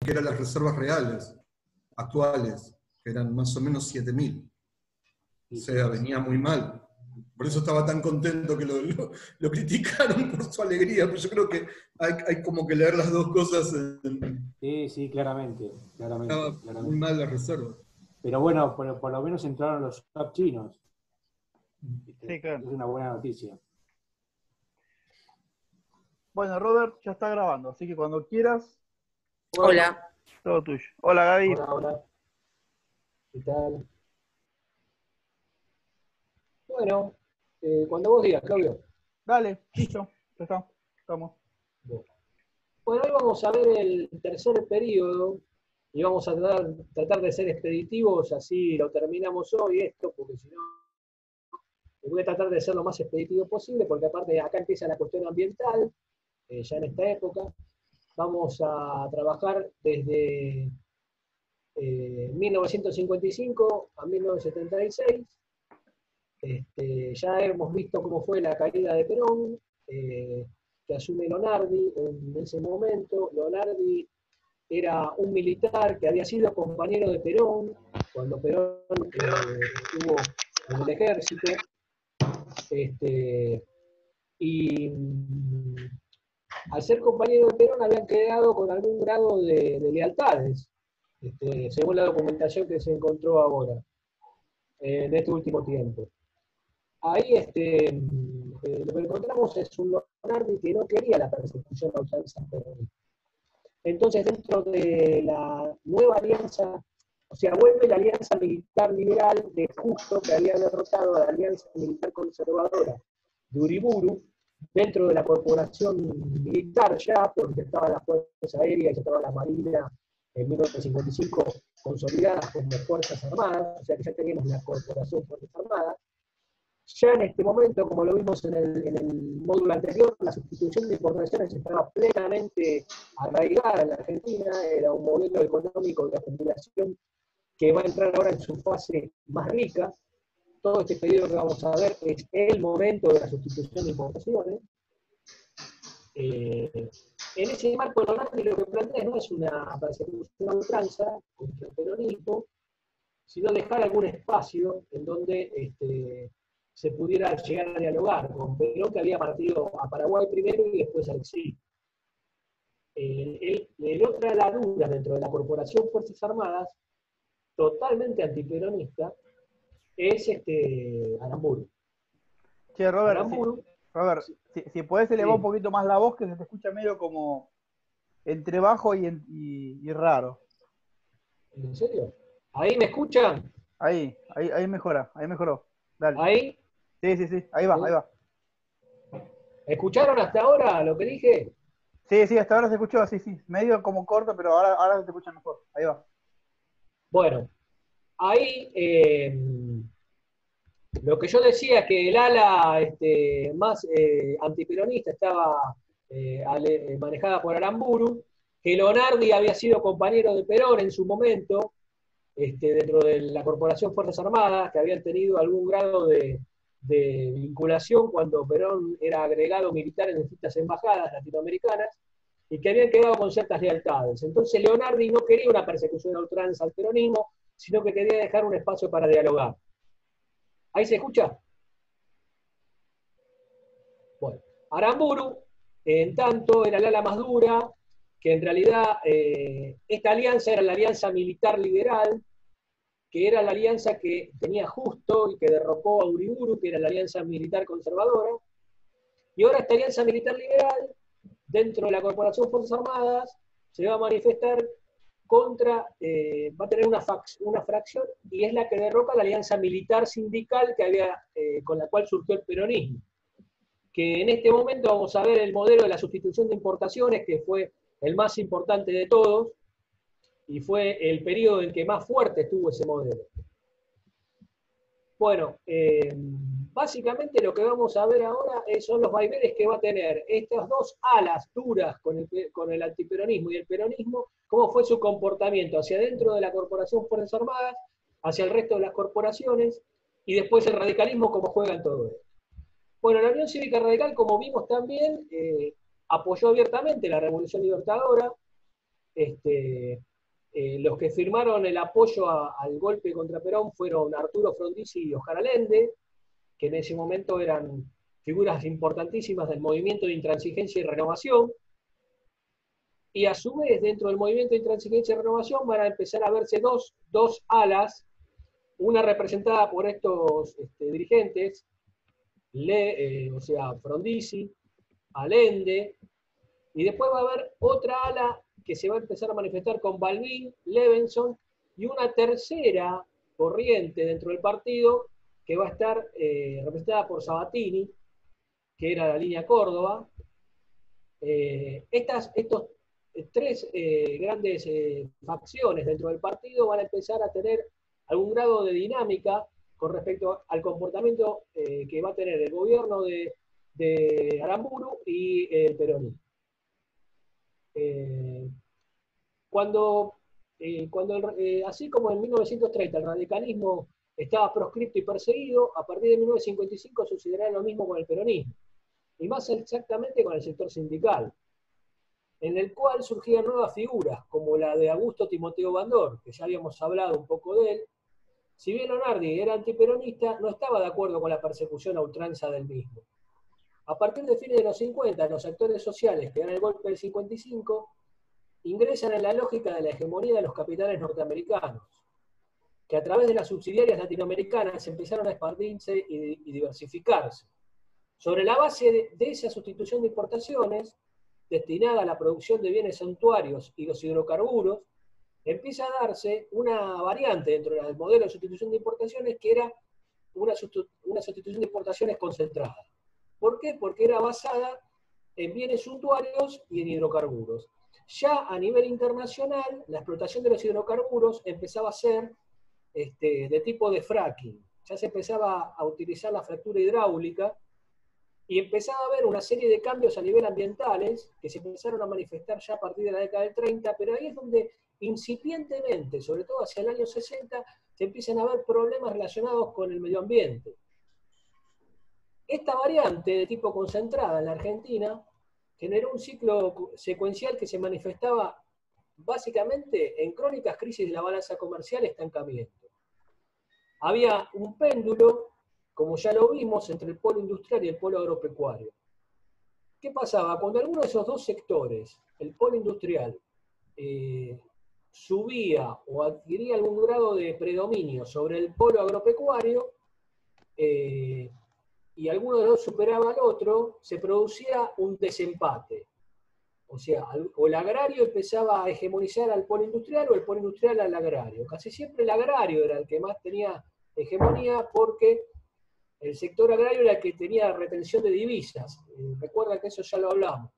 que eran las reservas reales, actuales, que eran más o menos 7.000. O sea, venía muy mal. Por eso estaba tan contento que lo, lo, criticaron por su alegría, pero yo creo que hay, hay, como que leer las dos cosas. Sí, sí, claramente. claramente, estaba muy mal la reserva. Pero bueno, por, por lo menos entraron los sub chinos. Sí, claro. Es una buena noticia. Bueno, Robert, ya está grabando, así que cuando quieras. Hola. Todo tuyo. Hola, Gaby. Hola, hola. ¿Qué tal? Bueno, eh, cuando vos digas, Claudio. Dale, listo. Ya está. Estamos. Bueno, hoy vamos a ver el tercer periodo y vamos a tratar, tratar de ser expeditivos, así lo terminamos hoy esto, porque si no, voy a tratar de ser lo más expeditivo posible, porque aparte acá empieza la cuestión ambiental, eh, ya en esta época. Vamos a trabajar desde 1955 a 1976. Este, ya hemos visto cómo fue la caída de Perón, eh, que asume Leonardi en ese momento. Leonardi era un militar que había sido compañero de Perón cuando Perón eh, estuvo en el ejército. Este, y al ser compañero de Perón habían quedado con algún grado de, lealtades, este, según la documentación que se encontró ahora, en este último tiempo. Ahí este, eh, lo que encontramos es un Leonardi que no quería la persecución de San peronista. Entonces, dentro de la nueva alianza, o sea, vuelve la alianza militar liberal de Justo, que había derrotado a la alianza militar conservadora de Uriburu, dentro de la corporación militar ya, porque estaba la Fuerza Aérea y estaba la Marina en 1955 consolidadas como Fuerzas Armadas, o sea que ya teníamos la Corporación Fuerzas Armadas. Ya en este momento, como lo vimos en el, módulo anterior, la sustitución de importaciones estaba plenamente arraigada en la Argentina, era un modelo económico de acumulación que va a entrar ahora en su fase más rica, todo este periodo que vamos a ver es el momento de la sustitución de importaciones. Eh, en ese marco, lo que plantea no es una persecución a ultranza contra el peronismo, sino dejar algún espacio en donde este, se pudiera llegar a dialogar con Perón, que había partido a Paraguay primero y después al exilio. El, el, otro la dentro de la Corporación Fuerzas Armadas, totalmente antiperonista, es este Aramburu. Che, Robert, Robert si, si, podés elevar un poquito más la voz, que se te escucha medio como entre bajo y, y, raro. ¿En serio? ¿Ahí me escuchan? Ahí, ahí, ahí mejora, ahí mejoró. Dale. ¿Ahí? Sí, sí, sí, ahí va, ahí va. ¿Escucharon hasta ahora lo que dije? Sí, sí, hasta ahora se escuchó así, sí. Medio como corto, pero ahora, ahora se te escucha mejor. Ahí va. Bueno, ahí eh, lo que yo decía que el ala este, más eh, antiperonista estaba eh, eh, manejada por Aramburu, que Leonardi había sido compañero de Perón en su momento, este, dentro de la Corporación Fuerzas Armadas, que habían tenido algún grado de, vinculación cuando Perón era agregado militar en distintas embajadas latinoamericanas, y que habían quedado con ciertas lealtades. Entonces Leonardi no quería una persecución a ultranza al peronismo, sino que quería dejar un espacio para dialogar. ¿Ahí se escucha? Bueno, Aramburu, en tanto, era el ala más dura, que en realidad eh, esta alianza era la alianza militar liberal, que era la alianza que tenía justo y que derrocó a Uriburu, que era la alianza militar conservadora. Y ahora esta alianza militar liberal, dentro de la Corporación Fuerzas Armadas, se va a manifestar contra, eh, va a tener una, una, fracción y es la que derroca la alianza militar sindical que había, eh, con la cual surgió el peronismo. Que en este momento vamos a ver el modelo de la sustitución de importaciones, que fue el más importante de todos y fue el periodo en que más fuerte estuvo ese modelo. Bueno, eh, básicamente lo que vamos a ver ahora son los vaivenes que va a tener estas dos alas duras con el, con el antiperonismo y el peronismo, cómo fue su comportamiento hacia dentro de la Corporación Fuerzas Armadas, hacia el resto de las corporaciones, y después el radicalismo, cómo juega en todo esto. Bueno, la Unión Cívica Radical, como vimos también, eh, apoyó abiertamente la Revolución Libertadora, este, eh, los que firmaron el apoyo al golpe contra Perón fueron Arturo Frondizi y Oscar Allende, que en ese momento eran figuras importantísimas del movimiento de intransigencia y renovación. Y a su vez, dentro del movimiento de intransigencia y renovación van a empezar a verse dos, alas, una representada por estos este, dirigentes, eh, o sea, Frondizi, Allende, y después va a haber otra ala que se va a empezar a manifestar con Balvin, Levenson y una tercera corriente dentro del partido que va a estar eh, representada por Sabatini, que era la línea Córdoba. Eh, estas estos tres eh, grandes facciones dentro del partido van a empezar a tener algún grado de dinámica con respecto al comportamiento que va a tener el gobierno de, Aramburu y el peronismo. Cuando, cuando así como en 1930 el radicalismo estaba proscripto y perseguido, a partir de 1955 sucederá lo mismo con el peronismo, y más exactamente con el sector sindical, en el cual surgían nuevas figuras, como la de Augusto Timoteo Bandor, que ya habíamos hablado un poco de él. Si bien Leonardi era antiperonista, no estaba de acuerdo con la persecución a ultranza del mismo. A partir de fines de los 50, los actores sociales que dan el golpe del 55 ingresan en la lógica de la hegemonía de los capitales norteamericanos, que a través de las subsidiarias latinoamericanas empezaron a expandirse y, diversificarse. Sobre la base de, esa sustitución de importaciones, destinada a la producción de bienes santuarios y los hidrocarburos, empieza a darse una variante dentro del modelo de sustitución de importaciones que era una sustitución de importaciones concentrada. ¿Por qué? Porque era basada en bienes suntuarios y en hidrocarburos. Ya a nivel internacional, la explotación de los hidrocarburos empezaba a ser este, de tipo de fracking. Ya se empezaba a utilizar la fractura hidráulica y empezaba a haber una serie de cambios a nivel ambientales que se empezaron a manifestar ya a partir de la década del 30, pero ahí es donde incipientemente, sobre todo hacia el año 60, se empiezan a ver problemas relacionados con el medio ambiente. Esta variante de tipo concentrada en la Argentina generó un ciclo secuencial que se manifestaba básicamente en crónicas crisis de la balanza comercial estancamiento. Había un péndulo, como ya lo vimos, entre el polo industrial y el polo agropecuario. ¿Qué pasaba? Cuando alguno de esos dos sectores, el polo industrial, eh, subía o adquiría algún grado de predominio sobre el polo agropecuario, eh, y alguno de los superaba al otro, se producía un desempate. O sea, o el agrario empezaba a hegemonizar al polo industrial o el polo industrial al agrario. Casi siempre el agrario era el que más tenía hegemonía porque el sector agrario era el que tenía retención de divisas. Eh, recuerda que eso ya lo hablamos.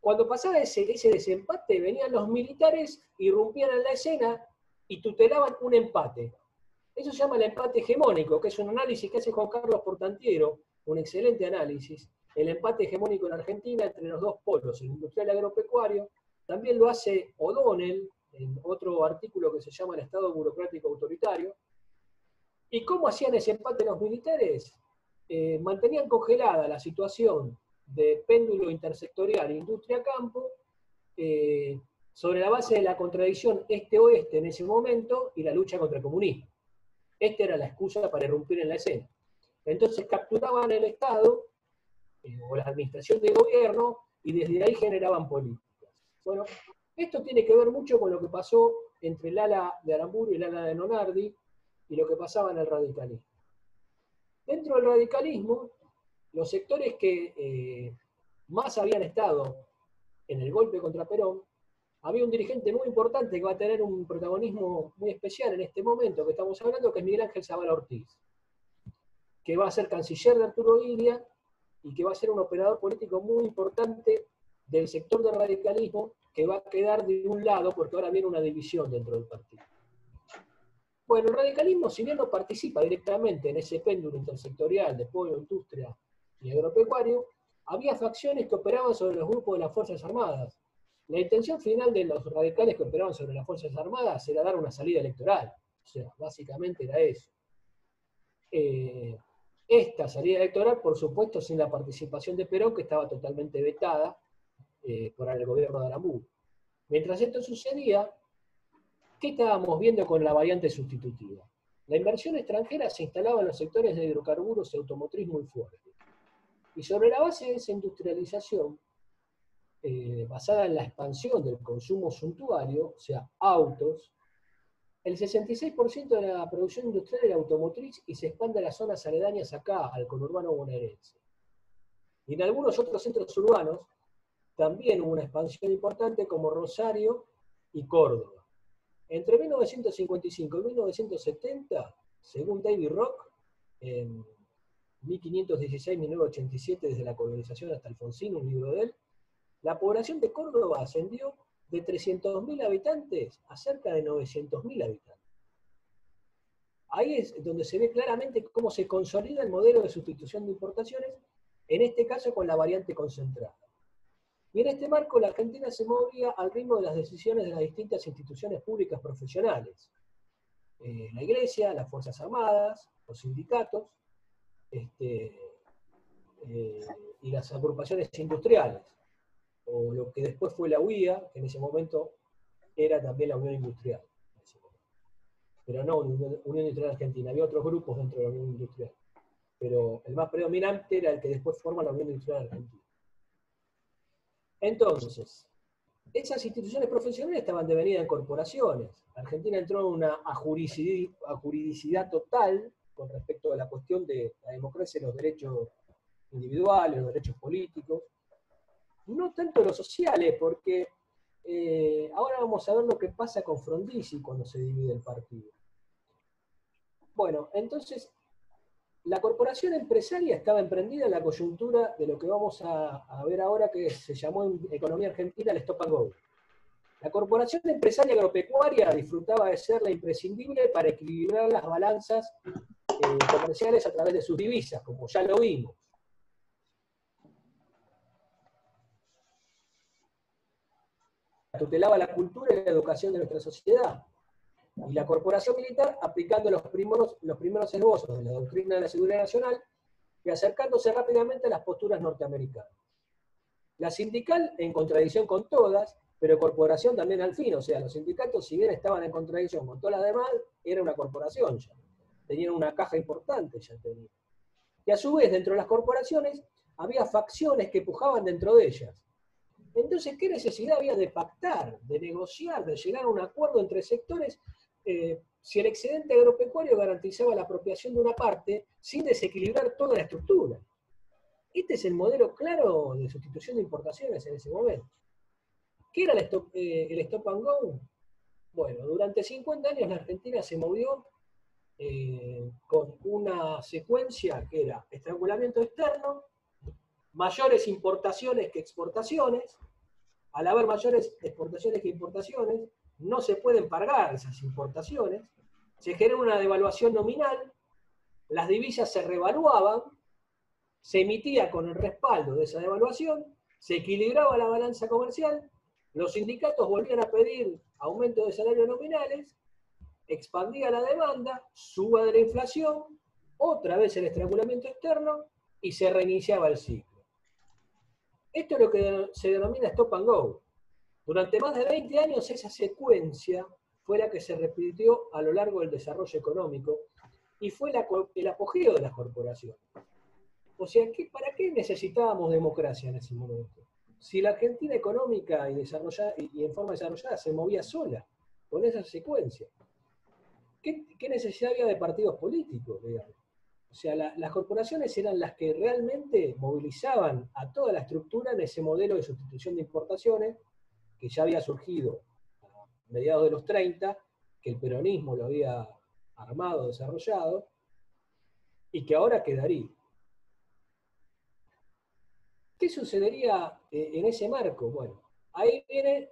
Cuando pasaba ese, ese desempate, venían los militares, irrumpían en la escena y tutelaban un empate. Eso se llama el empate hegemónico, que es un análisis que hace Juan Carlos Portantiero, un excelente análisis. El empate hegemónico en Argentina entre los dos polos, el industrial agropecuario. También lo hace O'Donnell en otro artículo que se llama El Estado Burocrático Autoritario. ¿Y cómo hacían ese empate los militares? Eh, mantenían congelada la situación de péndulo intersectorial industria-campo eh, sobre la base de la contradicción este-oeste en ese momento y la lucha contra el comunismo. Esta era la excusa para irrumpir en la escena. Entonces capturaban el Estado eh, o la administración de gobierno y desde ahí generaban políticas. Bueno, esto tiene que ver mucho con lo que pasó entre el ala de Aramburu y el ala de Nonardi y lo que pasaba en el radicalismo. Dentro del radicalismo, los sectores que eh, más habían estado en el golpe contra Perón había un dirigente muy importante que va a tener un protagonismo muy especial en este momento que estamos hablando, que es Miguel Ángel Zavala Ortiz, que va a ser canciller de Arturo Ilia y que va a ser un operador político muy importante del sector del radicalismo que va a quedar de un lado porque ahora viene una división dentro del partido. Bueno, el radicalismo, si bien no participa directamente en ese péndulo intersectorial de pueblo, industria y agropecuario, había facciones que operaban sobre los grupos de las Fuerzas Armadas, la intención final de los radicales que operaban sobre las Fuerzas Armadas era dar una salida electoral. O sea, básicamente era eso. Eh, esta salida electoral, por supuesto, sin la participación de Perón, que estaba totalmente vetada eh, por el gobierno de Aramburu. Mientras esto sucedía, ¿qué estábamos viendo con la variante sustitutiva? La inversión extranjera se instalaba en los sectores de hidrocarburos y automotriz muy fuerte. Y sobre la base de esa industrialización, eh, basada en la expansión del consumo suntuario, o sea, autos, el 66% de la producción industrial era automotriz y se expande a las zonas aledañas acá, al conurbano bonaerense. Y en algunos otros centros urbanos también hubo una expansión importante como Rosario y Córdoba. Entre 1955 y 1970, según David Rock, en 1516-1987, desde la colonización hasta Alfonsín, un libro de él, la población de Córdoba ascendió de 300.000 habitantes a cerca de 900.000 habitantes. Ahí es donde se ve claramente cómo se consolida el modelo de sustitución de importaciones, en este caso con la variante concentrada. Y en este marco la Argentina se movía al ritmo de las decisiones de las distintas instituciones públicas profesionales. Eh, la Iglesia, las Fuerzas Armadas, los sindicatos este, eh, y las agrupaciones industriales o lo que después fue la UIA, que en ese momento era también la Unión Industrial. Pero no Unión, Industrial Argentina, había otros grupos dentro de la Unión Industrial. Pero el más predominante era el que después forma la Unión Industrial Argentina. Entonces, esas instituciones profesionales estaban devenidas en corporaciones. Argentina entró en una juridicidad total con respecto a la cuestión de la democracia y los derechos individuales, los derechos políticos no tanto los sociales, porque eh, ahora vamos a ver lo que pasa con Frondizi cuando se divide el partido. Bueno, entonces, la corporación empresaria estaba emprendida en la coyuntura de lo que vamos a, ver ahora, que se llamó en economía argentina el stop and go. La corporación empresaria agropecuaria disfrutaba de ser la imprescindible para equilibrar las balanzas eh, comerciales a través de sus divisas, como ya lo vimos. tutelaba la cultura y la educación de nuestra sociedad. Y la corporación militar aplicando los primeros, los primeros esbozos de la doctrina de la seguridad nacional y acercándose rápidamente a las posturas norteamericanas. La sindical en contradicción con todas, pero corporación también al fin, o sea, los sindicatos, si bien estaban en contradicción con todas las demás, era una corporación ya. Tenían una caja importante ya tenían. Y a su vez, dentro de las corporaciones, había facciones que pujaban dentro de ellas. Entonces, ¿qué necesidad había de pactar, de negociar, de llegar a un acuerdo entre sectores eh, si el excedente agropecuario garantizaba la apropiación de una parte sin desequilibrar toda la estructura? Este es el modelo claro de sustitución de importaciones en ese momento. ¿Qué era el stop, eh, el stop and go? Bueno, durante 50 años la Argentina se movió eh, con una secuencia que era estrangulamiento externo, mayores importaciones que exportaciones, al haber mayores exportaciones que importaciones, no se pueden pagar esas importaciones, se genera una devaluación nominal, las divisas se revaluaban, se emitía con el respaldo de esa devaluación, se equilibraba la balanza comercial, los sindicatos volvían a pedir aumento de salarios nominales, expandía la demanda, suba de la inflación, otra vez el estrangulamiento externo y se reiniciaba el ciclo. Esto es lo que se denomina stop and go. Durante más de 20 años esa secuencia fue la que se repitió a lo largo del desarrollo económico y fue el apogeo de las corporaciones. O sea, ¿para qué necesitábamos democracia en ese momento? Si la Argentina económica y, desarrollada, y en forma desarrollada se movía sola, con esa secuencia, ¿qué, qué necesidad había de partidos políticos? O sea, las corporaciones eran las que realmente movilizaban a toda la estructura en ese modelo de sustitución de importaciones que ya había surgido a mediados de los 30, que el peronismo lo había armado, desarrollado, y que ahora quedaría. ¿Qué sucedería eh, en ese marco? Bueno, ahí viene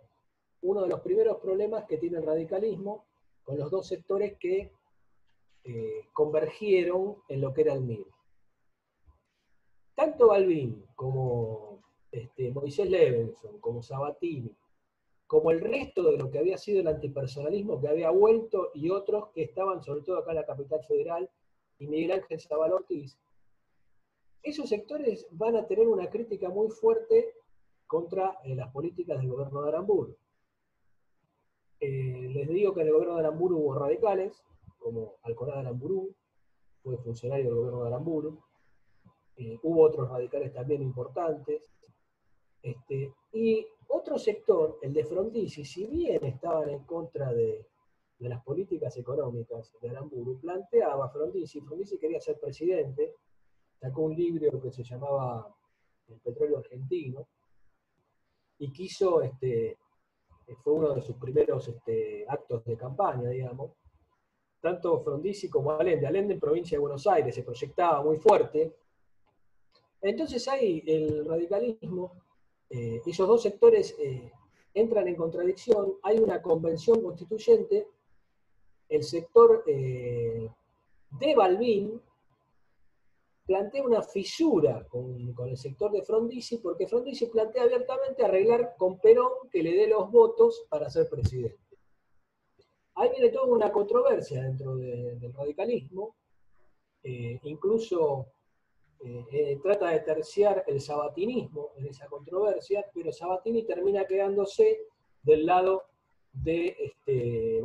uno de los primeros problemas que tiene el radicalismo con los dos sectores que eh, convergieron en lo que era el MIR. Tanto Balbín como este, Moisés Levenson, como Sabatini, como el resto de lo que había sido el antipersonalismo que había vuelto y otros que estaban sobre todo acá en la capital federal, y Miguel Ángel Zabal Ortiz, esos sectores van a tener una crítica muy fuerte contra eh, las políticas del gobierno de Aramburu. digo que en el gobierno de Aramburu hubo radicales, como Alconá de Aramburu, fue funcionario del gobierno de Aramburu. Eh, hubo otros radicales también importantes. Este, y otro sector, el de Frondizi, si bien estaban en contra de, las políticas económicas de Aramburu, planteaba Frondizi, Frondizi quería ser presidente, sacó un libro que se llamaba El petróleo argentino, y quiso, este, fue uno de sus primeros este, actos de campaña, digamos, tanto Frondizi como Allende. Allende en provincia de Buenos Aires se proyectaba muy fuerte. Entonces ahí el radicalismo eh, esos dos sectores eh, entran en contradicción, hay una convención constituyente, el sector eh, de Balbín plantea una fisura con, el sector de Frondizi, porque Frondizi plantea abiertamente arreglar con Perón que le dé los votos para ser presidente. Ahí viene toda una controversia dentro del radicalismo, incluso eh, eh, trata de terciar el sabatinismo en esa controversia, pero Sabatini termina quedándose del lado de este,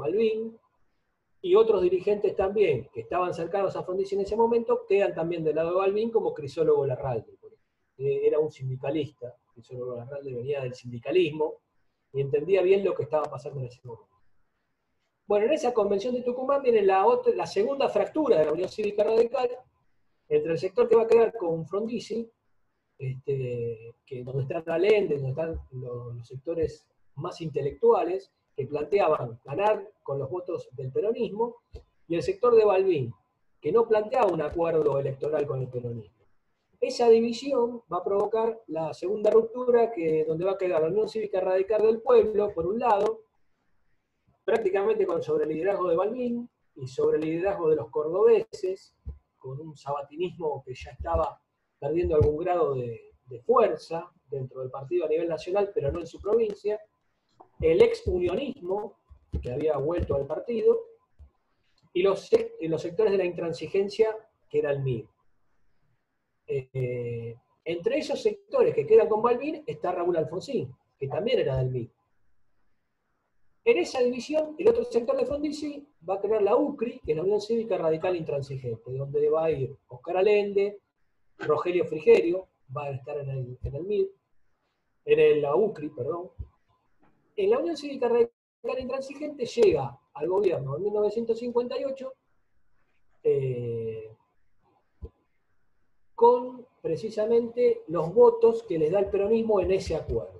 y otros dirigentes también que estaban cercanos a Frondizi en ese momento quedan también del lado de Balbín como Crisólogo Larralde. Era un sindicalista, Crisólogo Larralde venía del sindicalismo y entendía bien lo que estaba pasando en ese momento. Bueno, en esa convención de Tucumán viene la, la segunda fractura de la Unión Cívica Radical, el sector que va a quedar con Frondizi, este, que donde están Allende, donde están los, sectores más intelectuales, que planteaban ganar con los votos del peronismo, y el sector de Balbín, que no planteaba un acuerdo electoral con el peronismo. Esa división va a provocar la segunda ruptura, que, donde va a quedar la Unión Cívica Radical del Pueblo, por un lado, prácticamente con sobre el liderazgo de Balbín y sobre liderazgo de los cordobeses, con un sabatinismo que ya estaba perdiendo algún grado de, fuerza dentro del partido a nivel nacional, pero no en su provincia, el ex-unionismo, que había vuelto al partido, y los, sectores de la intransigencia, que era el MIR. Eh, entre esos sectores que quedan con Balbín está Raúl Alfonsín, que también era del MIR. En esa división, el otro sector de Frondizi va a crear la UCRI, que es la Unión Cívica Radical Intransigente, donde va a ir Oscar Allende, Rogelio Frigerio, va a estar en el, en el MID, en la UCRI, perdón. En la Unión Cívica Radical Intransigente llega al gobierno en 1958 eh, con precisamente los votos que les da el peronismo en ese acuerdo.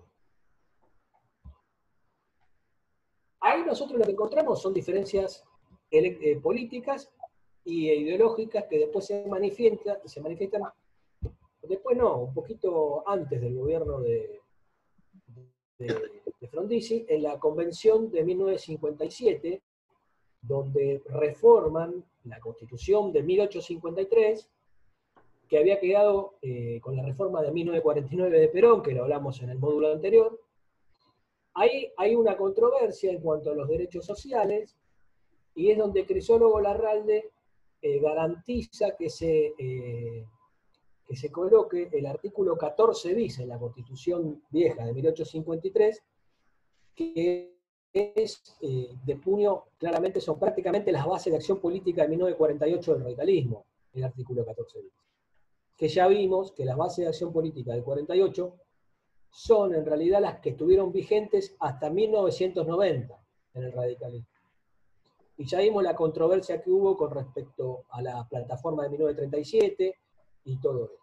Ahí nosotros lo que encontramos son diferencias eh, políticas y ideológicas que después se manifiestan, se manifiestan, después no, un poquito antes del gobierno de, de, Frondizi, en la convención de 1957, donde reforman la constitución de 1853, que había quedado eh, con la reforma de 1949 de Perón, que lo hablamos en el módulo anterior. Ahí hay una controversia en cuanto a los derechos sociales, y es donde Crisólogo Larralde eh, garantiza que se, eh, que se coloque el artículo 14 bis en la Constitución vieja de 1853, que es eh, de puño, claramente son prácticamente las bases de acción política de 1948 del radicalismo, el artículo 14 bis. Que ya vimos que las bases de acción política del 48 son en realidad las que estuvieron vigentes hasta 1990 en el radicalismo. Y ya vimos la controversia que hubo con respecto a la plataforma de 1937 y todo esto.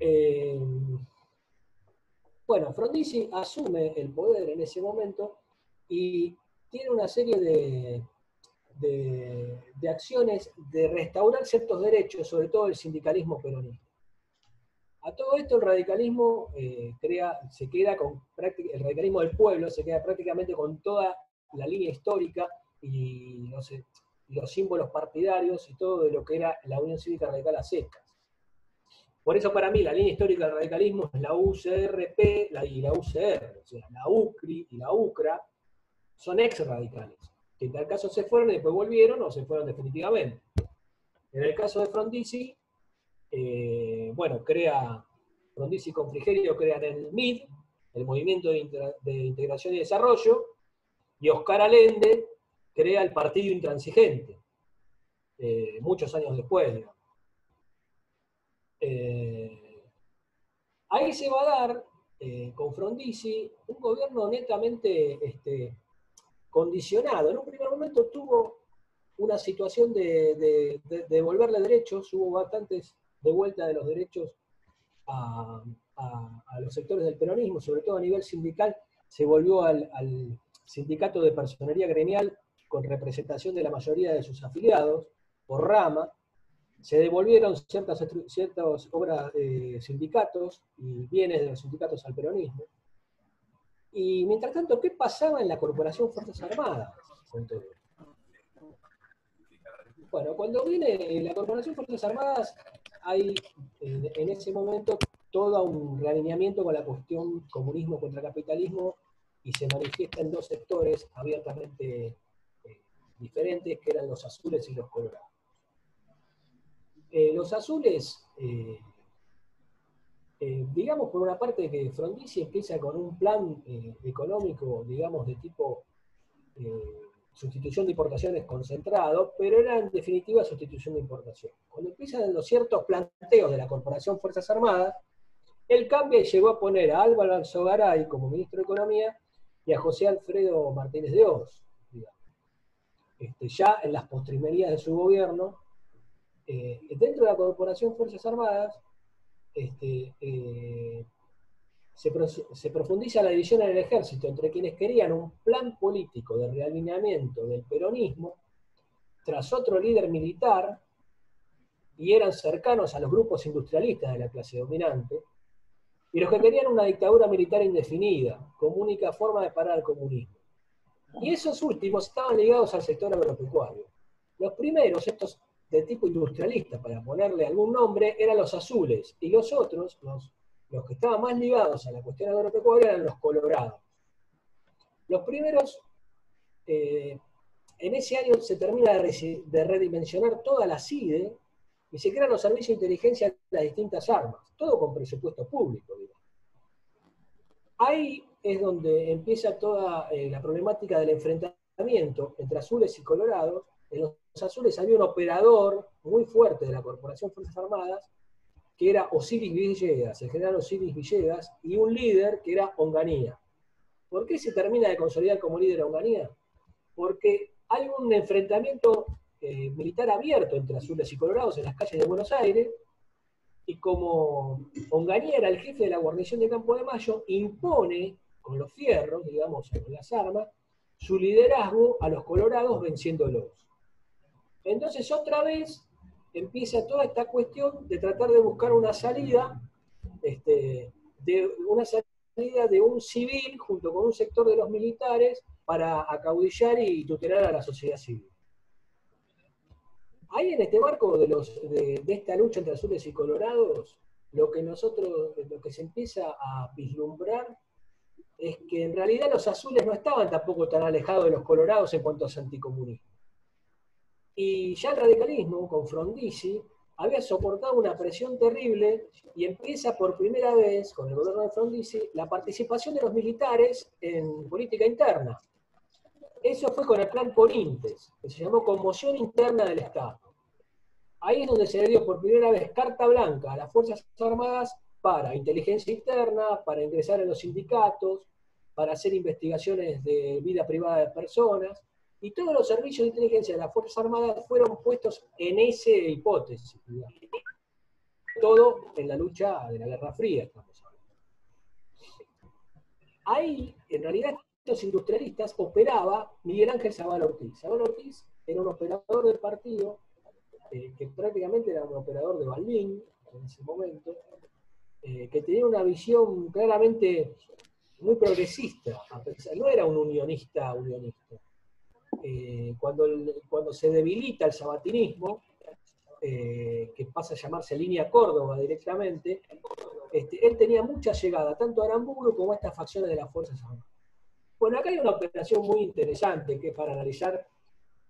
Eh, bueno, Frondizi asume el poder en ese momento y tiene una serie de, de, acciones de restaurar ciertos derechos, sobre todo el sindicalismo peronista. A todo esto el radicalismo eh, crea, se queda con el radicalismo del pueblo se queda prácticamente con toda la línea histórica y los símbolos partidarios y todo de lo que era la Unión Cívica Radical a secas. Por eso para mí la línea histórica del radicalismo es la UCRP y la UCR, o sea, la UCRI y la UCRA son ex radicales, que en tal caso se fueron y después volvieron o se fueron definitivamente. En el caso de Frondizi, eh, bueno, crea, Frondizi con Frigerio crean el MID, el Movimiento de Integración y Desarrollo, Y Oscar Allende crea el Partido Intransigente, eh, muchos años después. Eh, ahí se va a dar, eh, con Frondizi, un gobierno netamente este, condicionado. En un primer momento tuvo una situación de, devolverle derechos, hubo bastantes de vuelta de los derechos a, los sectores del peronismo, sobre todo a nivel sindical, se volvió al, sindicato de personería gremial con representación de la mayoría de sus afiliados, por rama, se devolvieron ciertas, ciertas obras de sindicatos y bienes de los sindicatos al peronismo. Y mientras tanto, ¿qué pasaba en la Corporación Fuerzas Armadas Bueno, cuando viene la Corporación Fuerzas Armadas, hay en ese momento todo un realineamiento con la cuestión comunismo contra capitalismo y se manifiesta en dos sectores abiertamente eh, diferentes, que eran los azules y los colorados. Eh, los azules, eh, digamos por una parte que Frondizi empieza con un plan económico, digamos, de tipo sustitución de importaciones concentrado, pero era en definitiva sustitución de importación. Cuando empiezan los ciertos planteos de la Corporación Fuerzas Armadas, él cambia y llegó a poner a Álvaro Alzogaray como ministro de Economía y a José Alfredo Martínez de Oz. Este, ya en las postrimerías de su gobierno, eh, dentro de la Corporación Fuerzas Armadas, este, eh, se, profundiza la división en el ejército entre quienes querían un plan político de realineamiento del peronismo tras otro líder militar y eran cercanos a los grupos industrialistas de la clase dominante, y los que querían una dictadura militar indefinida, como única forma de parar el comunismo. Y esos últimos estaban ligados al sector agropecuario. Los primeros, estos de tipo industrialista, para ponerle algún nombre, eran los azules, y los otros, los, los que estaban más ligados a la cuestión agropecuaria, eran los colorados. Los primeros, eh, en ese año se termina de, redimensionar toda la CIDE, y se crean los servicios de inteligencia de las distintas armas, todo con presupuesto público. Ahí es donde empieza toda eh, la problemática del enfrentamiento entre azules y colorados. En los azules había un operador muy fuerte de la Corporación Fuerzas Armadas, que era Osiris Villegas, el general Osiris Villegas, y un líder que era Onganía. ¿Por qué se termina de consolidar como líder Onganía? Porque hay un enfrentamiento eh, militar abierto entre azules y colorados en las calles de Buenos Aires, y como Onganía era el jefe de la guarnición de Campo de Mayo, impone con los fierros, digamos, con las armas, su liderazgo a los colorados venciéndolos. Entonces otra vez empieza toda esta cuestión de tratar de buscar una salida, este, de una salida de un civil junto con un sector de los militares para acaudillar y tutelar a la sociedad civil. Ahí en este marco de, esta lucha entre azules y colorados, lo que nosotros, lo que se empieza a vislumbrar es que en realidad los azules no estaban tampoco tan alejados de los colorados en cuanto a anticomunismo. Y ya el radicalismo, con Frondizi, había soportado una presión terrible y empieza por primera vez, con el gobierno de Frondizi, la participación de los militares en política interna. Eso fue con el plan Corintes, que se llamó Conmoción Interna del Estado. Ahí es donde se le dio por primera vez carta blanca a las Fuerzas Armadas para inteligencia interna, para ingresar en los sindicatos, para hacer investigaciones de vida privada de personas, y todos los servicios de inteligencia de las Fuerzas Armadas fueron puestos en esa hipótesis. Todo en la lucha de la Guerra Fría, estamos hablando. Ahí, en realidad, estos industrialistas operaba Miguel Ángel Zavala Ortiz. Zavala Ortiz era un operador del partido eh, que prácticamente era un operador de Balbín en ese momento, eh, que tenía una visión claramente muy progresista, no era un unionista unionista. Eh, cuando, cuando se debilita el sabatinismo, que pasa a llamarse línea Córdoba directamente, este, él tenía mucha llegada tanto a Aramburu como a estas facciones de las Fuerzas Armadas. Bueno, acá hay una operación muy interesante que es para analizar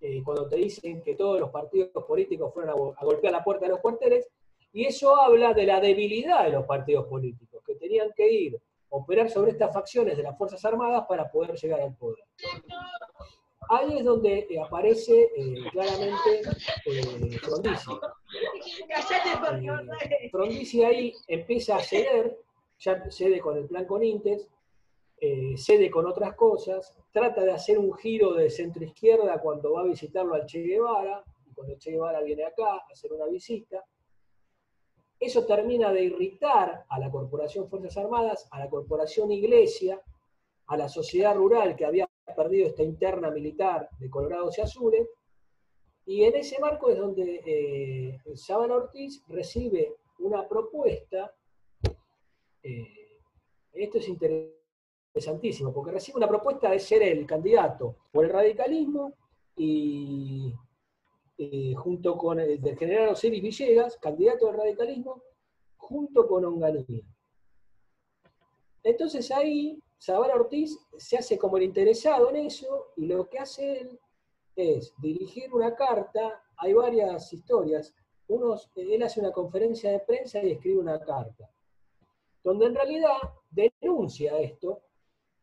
eh, cuando te dicen que todos los partidos políticos fueron a, golpear la puerta de los cuarteles, y eso habla de la debilidad de los partidos políticos, que tenían que ir, operar sobre estas facciones de las Fuerzas Armadas para poder llegar al poder. Ahí es donde eh, aparece eh, claramente eh, Frondizi. Frondizi ahí empieza a ceder, ya cede con el plan Conintes, cede con otras cosas, trata de hacer un giro de centro izquierda cuando va a visitarlo al Che Guevara, y cuando Che Guevara viene acá a hacer una visita. Eso termina de irritar a la Corporación Fuerzas Armadas, a la Corporación Iglesia, a la sociedad rural que había perdido esta interna militar de colorados y azules, y en ese marco es donde eh, Ortiz recibe una propuesta, eh, esto es interesantísimo, porque recibe una propuesta de ser el candidato por el radicalismo y junto con el del general Osiris Villegas, candidato del radicalismo, junto con Onganía. Entonces ahí Zavala Ortiz se hace como el interesado en eso y lo que hace él es dirigir una carta, hay varias historias, Unos, él hace una conferencia de prensa y escribe una carta, donde en realidad denuncia esto,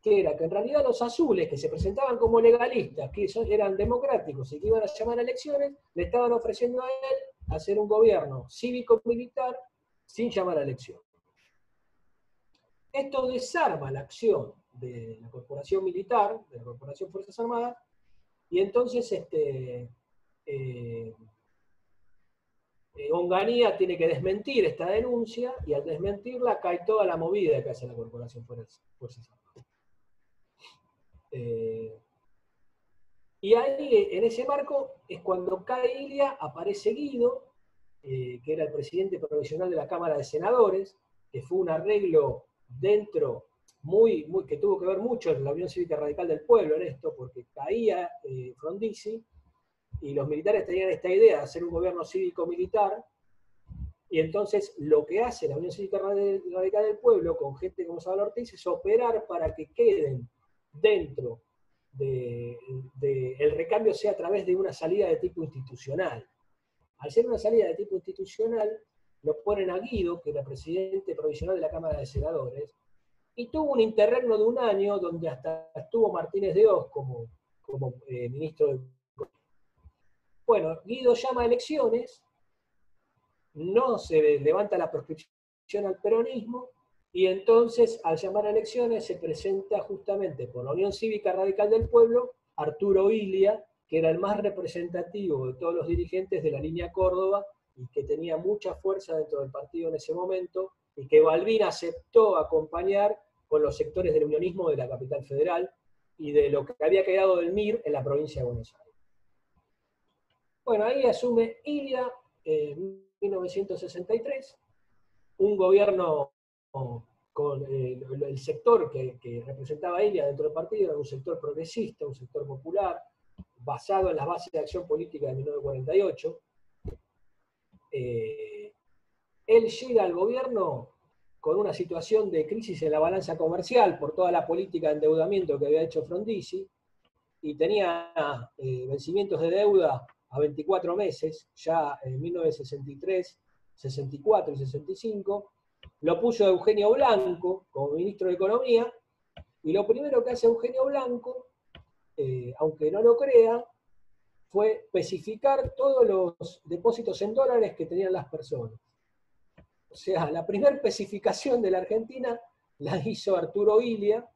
que era que en realidad los azules que se presentaban como legalistas, que eran democráticos y que iban a llamar a elecciones, le estaban ofreciendo a él hacer un gobierno cívico-militar sin llamar a elecciones. Esto desarma la acción de la corporación militar, de la corporación Fuerzas Armadas, y entonces este, eh, eh, Onganía tiene que desmentir esta denuncia, y al desmentirla cae toda la movida que hace la corporación Fuerzas, Armadas. Eh, y ahí, en ese marco, es cuando cae Ilia, aparece Guido, que era el presidente provisional de la Cámara de Senadores, que fue un arreglo dentro, muy, que tuvo que ver mucho en la Unión Cívica Radical del Pueblo en esto, porque caía eh, Frondizi y los militares tenían esta idea de hacer un gobierno cívico-militar, y entonces lo que hace la Unión Cívica Radical del Pueblo con gente como Salvador Ortiz es operar para que queden dentro del de, el recambio sea a través de una salida de tipo institucional. Al ser una salida de tipo institucional, lo ponen a Guido, que era presidente provisional de la Cámara de Senadores, y tuvo un interregno de un año donde hasta estuvo Martínez de Oz como, como eh, ministro de... Bueno, Guido llama a elecciones, no se levanta la proscripción al peronismo, y entonces al llamar a elecciones se presenta justamente por la Unión Cívica Radical del Pueblo Arturo Ilia, que era el más representativo de todos los dirigentes de la línea Córdoba y que tenía mucha fuerza dentro del partido en ese momento, y que Balbín aceptó acompañar con los sectores del unionismo de la capital federal y de lo que había quedado del MIR en la provincia de Buenos Aires. Bueno, ahí asume Ilia en 1963, un gobierno con el, sector que, que, representaba Ilia dentro del partido, era un sector progresista, un sector popular, basado en las bases de acción política de 1948, eh, él llega al gobierno con una situación de crisis en la balanza comercial por toda la política de endeudamiento que había hecho Frondizi, y tenía eh, vencimientos de deuda a 24 meses, ya en 1963, 64 y 65, lo puso Eugenio Blanco como ministro de Economía, y lo primero que hace Eugenio Blanco, eh, aunque no lo crea, fue especificar todos los depósitos en dólares que tenían las personas. O sea, la primera especificación de la Argentina la hizo Arturo Ilia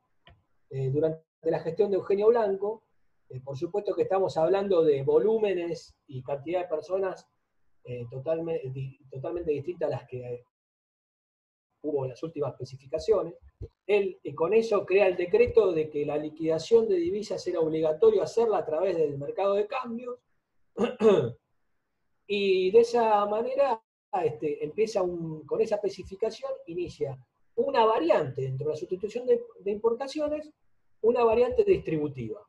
eh, durante la gestión de Eugenio Blanco. Eh, por supuesto que estamos hablando de volúmenes y cantidad de personas eh, totalmente, totalmente distintas a las que hubo las últimas especificaciones. Él con eso crea el decreto de que la liquidación de divisas era obligatorio hacerla a través del mercado de cambios. y de esa manera este, empieza con esa especificación, inicia una variante dentro de la sustitución de, importaciones, una variante distributiva.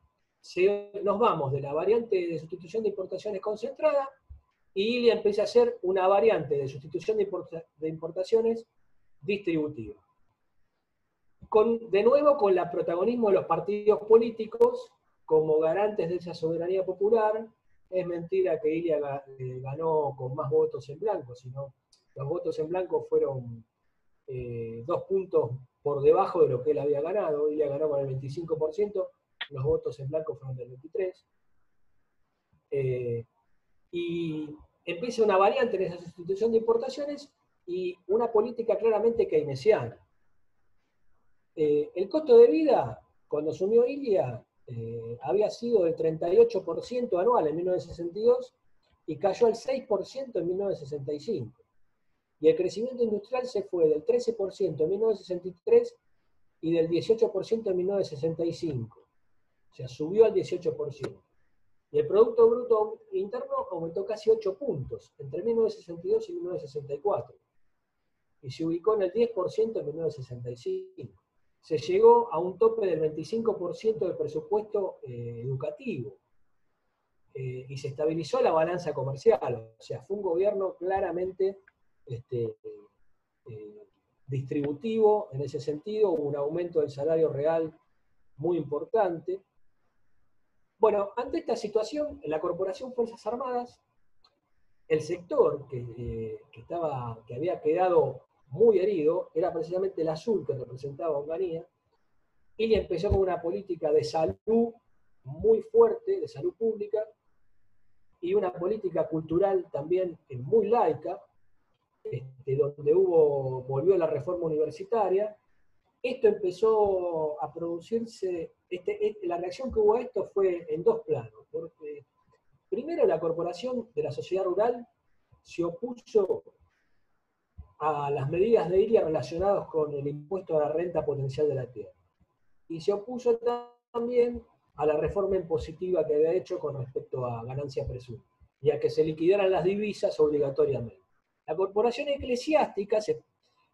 nos vamos de la variante de sustitución de importaciones concentrada y ILIA empieza a hacer una variante de sustitución de importaciones distributiva. De nuevo con el protagonismo de los partidos políticos como garantes de esa soberanía popular, es mentira que Ilia eh, ganó con más votos en blanco, sino los votos en blanco fueron eh, dos puntos por debajo de lo que él había ganado. Ilia ganó con el 25%, los votos en blanco fueron del 23. Eh, y empieza una variante en esa sustitución de importaciones y una política claramente keynesiana. Eh, el costo de vida, cuando asumió Ilia, eh, había sido del 38% anual en 1962 y cayó al 6% en 1965. Y el crecimiento industrial se fue del 13% en 1963 y del 18% en 1965. O sea, subió al 18%. Y el Producto Bruto Interno aumentó casi 8 puntos entre 1962 y 1964. Y se ubicó en el 10% en 1965. Se llegó a un tope del 25% del presupuesto eh, educativo. Eh, y se estabilizó la balanza comercial. O sea, fue un gobierno claramente este, eh, distributivo en ese sentido, un aumento del salario real muy importante. Bueno, ante esta situación, la Corporación Fuerzas Armadas, el sector que, estaba, que había quedado muy herido era precisamente el azul que representaba a Onganía, y empezó con una política de salud muy fuerte, de salud pública, y una política cultural también muy laica, este, donde hubo, volvió la reforma universitaria. Esto empezó a producirse, este, la reacción que hubo a esto fue en dos planos. Porque, primero, la corporación de la sociedad rural se opuso a las medidas de IRIA relacionadas con el impuesto a la renta potencial de la tierra. Y se opuso también a la reforma impositiva que había hecho con respecto a ganancia presunta y a que se liquidaran las divisas obligatoriamente. La corporación eclesiástica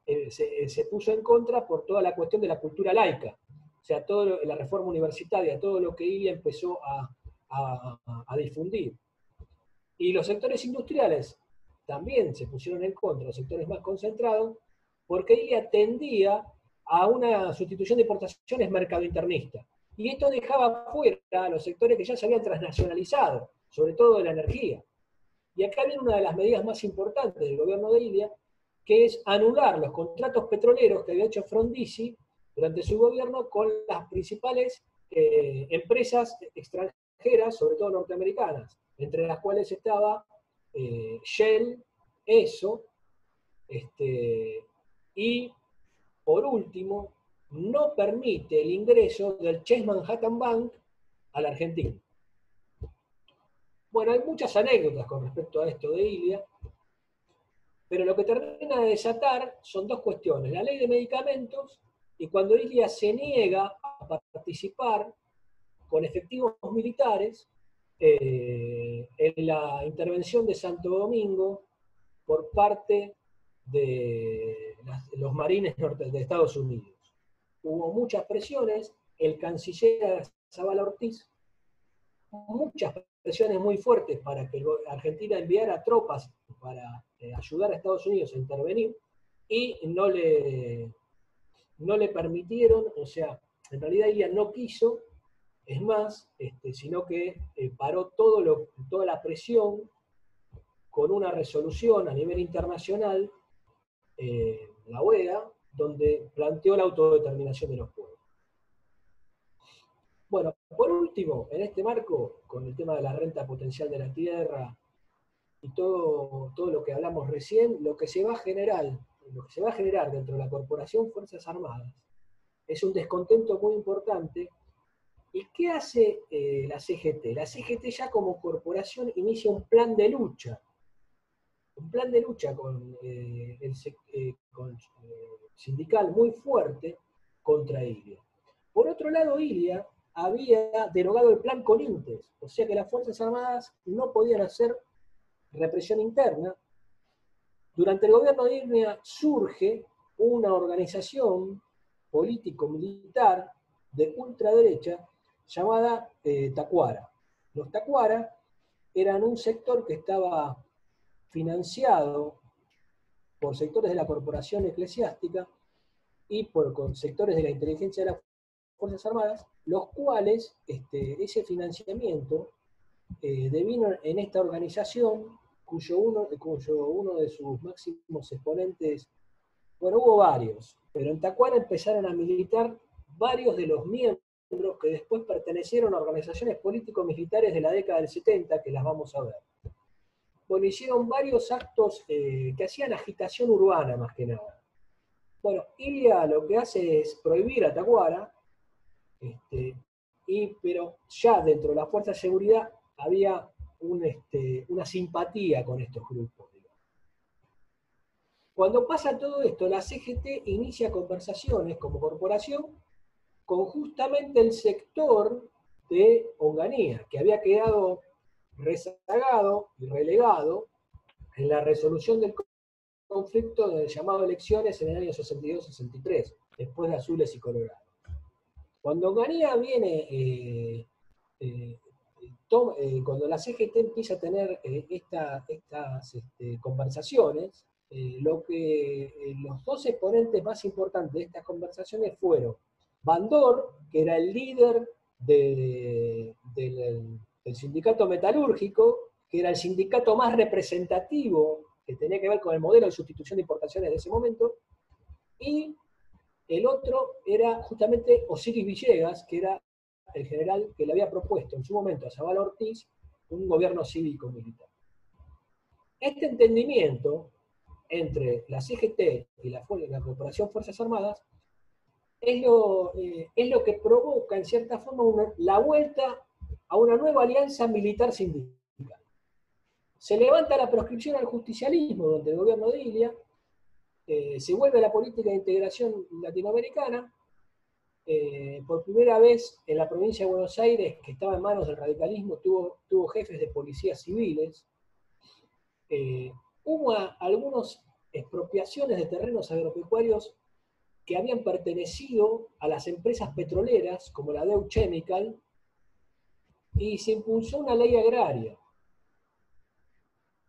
eh, se, puso en contra por toda la cuestión de la cultura laica, o sea, toda la reforma universitaria, todo lo que ILIA empezó a, difundir. Y los sectores industriales también se pusieron en contra, los sectores más concentrados, porque ILIA tendía a una sustitución de importaciones mercado internista. Y esto dejaba fuera a los sectores que ya se habían transnacionalizado, sobre todo de la energía. Y acá viene una de las medidas más importantes del gobierno de Libia, que es anular los contratos petroleros que había hecho Frondizi durante su gobierno con las principales eh, empresas extranjeras, sobre todo norteamericanas, entre las cuales estaba eh, Shell, ESO, este, y por último, no permite el ingreso del Chase Manhattan Bank a la Argentina. Bueno, hay muchas anécdotas con respecto a esto de Ilia, pero lo que termina de desatar son dos cuestiones, la ley de medicamentos y cuando Ilia se niega a participar con efectivos militares eh, en la intervención de Santo Domingo por parte de los marines de Estados Unidos. Hubo muchas presiones, el canciller Zavala Ortiz, muchas presiones muy fuertes para que Argentina enviara tropas para eh, ayudar a Estados Unidos a intervenir y no le, no le permitieron, o sea, en realidad ella no quiso, es más, este, sino que eh, paró toda la presión con una resolución a nivel internacional, eh, la OEA, donde planteó la autodeterminación de los pueblos. Bueno, por último, en este marco, con el tema de la renta potencial de la tierra y todo, todo lo que hablamos recién, lo que se va a generar, lo que se va a generar dentro de la Corporación Fuerzas Armadas es un descontento muy importante. ¿Y qué hace eh, la CGT? La CGT ya como corporación inicia un plan de lucha, un plan de lucha con, eh, el eh, sindical muy fuerte contra Ilia. Por otro lado, Ilia había derogado el plan Conintes, o sea que las Fuerzas Armadas no podían hacer represión interna. Durante el gobierno de Irnia surge una organización político-militar de ultraderecha llamada eh, Tacuara. Los Tacuara eran un sector que estaba financiado por sectores de la corporación eclesiástica y por sectores de la inteligencia de la Fuerzas Armadas, los cuales este, ese financiamiento eh, devino en esta organización, cuyo uno, cuyo uno de sus máximos exponentes, bueno, hubo varios, pero en Tacuara empezaron a militar varios de los miembros miembros que después pertenecieron a organizaciones político-militares de la década del 70, que las vamos a ver. Bueno, hicieron varios actos eh, que hacían agitación urbana más que nada. Bueno, Ilia lo que hace es prohibir a Tacuara, este, y, pero ya dentro de la fuerza de seguridad había este, una simpatía con estos grupos. Cuando pasa todo esto, la CGT inicia conversaciones como corporación con justamente el sector de Onganía, que había quedado rezagado y relegado en la resolución del conflicto llamado elecciones en el año 62-63, después de Azules y Colorado. Cuando Onganía viene, eh, eh, eh, cuando la CGT empieza a tener estas este, conversaciones, lo que los dos exponentes más importantes de estas conversaciones fueron Bandor, que era el líder del, sindicato metalúrgico, que era el sindicato más representativo que tenía que ver con el modelo de sustitución de importaciones de ese momento, y el otro era justamente Osiris Villegas, que era el general que le había propuesto en su momento a Zabal Ortiz un gobierno cívico-militar. Este entendimiento entre la CGT y la, la Corporación Fuerzas Armadas es lo, eh, es lo que provoca, en cierta forma, la vuelta a una nueva alianza militar sindical. Se levanta la proscripción al justicialismo donde el gobierno de Ilia, eh, se vuelve a la política de integración latinoamericana, eh, por primera vez en la provincia de Buenos Aires, que estaba en manos del radicalismo, tuvo, tuvo jefes de policías civiles, hubo algunas expropiaciones de terrenos agropecuarios que habían pertenecido a las empresas petroleras, como la Dow Chemical, y se impulsó una ley agraria.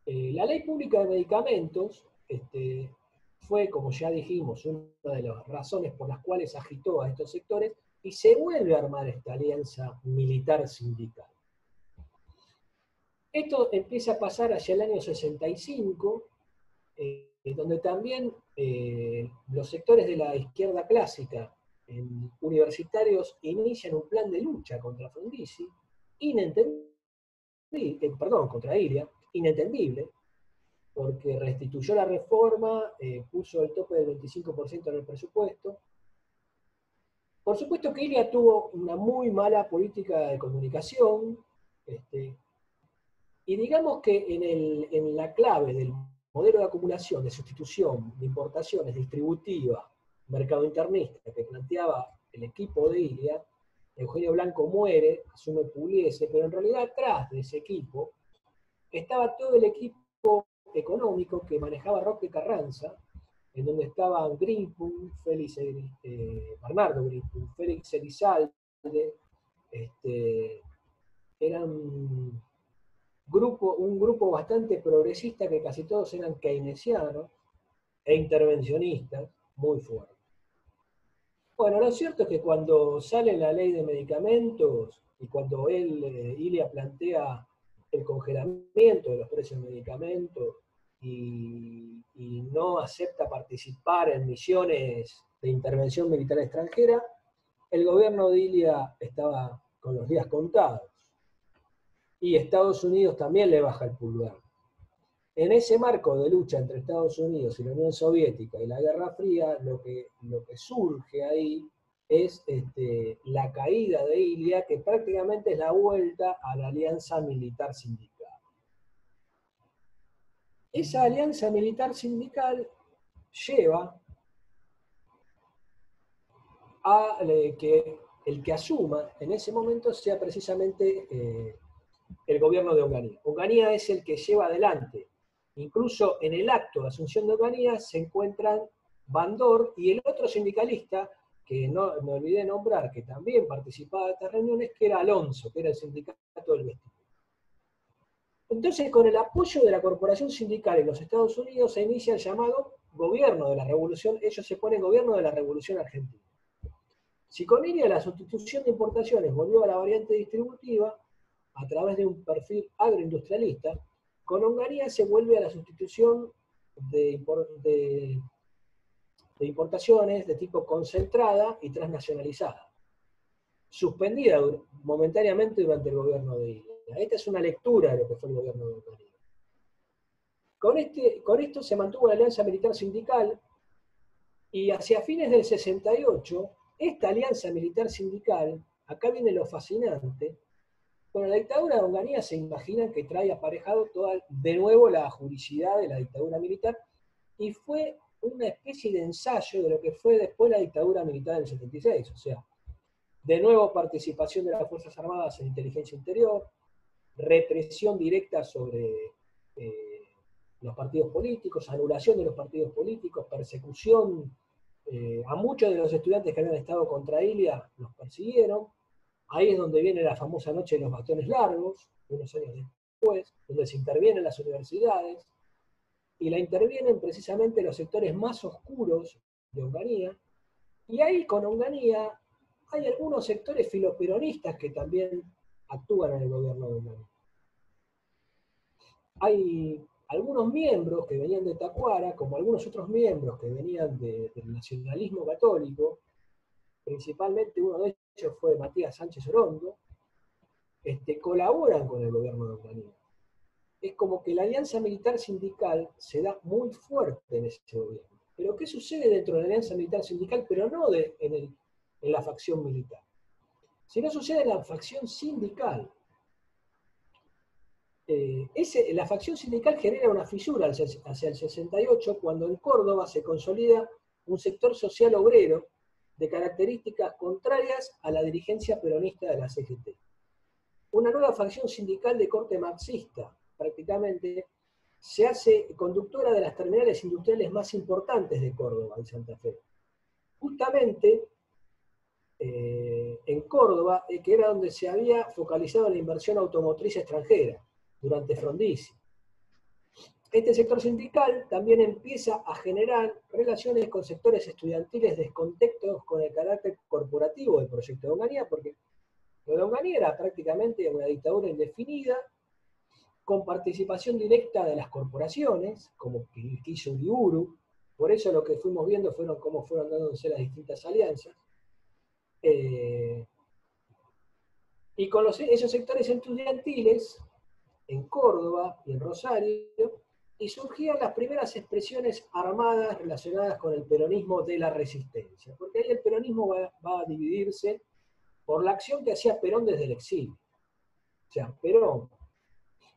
Eh, la ley pública de medicamentos este, fue, como ya dijimos, una de las razones por las cuales agitó a estos sectores y se vuelve a armar esta alianza militar sindical. Esto empieza a pasar hacia el año 65, eh, donde también eh, los sectores de la izquierda clásica universitarios inician un plan de lucha contra Frondizi, inentendible, eh, perdón, contra Iria, inentendible, porque restituyó la reforma, puso el tope del 25% en el presupuesto. Por supuesto que Iria tuvo una muy mala política de comunicación, este, y digamos que en, la clave del modelo de acumulación, de sustitución, de importaciones, distributiva, mercado internista que planteaba el equipo de Ilia, Eugenio Blanco muere, asume Pugliese, pero en realidad atrás de ese equipo estaba todo el equipo económico que manejaba Roque Carranza, en donde estaban Greenpun, Félix, eh, Bernardo Félix Elizalde, este, eran grupo, un grupo bastante progresista que casi todos eran keynesianos e intervencionistas, muy fuertes. Bueno, lo cierto es que cuando sale la ley de medicamentos y cuando él, eh, Ilia, plantea el congelamiento de los precios de medicamentos y, y no acepta participar en misiones de intervención militar extranjera, el gobierno de Ilia estaba con los días contados y Estados Unidos también le baja el pulgar. En ese marco de lucha entre Estados Unidos y la Unión Soviética y la Guerra Fría, lo que, lo que surge ahí es este, la caída de Ilia, que prácticamente es la vuelta a la alianza militar sindical. Esa alianza militar sindical lleva a eh, que el que asuma en ese momento sea precisamente eh, el gobierno de Onganía. Onganía es el que lleva adelante. Incluso en el acto de asunción de Onganía se encuentran Bandor y el otro sindicalista, que no me olvidé nombrar, que también participaba de estas reuniones, que era Alonso, que era el sindicato del vestido. Entonces, con el apoyo de la corporación sindical en los Estados Unidos, se inicia el llamado gobierno de la revolución, ellos se ponen gobierno de la revolución argentina. Si con ella la sustitución de importaciones volvió a la variante distributiva, a través de un perfil agroindustrialista, con Onganía se vuelve a la sustitución de, importaciones de tipo concentrada y transnacionalizada. suspendida momentáneamente durante el gobierno de Ilia. Esta es una lectura de lo que fue el gobierno de Onganía. Con, este, con esto se mantuvo la alianza militar sindical y hacia fines del 68, esta alianza militar sindical, acá viene lo fascinante, con la dictadura de Onganía se imaginan que trae aparejado toda, de nuevo la juricidad de la dictadura militar y fue una especie de ensayo de lo que fue después la dictadura militar del 76, o sea, de nuevo participación de las Fuerzas Armadas en inteligencia interior, represión directa sobre eh, los partidos políticos, anulación de los partidos políticos, persecución eh, a muchos de los estudiantes que habían estado contra Ilia, los persiguieron. Ahí es donde viene la famosa noche de los bastones largos, unos años después, donde se intervienen las universidades, y la intervienen precisamente los sectores más oscuros de Onganía, y ahí con Onganía hay algunos sectores filoperonistas que también actúan en el gobierno de Onganía. Hay algunos miembros que venían de Tacuara, como algunos otros miembros que venían del nacionalismo católico, principalmente uno de fue Matías Sánchez Orondo, este, colaboran con el gobierno de Onganía. Es como que la alianza militar sindical se da muy fuerte en ese gobierno. Pero ¿qué sucede dentro de la alianza militar sindical, pero no de, en, en la facción militar? Si no sucede en la facción sindical, eh, la facción sindical genera una fisura hacia el 68 cuando en Córdoba se consolida un sector social obrero de características contrarias a la dirigencia peronista de la CGT. Una nueva facción sindical de corte marxista, prácticamente, se hace conductora de las terminales industriales más importantes de Córdoba y Santa Fe. Justamente eh, en Córdoba, eh, que era donde se había focalizado la inversión automotriz extranjera durante Frondizi. Este sector sindical también empieza a generar relaciones con sectores estudiantiles descontextos con el carácter corporativo del proyecto de Onganía, porque lo de Onganía era prácticamente una dictadura indefinida, con participación directa de las corporaciones, como que hizo Uriburu, por eso lo que fuimos viendo fueron cómo fueron dándose las distintas alianzas. Eh, y con esos sectores estudiantiles en Córdoba y en Rosario, y surgían las primeras expresiones armadas relacionadas con el peronismo de la resistencia, porque ahí el peronismo va, a dividirse por la acción que hacía Perón desde el exilio. O sea, Perón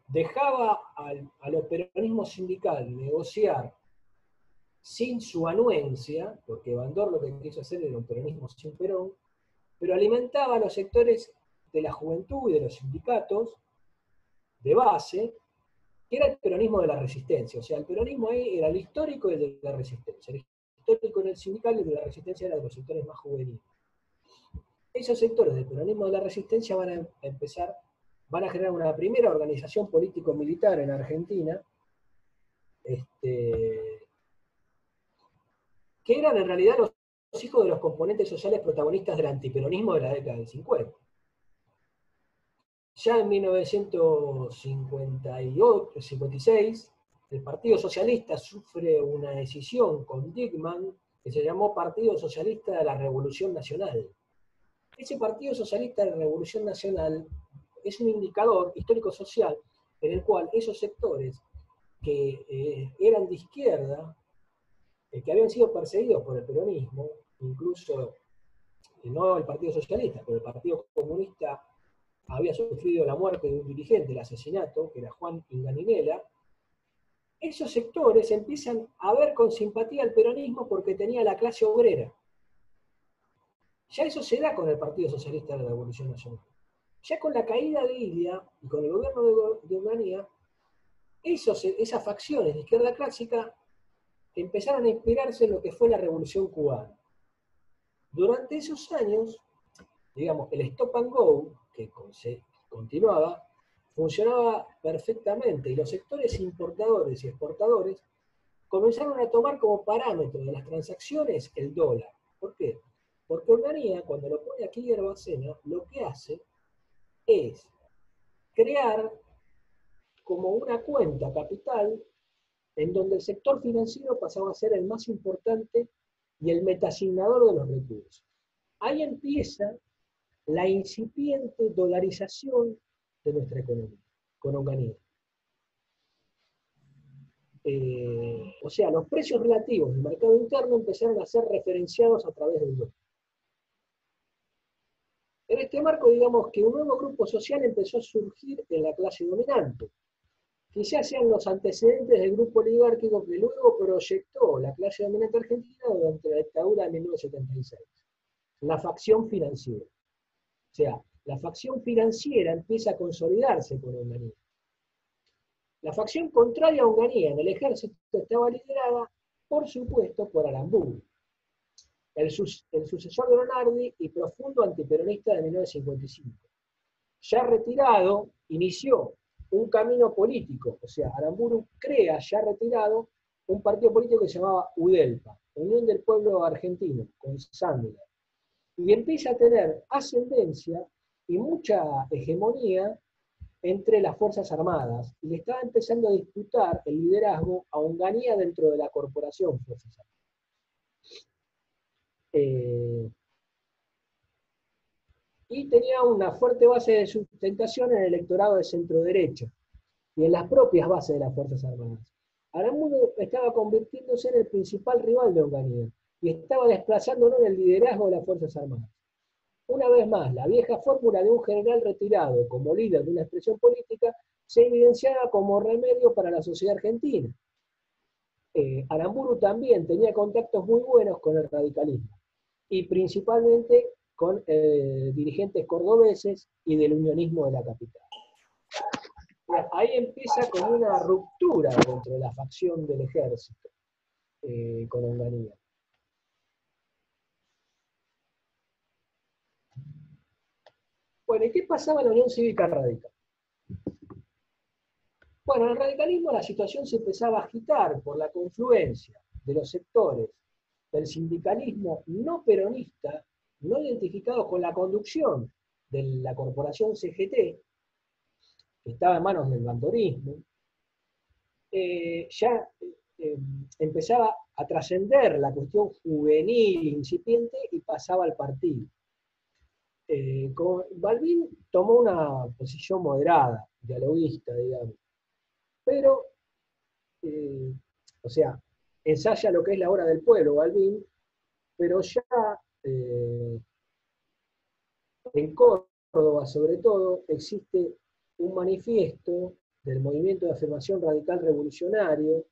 dejaba a los peronismos sindicales negociar sin su anuencia, porque Bandor lo que quiso hacer era un peronismo sin Perón, pero alimentaba a los sectores de la juventud y de los sindicatos de base, que era el peronismo de la resistencia. O sea, el peronismo ahí era el histórico y el de la resistencia. El histórico en el sindical y el de la resistencia era de los sectores más juveniles. Esos sectores del peronismo de la resistencia van a empezar, van a generar una primera organización político-militar en Argentina, este, que eran en realidad los hijos de los componentes sociales protagonistas del antiperonismo de la década del 50. Ya en 1956, el Partido Socialista sufre una decisión con Dickman que se llamó Partido Socialista de la Revolución Nacional. Ese Partido Socialista de la Revolución Nacional es un indicador histórico-social en el cual esos sectores que eh, eran de izquierda, eh, que habían sido perseguidos por el peronismo, incluso eh, no el Partido Socialista, pero el Partido Comunista había sufrido la muerte de un dirigente, el asesinato, que era Juan Inganinela, esos sectores empiezan a ver con simpatía al peronismo porque tenía la clase obrera. Ya eso se da con el Partido Socialista de la Revolución Nacional. Ya con la caída de Ilia y con el gobierno de, Humanía, esas facciones de izquierda clásica empezaron a inspirarse en lo que fue la Revolución Cubana. Durante esos años, digamos, el stop and go, que continuaba, funcionaba perfectamente y los sectores importadores y exportadores comenzaron a tomar como parámetro de las transacciones el dólar. ¿Por qué? Porque Organia, cuando lo pone aquí Herbacena, lo que hace es crear como una cuenta capital en donde el sector financiero pasaba a ser el más importante y el metasignador de los recursos. Ahí empieza la incipiente dolarización de nuestra economía, con Onganía. Eh, o sea, los precios relativos del mercado interno empezaron a ser referenciados a través del dólar. En este marco, digamos que un nuevo grupo social empezó a surgir en la clase dominante. Quizás sean los antecedentes del grupo oligárquico que luego proyectó la clase dominante argentina durante la dictadura de 1976. La facción financiera. O sea, la facción financiera empieza a consolidarse con Onganía. La facción contraria a Onganía en el ejército estaba liderada, por supuesto, por Aramburu, el, sucesor de Leonardi y profundo antiperonista de 1955. Ya retirado, inició un camino político, o sea, Aramburu crea, ya retirado, un partido político que se llamaba UDELPA, Unión del Pueblo Argentino, con Sandler, y empieza a tener ascendencia y mucha hegemonía entre las Fuerzas Armadas, y le estaba empezando a disputar el liderazgo a Onganía dentro de la corporación Fuerzas Armadas. Eh, y tenía una fuerte base de sustentación en el electorado de centro-derecha y en las propias bases de las Fuerzas Armadas. Aramundo estaba convirtiéndose en el principal rival de Onganía y estaba desplazándolo en el liderazgo de las Fuerzas Armadas. Una vez más, la vieja fórmula de un general retirado como líder de una expresión política se evidenciaba como remedio para la sociedad argentina. Eh, Aramburu también tenía contactos muy buenos con el radicalismo y principalmente con eh, dirigentes cordobeses y del unionismo de la capital. Ahí empieza con una ruptura dentro de la facción del ejército eh, con Onganía. Bueno, ¿y qué pasaba en la Unión Cívica Radical? Bueno, en el radicalismo la situación se empezaba a agitar por la confluencia de los sectores del sindicalismo no peronista, no identificado con la conducción de la corporación CGT, que estaba en manos del bandorismo, eh, ya eh, empezaba a trascender la cuestión juvenil, incipiente, y pasaba al partido. Eh, tomó una posición moderada, dialoguista, digamos, pero, o sea, ensaya lo que es la hora del pueblo, Balbín, pero ya eh, en Córdoba, sobre todo, existe un manifiesto del movimiento de afirmación radical revolucionario.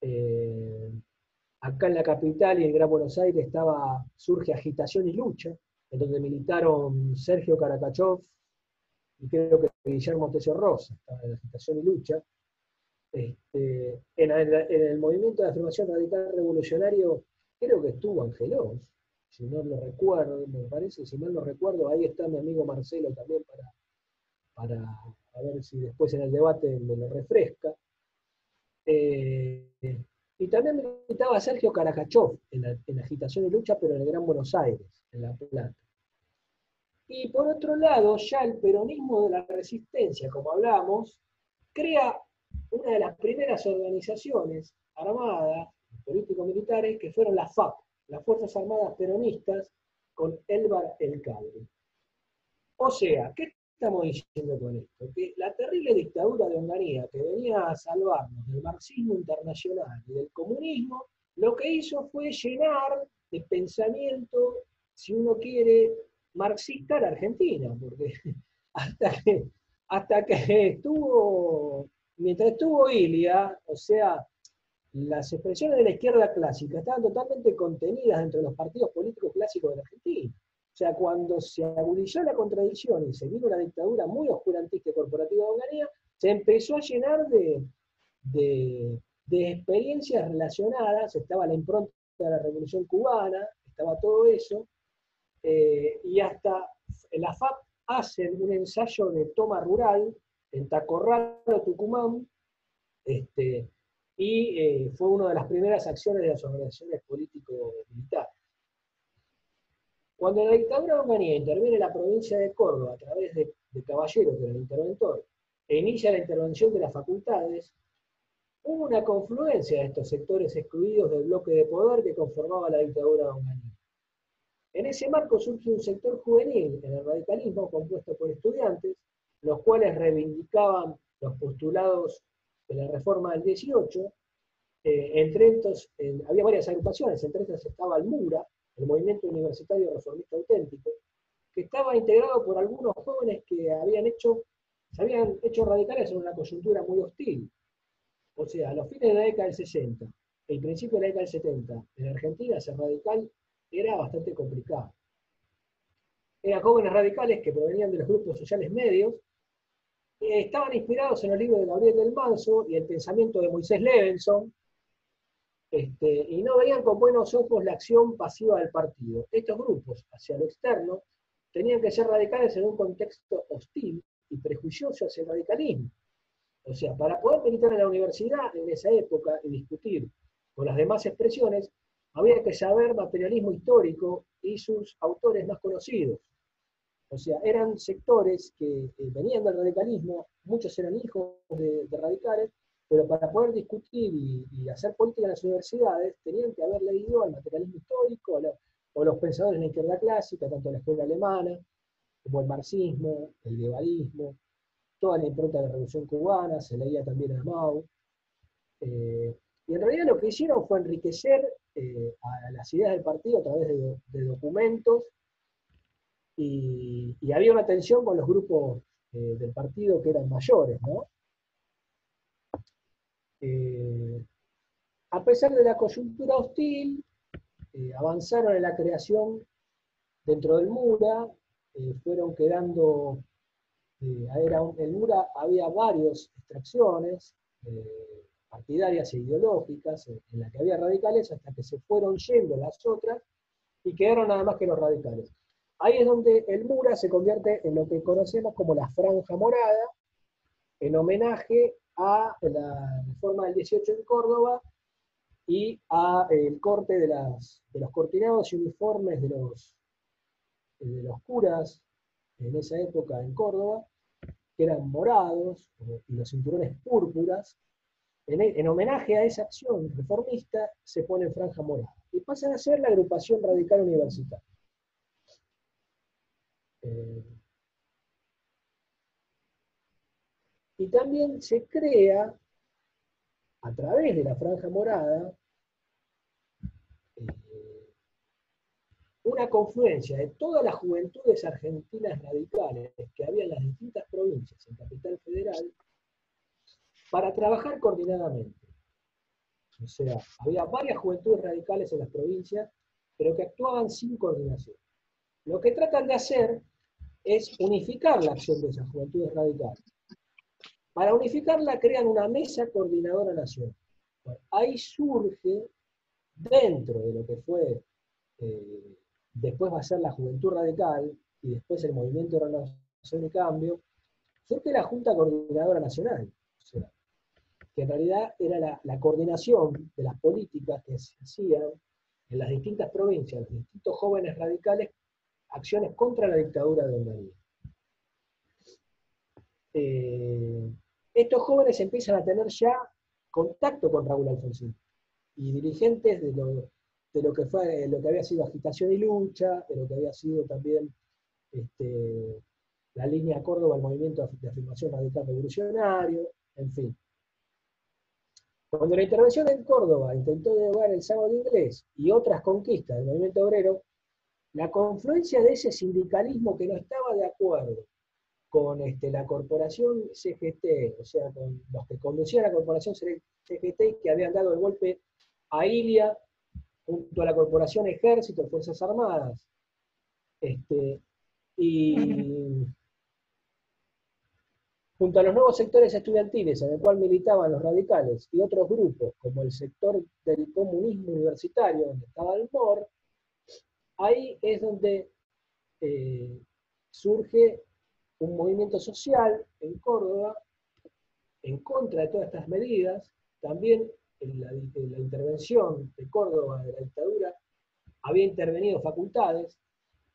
Eh, acá en la capital y en Gran Buenos Aires estaba, surge agitación y lucha, en donde militaron Sergio Caracachov y creo que Guillermo Tesio Rosa, en agitación y lucha. Este, en, el, movimiento de afirmación radical revolucionario, creo que estuvo Angelos, si no lo recuerdo, me parece, si mal no recuerdo, ahí está mi amigo Marcelo también para, para ver si después en el debate me lo refresca. Eh, y también me invitaba a Sergio Caracachov en, en Agitación y Lucha, pero en el Gran Buenos Aires, en La Plata. Y por otro lado, ya el peronismo de la resistencia, como hablábamos, crea una de las primeras organizaciones armadas, político-militares, que fueron las FAP, las Fuerzas Armadas Peronistas, con Elbar El Cadre. O sea, ¿qué estamos diciendo con esto? Que la terrible dictadura de Onganía, que venía a salvarnos del marxismo internacional y del comunismo, lo que hizo fue llenar de pensamiento, si uno quiere, marxista la Argentina, porque hasta que, hasta que estuvo mientras estuvo Ilia, o sea, las expresiones de la izquierda clásica estaban totalmente contenidas dentro de los partidos políticos clásicos de la Argentina. O sea, cuando se agudizó la contradicción y se vino una dictadura muy oscurantista y corporativa de se empezó a llenar de, experiencias relacionadas, estaba la impronta de la Revolución Cubana, estaba todo eso, eh, y hasta la FAP hacen un ensayo de toma rural en Tacorralo, Tucumán, este, y eh, fue una de las primeras acciones de las organizaciones político-militares. Cuando la dictadura de interviene en la provincia de Córdoba a través de, Caballero, que era el interventor, e inicia la intervención de las facultades, hubo una confluencia de estos sectores excluidos del bloque de poder que conformaba la dictadura de En ese marco surge un sector juvenil en el radicalismo compuesto por estudiantes, los cuales reivindicaban los postulados de la reforma del 18. Eh, entre estos, había varias agrupaciones, entre estas estaba el MURA, el Movimiento Universitario Reformista Auténtico, que estaba integrado por algunos jóvenes que habían hecho, se habían hecho radicales en una coyuntura muy hostil. O sea, a los fines de la década del 60, el principio de la década del 70, en Argentina ser radical era bastante complicado. Eran jóvenes radicales que provenían de los grupos sociales medios, estaban inspirados en el libro de Gabriel del Manso y el pensamiento de Moisés Levenson, este, y no veían con buenos ojos la acción pasiva del partido. Estos grupos, hacia lo externo, tenían que ser radicales en un contexto hostil y prejuicioso hacia el radicalismo. O sea, para poder militar en la universidad en esa época y discutir con las demás expresiones, había que saber materialismo histórico y sus autores más conocidos. O sea, eran sectores que venían del radicalismo, muchos eran hijos de, radicales, pero para poder discutir y, hacer política en las universidades tenían que haber leído al materialismo histórico o los pensadores de la izquierda clásica, tanto la escuela alemana como el marxismo, el liberalismo, toda la impronta de la Revolución Cubana, se leía también a Mao. Eh, y en realidad lo que hicieron fue enriquecer eh, a las ideas del partido a través de, documentos y, había una tensión con los grupos eh, del partido que eran mayores, ¿no? a pesar de la coyuntura hostil, avanzaron en la creación dentro del MURA, fueron quedando eh, era en Mura había varias extracciones eh, partidarias e ideológicas en, las que había radicales hasta que se fueron yendo las otras y quedaron nada más que los radicales. Ahí es donde el Mura se convierte en lo que conocemos como la franja morada, en homenaje a la reforma del 18 en Córdoba y a el corte de, las, de los cortinados y uniformes de los, de los curas en esa época en Córdoba, que eran morados, y los cinturones púrpuras, en, homenaje a esa acción reformista, se pone franja morada. Y pasan a ser la agrupación radical universitaria. Eh, y también se crea, a través de la franja morada, una confluencia de todas las juventudes argentinas radicales que había en las distintas provincias en Capital Federal para trabajar coordinadamente. O sea, había varias juventudes radicales en las provincias, pero que actuaban sin coordinación. Lo que tratan de hacer es unificar la acción de esas juventudes radicales. Para unificarla crean una mesa coordinadora nacional. ahí surge, dentro de lo que fue eh, después va a ser la Juventud Radical y después el Movimiento de Renovación y Cambio, surge la Junta Coordinadora Nacional, que en realidad era la, coordinación de las políticas que se hacían en las distintas provincias, los distintos jóvenes radicales, acciones contra la dictadura de Ondaría. Eh, estos jóvenes empiezan a tener ya contacto con Raúl Alfonsín y dirigentes de los de lo que fue lo que había sido agitación y lucha, de lo que había sido también este, la línea Córdoba, el movimiento de afirmación radical revolucionario, en fin. Cuando la intervención en Córdoba intentó derogar el sábado inglés y otras conquistas del movimiento obrero, la confluencia de ese sindicalismo que no estaba de acuerdo con este, la corporación CGT, o sea, con los que conducían la corporación CGT que habían dado el golpe a Ilia junto a la Corporación Ejército, Fuerzas Armadas, este, y junto a los nuevos sectores estudiantiles en el cual militaban los radicales y otros grupos, como el sector del comunismo universitario, donde estaba el MOR, ahí es donde eh, surge un movimiento social en Córdoba en contra de todas estas medidas, también en la, intervención de Córdoba de la dictadura, había intervenido facultades,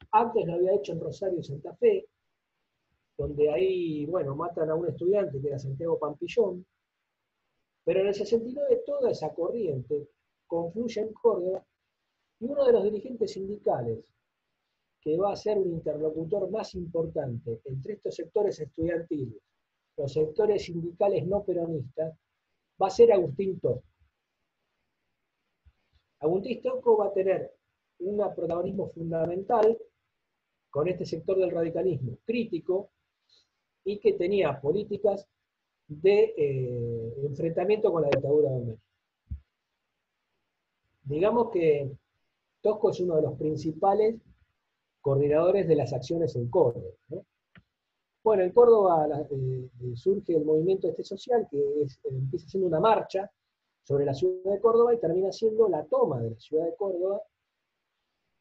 antes lo había hecho en Rosario y Santa Fe, donde ahí, bueno, matan a un estudiante que era Santiago Pampillón, pero en el 69 toda esa corriente confluye en Córdoba y uno de los dirigentes sindicales que va a ser un interlocutor más importante entre estos sectores estudiantiles, los sectores sindicales no peronistas, va a ser Agustín Tosco. Agustín Tosco va a tener un protagonismo fundamental con este sector del radicalismo crítico y que tenía políticas de eh, enfrentamiento con la dictadura de México. Digamos que Tosco es uno de los principales coordinadores de las acciones en Córdoba. Bueno, en Córdoba eh, eh, surge el movimiento este social que empieza siendo una marcha sobre la ciudad de Córdoba y termina siendo la toma de la ciudad de Córdoba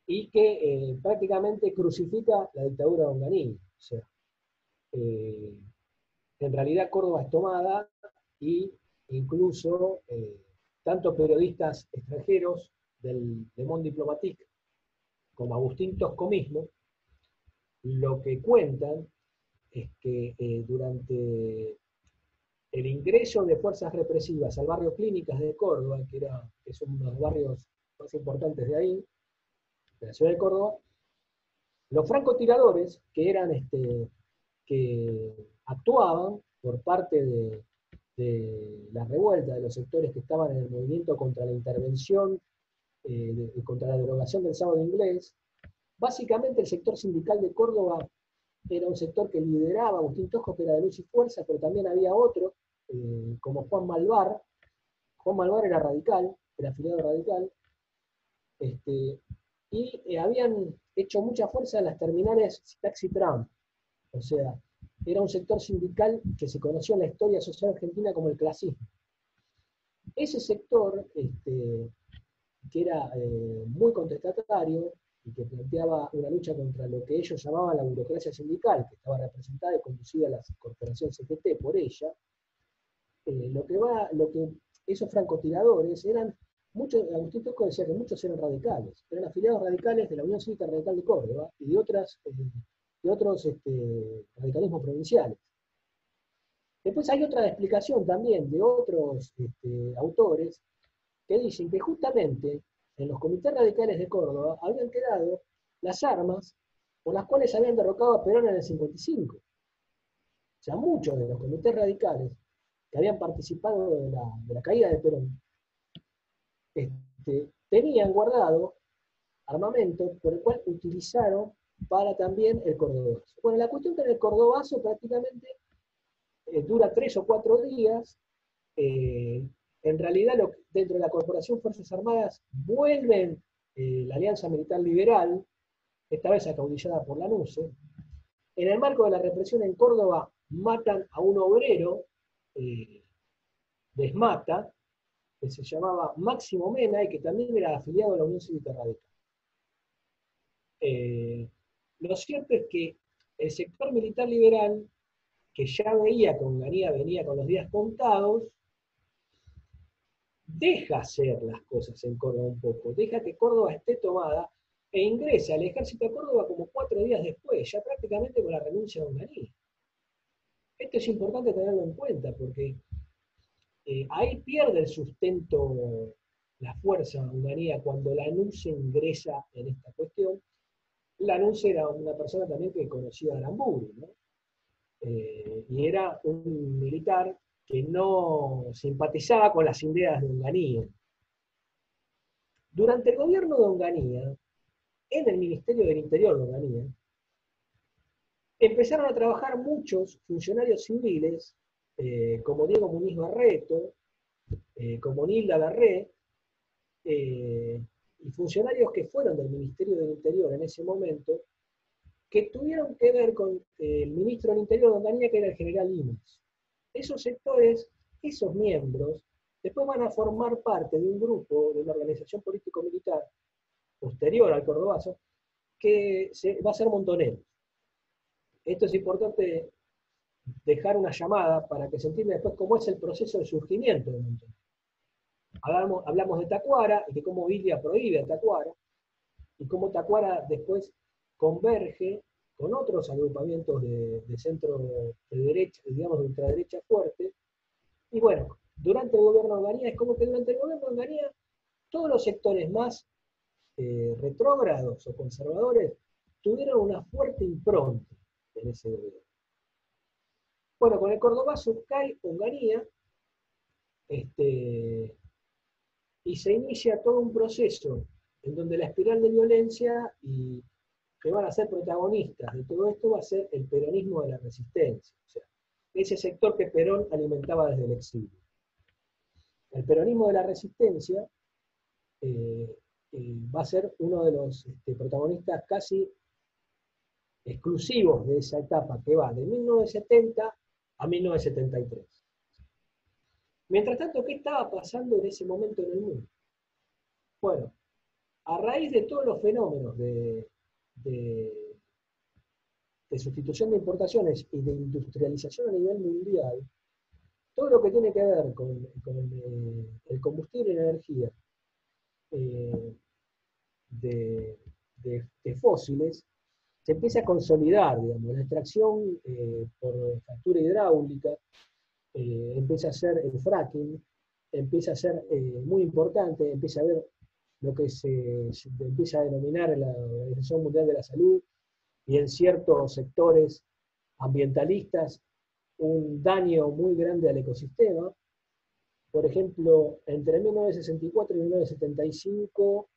y que prácticamente crucifica la dictadura de Onganini. O sea, en realidad Córdoba es tomada y incluso eh, tanto periodistas extranjeros del Monde Diplomatique como Agustín Tosco mismo, lo que cuentan es que eh, durante el ingreso de fuerzas represivas al barrio Clínicas de Córdoba, que, era, es uno de los barrios más importantes de ahí, de la ciudad de Córdoba, los francotiradores, que eran este, que actuaban por parte de, la revuelta de los sectores que estaban en el movimiento contra la intervención, eh, contra la derogación del sábado inglés. Básicamente el sector sindical de Córdoba era un sector que lideraba Agustín Tosco, que era de luz y fuerza, pero también había otro, eh, como Juan Malvar. Juan Malvar era radical, era afiliado radical, este, y eh, habían hecho mucha fuerza en las terminales taxi-tram, o sea, era un sector sindical que se conoció en la historia social argentina como el clasismo. Ese sector, este, que era eh, muy contestatario y que planteaba una lucha contra lo que ellos llamaban la burocracia sindical, que estaba representada y conducida a la corporación CGT por ella, eh, lo, que va, lo que esos francotiradores eran, muchos, Agustín Tosco decía que muchos eran radicales, eran afiliados radicales de la Unión Cívica Radical de Córdoba y de otras eh, y otros este, radicalismos provinciales. Después hay otra explicación también de otros este, autores que dicen que justamente en los comités radicales de Córdoba habían quedado las armas por las cuales habían derrocado a Perón en el 55. O sea, muchos de los comités radicales que habían participado de la, caída de Perón este, tenían guardado armamento por el cual utilizaron para también el cordobazo. Bueno, la cuestión que en el cordobazo prácticamente eh, dura tres o cuatro días. Eh, en realidad, dentro de la Corporación Fuerzas Armadas vuelven eh, la Alianza Militar Liberal, esta vez acaudillada por la NUCE. En el marco de la represión en Córdoba, matan a un obrero, desmata, que se llamaba Máximo Mena y que también era afiliado a la Unión Cívica Radical. Lo cierto es que el sector militar liberal, que ya veía que Onganía venía con los días contados, deja hacer las cosas en Córdoba un poco, deja que Córdoba esté tomada e ingresa al ejército de Córdoba como cuatro días después, ya prácticamente con la renuncia de Onganía. Esto es importante tenerlo en cuenta porque eh, ahí pierde el sustento la fuerza Onganía cuando la anuncia ingresa en esta cuestión Lanús era una persona también que conocía a Aramburu, ¿no? Eh, y era un militar que no simpatizaba con las ideas de Onganía. Durante el gobierno de Onganía, en el Ministerio del Interior de Onganía, empezaron a trabajar muchos funcionarios civiles, eh, como Diego Muniz Barreto, eh, como Nilda Garré, y funcionarios que fueron del Ministerio del Interior en ese momento, que tuvieron que ver con eh, el ministro del Interior de Onganía, que era el general Imes. Esos sectores, esos miembros, después van a formar parte de un grupo, de una organización político-militar posterior al Cordobazo, que va a ser Montonero. Esto es importante dejar una llamada para que se entienda después cómo es el proceso de surgimiento de Montonero. Hablamos, de Tacuara y de cómo Ilia prohíbe a Tacuara y cómo Tacuara después converge con otros agrupamientos de, centro de derecha, digamos de ultraderecha fuerte. Y bueno, durante el gobierno de Onganía, es como que durante el gobierno de Onganía todos los sectores más eh, retrógrados o conservadores tuvieron una fuerte impronta en ese gobierno. Bueno, con el cordobazo cae Onganía este, y se inicia todo un proceso en donde la espiral de violencia y que van a ser protagonistas de todo esto va a ser el peronismo de la resistencia, o sea, ese sector que Perón alimentaba desde el exilio. El peronismo de la resistencia eh, eh, va a ser uno de los este, protagonistas casi exclusivos de esa etapa que va de 1970 a 1973. Mientras tanto, ¿qué estaba pasando en ese momento en el mundo? Bueno, a raíz de todos los fenómenos de, sustitución de importaciones y de industrialización a nivel mundial, todo lo que tiene que ver con, eh, el combustible y energía eh, de, fósiles se empieza a consolidar, digamos, la extracción eh, por fractura hidráulica, empieza a ser el fracking, empieza a ser muy importante, empieza a haber lo que se, empieza a denominar la Organización Mundial de la Salud y en ciertos sectores ambientalistas un daño muy grande al ecosistema. Por ejemplo, entre 1964 y 1975,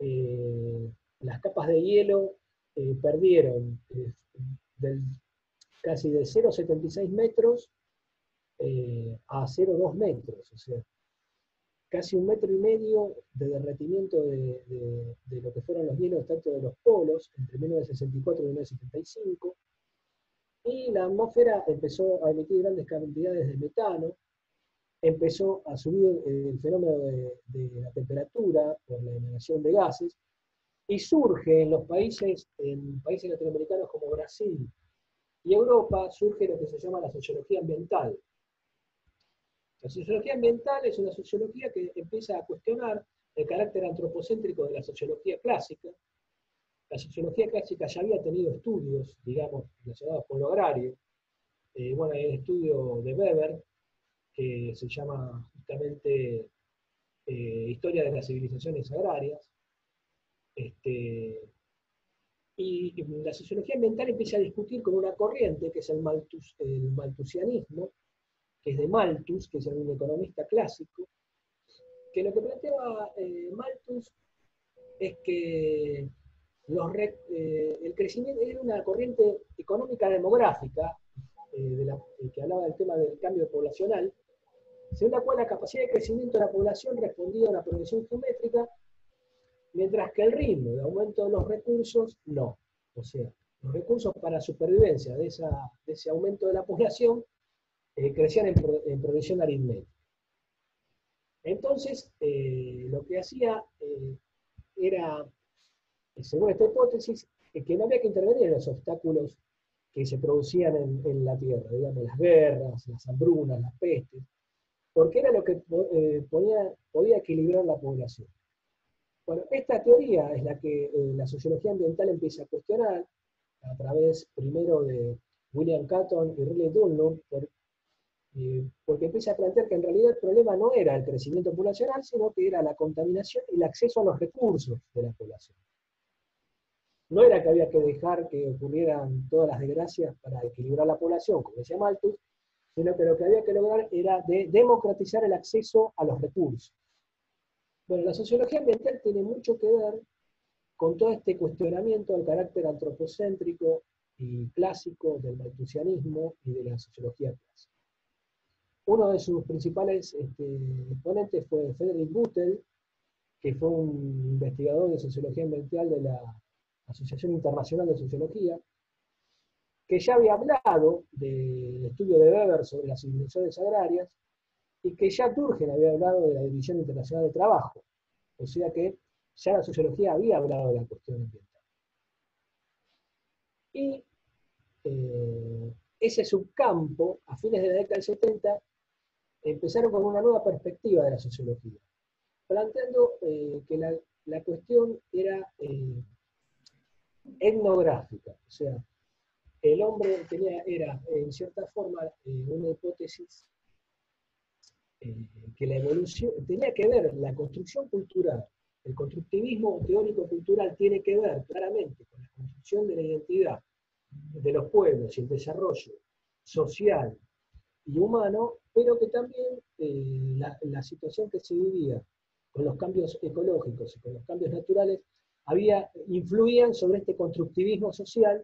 eh, las capas de hielo eh, perdieron eh, casi de 0,76 metros a 0,2 metros. O sea, casi un metro y medio de derretimiento de, lo que fueron los hielos tanto de los polos entre 1964 y 1975, y la atmósfera empezó a emitir grandes cantidades de metano, empezó a subir el fenómeno de, de la temperatura por la emanación de gases, y surge en los países, en países latinoamericanos como Brasil y Europa, surge lo que se llama la sociología ambiental, la sociología ambiental es una sociología que empieza a cuestionar el carácter antropocéntrico de la sociología clásica. La sociología clásica ya había tenido estudios, digamos, relacionados con lo agrario. Eh, bueno, hay un estudio de Weber que se llama justamente eh, Historia de las civilizaciones agrarias. Este, y la sociología ambiental empieza a discutir con una corriente que es el, el maltusianismo, que es de Malthus, que es un economista clásico, que lo que planteaba eh, Malthus es que eh, el crecimiento era una corriente económica demográfica, eh, que hablaba del tema del cambio poblacional, según la cual la capacidad de crecimiento de la población respondía a una progresión geométrica, mientras que el ritmo de aumento de los recursos no. O sea, los recursos para supervivencia de, de ese aumento de la población eh, crecían en, en, progresión aritmética. Entonces, eh, lo que hacía eh, era, según esta hipótesis, que no había que intervenir en los obstáculos que se producían en, la Tierra, digamos, las guerras, las hambrunas, las pestes, porque era lo que podía equilibrar la población. Bueno, esta teoría es la que la sociología ambiental empieza a cuestionar a través primero de William Catton y Riley Dunlop, por, eh, porque empieza a plantear que en realidad el problema no era el crecimiento poblacional, sino que era la contaminación y el acceso a los recursos de la población. No era que había que dejar que ocurrieran todas las desgracias para equilibrar la población, como decía Malthus, sino que lo que había que lograr era de democratizar el acceso a los recursos. Bueno, la sociología ambiental tiene mucho que ver con todo este cuestionamiento del carácter antropocéntrico y clásico del malthusianismo y de la sociología clásica. Uno de sus principales este, exponentes fue Frederick Buttel, que fue un investigador de sociología ambiental de la Asociación Internacional de Sociología, que ya había hablado del estudio de Weber sobre las civilizaciones agrarias y que ya Turgen había hablado de la División Internacional de Trabajo. O sea que ya la sociología había hablado de la cuestión ambiental. Y eh, ese subcampo, a fines de la década del 70, empezaron con una nueva perspectiva de la sociología, planteando eh, que la, cuestión era eh, etnográfica, o sea, el hombre tenía, era en cierta forma eh, una hipótesis que la evolución tenía que ver la construcción cultural el constructivismo teórico-cultural tiene que ver claramente con la construcción de la identidad de los pueblos y el desarrollo social y humano, pero que también eh, la, situación que se vivía con los cambios ecológicos y con los cambios naturales había, influían sobre este constructivismo social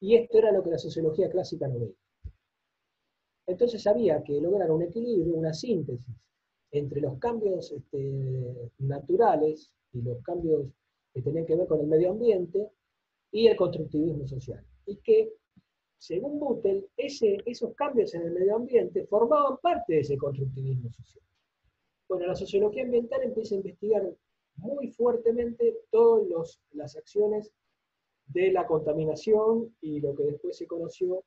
y esto era lo que la sociología clásica no veía. Entonces había que lograr un equilibrio, una síntesis entre los cambios este, naturales y los cambios que tenían que ver con el medio ambiente y el constructivismo social. Y que, según Buttel, esos cambios en el medio ambiente formaban parte de ese constructivismo social. Bueno, la sociología ambiental empieza a investigar muy fuertemente todas las acciones de la contaminación y lo que después se conoció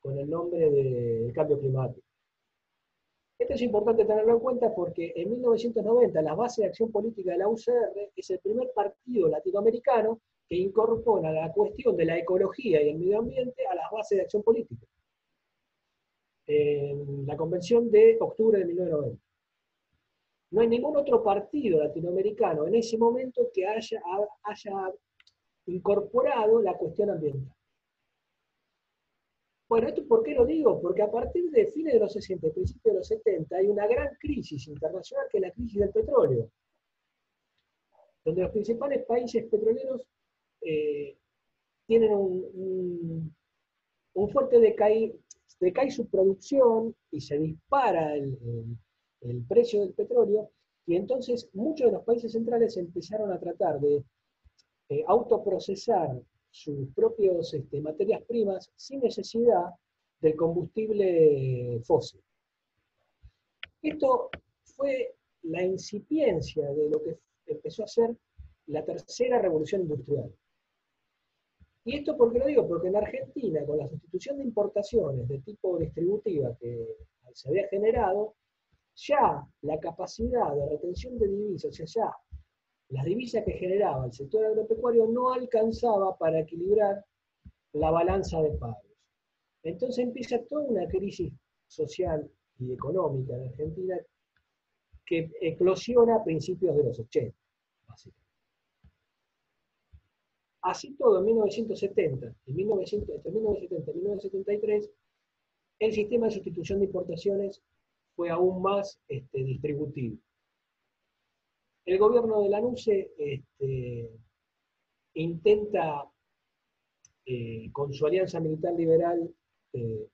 con el nombre de cambio climático. Esto es importante tenerlo en cuenta porque en 1990 la base de acción política de la UCR es el primer partido latinoamericano que incorpora la cuestión de la ecología y el medio ambiente a las bases de acción política. La convención de octubre de 1990. No hay ningún otro partido latinoamericano en ese momento que haya, haya incorporado la cuestión ambiental. Bueno, ¿esto por qué lo digo? Porque a partir de fines de los 60 y principios de los 70 hay una gran crisis internacional que es la crisis del petróleo, donde los principales países petroleros eh, tienen un, fuerte decae, decae su producción y se dispara el, precio del petróleo, y entonces muchos de los países centrales empezaron a tratar de eh, autoprocesar sus propias este, materias primas sin necesidad del combustible fósil. Esto fue la incipiencia de lo que empezó a ser la tercera revolución industrial. ¿Y esto por qué lo digo? Porque en Argentina, con la sustitución de importaciones de tipo distributiva que se había generado, ya la capacidad de retención de divisas, o sea, ya las divisas que generaba el sector agropecuario no alcanzaba para equilibrar la balanza de pagos. Entonces empieza toda una crisis social y económica en Argentina que eclosiona a principios de los 80, básicamente. Así todo, en 1970, entre 1970 y 1973, el sistema de sustitución de importaciones fue aún más este, distributivo. El gobierno de Lanuse este, intenta, eh, con su alianza militar liberal, eh,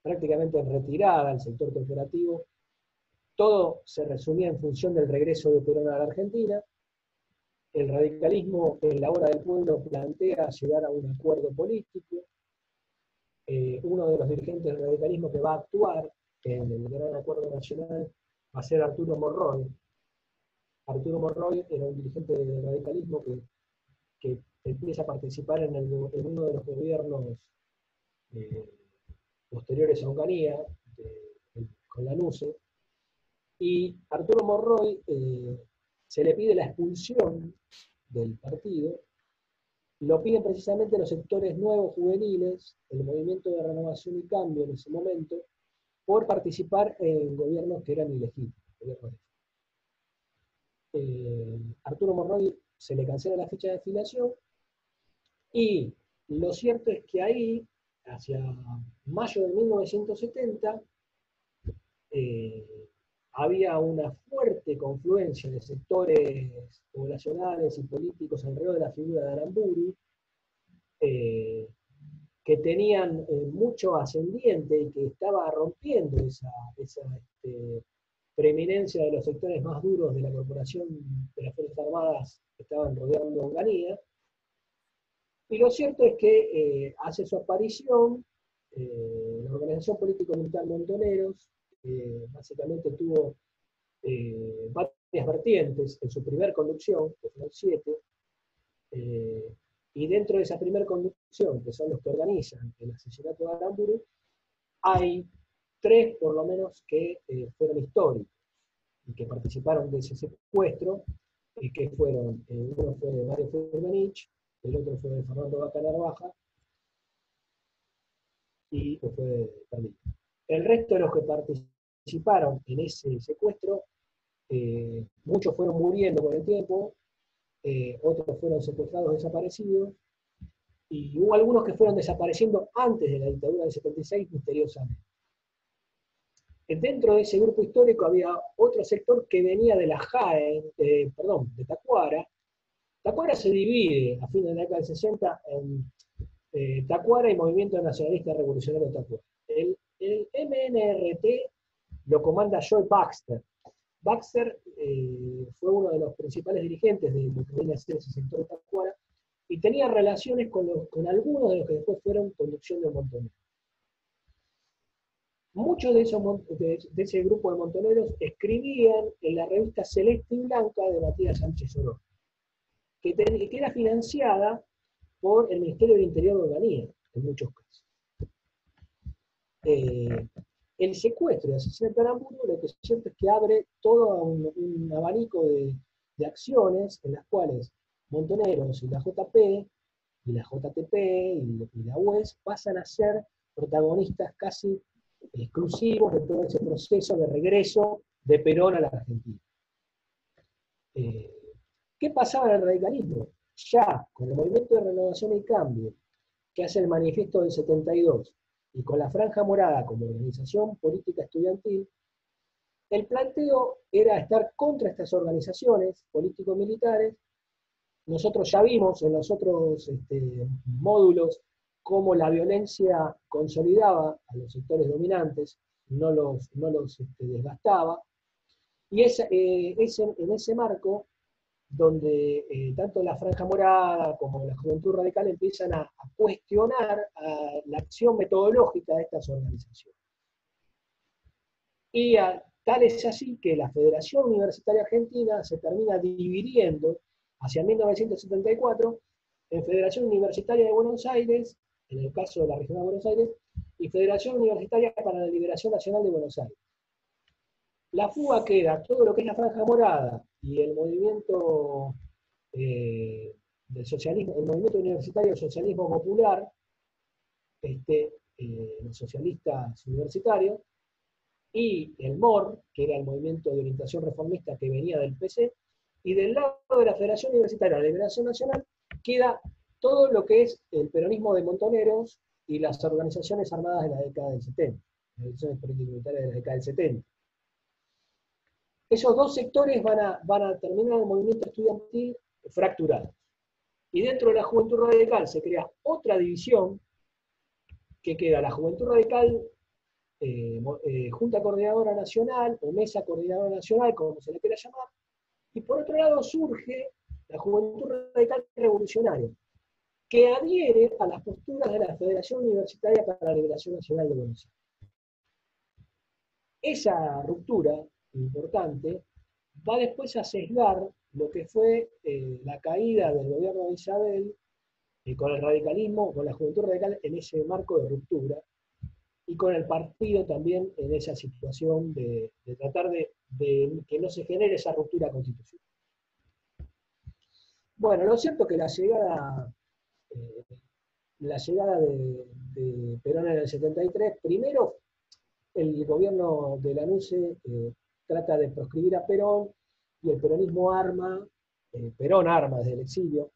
prácticamente retirada al sector cooperativo, todo se resumía en función del regreso de Perón a la Argentina. El radicalismo en la hora del pueblo plantea llegar a un acuerdo político. Eh, uno de los dirigentes del radicalismo que va a actuar en el Gran Acuerdo Nacional va a ser Arturo Morroy, Arturo Monroy era un dirigente del radicalismo que, empieza a participar en, uno de los gobiernos eh, posteriores a Onganía, con la NUCE, y Arturo Monroy eh, se le pide la expulsión del partido, lo piden precisamente los sectores nuevos juveniles, el movimiento de renovación y cambio en ese momento, por participar en gobiernos que eran ilegítimos, eh, Arturo Morroy se le cancela la fecha de afiliación y lo cierto es que ahí, hacia mayo de 1970, eh, había una fuerte confluencia de sectores poblacionales y políticos alrededor de la figura de Aramburu, eh, que tenían mucho ascendiente y que estaba rompiendo esa, este, preeminencia de los sectores más duros de la corporación de las Fuerzas Armadas que estaban rodeando Onganía. Y lo cierto es que eh, hace su aparición eh, la Organización Político-Militar Montoneros, básicamente tuvo eh, varias vertientes en su primer conducción, que fueron siete, y dentro de esa primera conducción, que son los que organizan el asesinato de Aramburu, hay tres por lo menos que eh, fueron históricos y que participaron de ese secuestro, y que fueron, eh, uno fue de Mario Firmenich, el otro fue de Fernando Bacalar Baja, y fue de El resto de los que participaron en ese secuestro eh, muchos fueron muriendo con el tiempo, eh, otros fueron secuestrados, desaparecidos, y hubo algunos que fueron desapareciendo antes de la dictadura del 76 misteriosamente. Dentro de ese grupo histórico había otro sector que venía de la JAE, perdón, de Tacuara. Tacuara se divide a fines de la década del 60 en eh, Tacuara y Movimiento Nacionalista Revolucionario Tacuara. El, MNRT lo comanda Joe Baxter. Baxter eh, fue uno de los principales dirigentes de lo que viene a ser ese sector de Tacuara y tenía relaciones con, algunos de los que después fueron conducción de Montonero. Muchos de, esos, de, ese grupo de montoneros escribían en la revista Celeste y Blanca de Matías Sánchez Oro, que, era financiada por el Ministerio del Interior de Organia, en muchos casos. Eh, el secuestro de asesinato de Aramburu lo que cierto es que abre todo un, abanico de, acciones en las cuales Montoneros y la JP, y la JTP, y, la UES pasan a ser protagonistas casi exclusivos de todo ese proceso de regreso de Perón a la Argentina. Eh, ¿Qué pasaba en el radicalismo? Ya con el movimiento de renovación y cambio, que hace el manifiesto del 72, y con la Franja Morada como organización política estudiantil, el planteo era estar contra estas organizaciones político-militares. Nosotros ya vimos en los otros este, módulos cómo la violencia consolidaba a los sectores dominantes, no los, no los este, desgastaba. Y eh, en ese marco donde eh, tanto la Franja Morada como la Juventud Radical empiezan a, cuestionar la acción metodológica de estas organizaciones. Y tal es así que la Federación Universitaria Argentina se termina dividiendo hacia 1974 en Federación Universitaria de Buenos Aires, en el caso de la región de Buenos Aires, y Federación Universitaria para la Liberación Nacional de Buenos Aires. La fuga queda todo lo que es la franja morada y el movimiento eh, del socialismo, el movimiento universitario del socialismo popular, este, eh, los socialistas universitarios, y el MOR, que era el movimiento de orientación reformista que venía del PC, y del lado de la Federación Universitaria de la Liberación Nacional queda todo lo que es el peronismo de Montoneros y las organizaciones armadas de la década del 70, las organizaciones políticas militares de la década del 70. Esos dos sectores van a, terminar el movimiento estudiantil fracturado. Y dentro de la Juventud Radical se crea otra división que queda la Juventud Radical eh, eh, Junta Coordinadora Nacional o Mesa Coordinadora Nacional, como se le quiera llamar, y por otro lado surge la Juventud Radical Revolucionaria, que adhiere a las posturas de la Federación Universitaria para la Liberación Nacional de Buenos Aires. Esa ruptura importante, va después a sesgar lo que fue eh, la caída del gobierno de Isabel eh, con el radicalismo, con la juventud radical en ese marco de ruptura, y con el partido también en esa situación de, tratar de, que no se genere esa ruptura constitucional. Bueno, lo cierto es que la llegada, eh, la llegada de, Perón en el 73, primero el gobierno de la NUCE trata de proscribir a Perón y el peronismo arma, eh, Perón arma desde el exilio,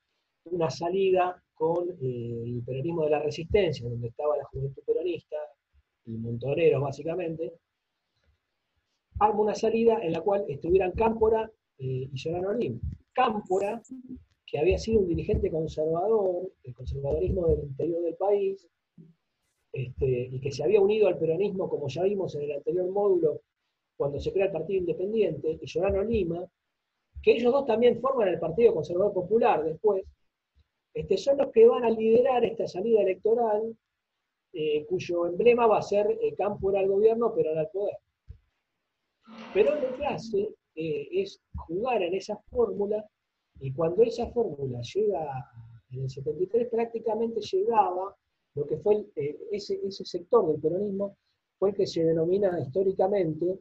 una salida con eh, el peronismo de la resistencia, donde estaba la juventud peronista y montoneros básicamente, arma una salida en la cual estuvieran Cámpora eh, y Solano Lim. Cámpora, que había sido un dirigente conservador, del conservadorismo del interior del país, este, y que se había unido al peronismo, como ya vimos en el anterior módulo, cuando se crea el Partido Independiente, y Llorano Lima, que ellos dos también forman el Partido Conservador Popular después, este, son los que van a liderar esta salida electoral, eh, cuyo emblema va a ser eh, Campo era el gobierno, pero era el poder. Pero lo que hace eh, es jugar en esa fórmula, y cuando esa fórmula llega en el 73, prácticamente llegaba lo que fue ese, ese sector del peronismo, fue el que se denomina históricamente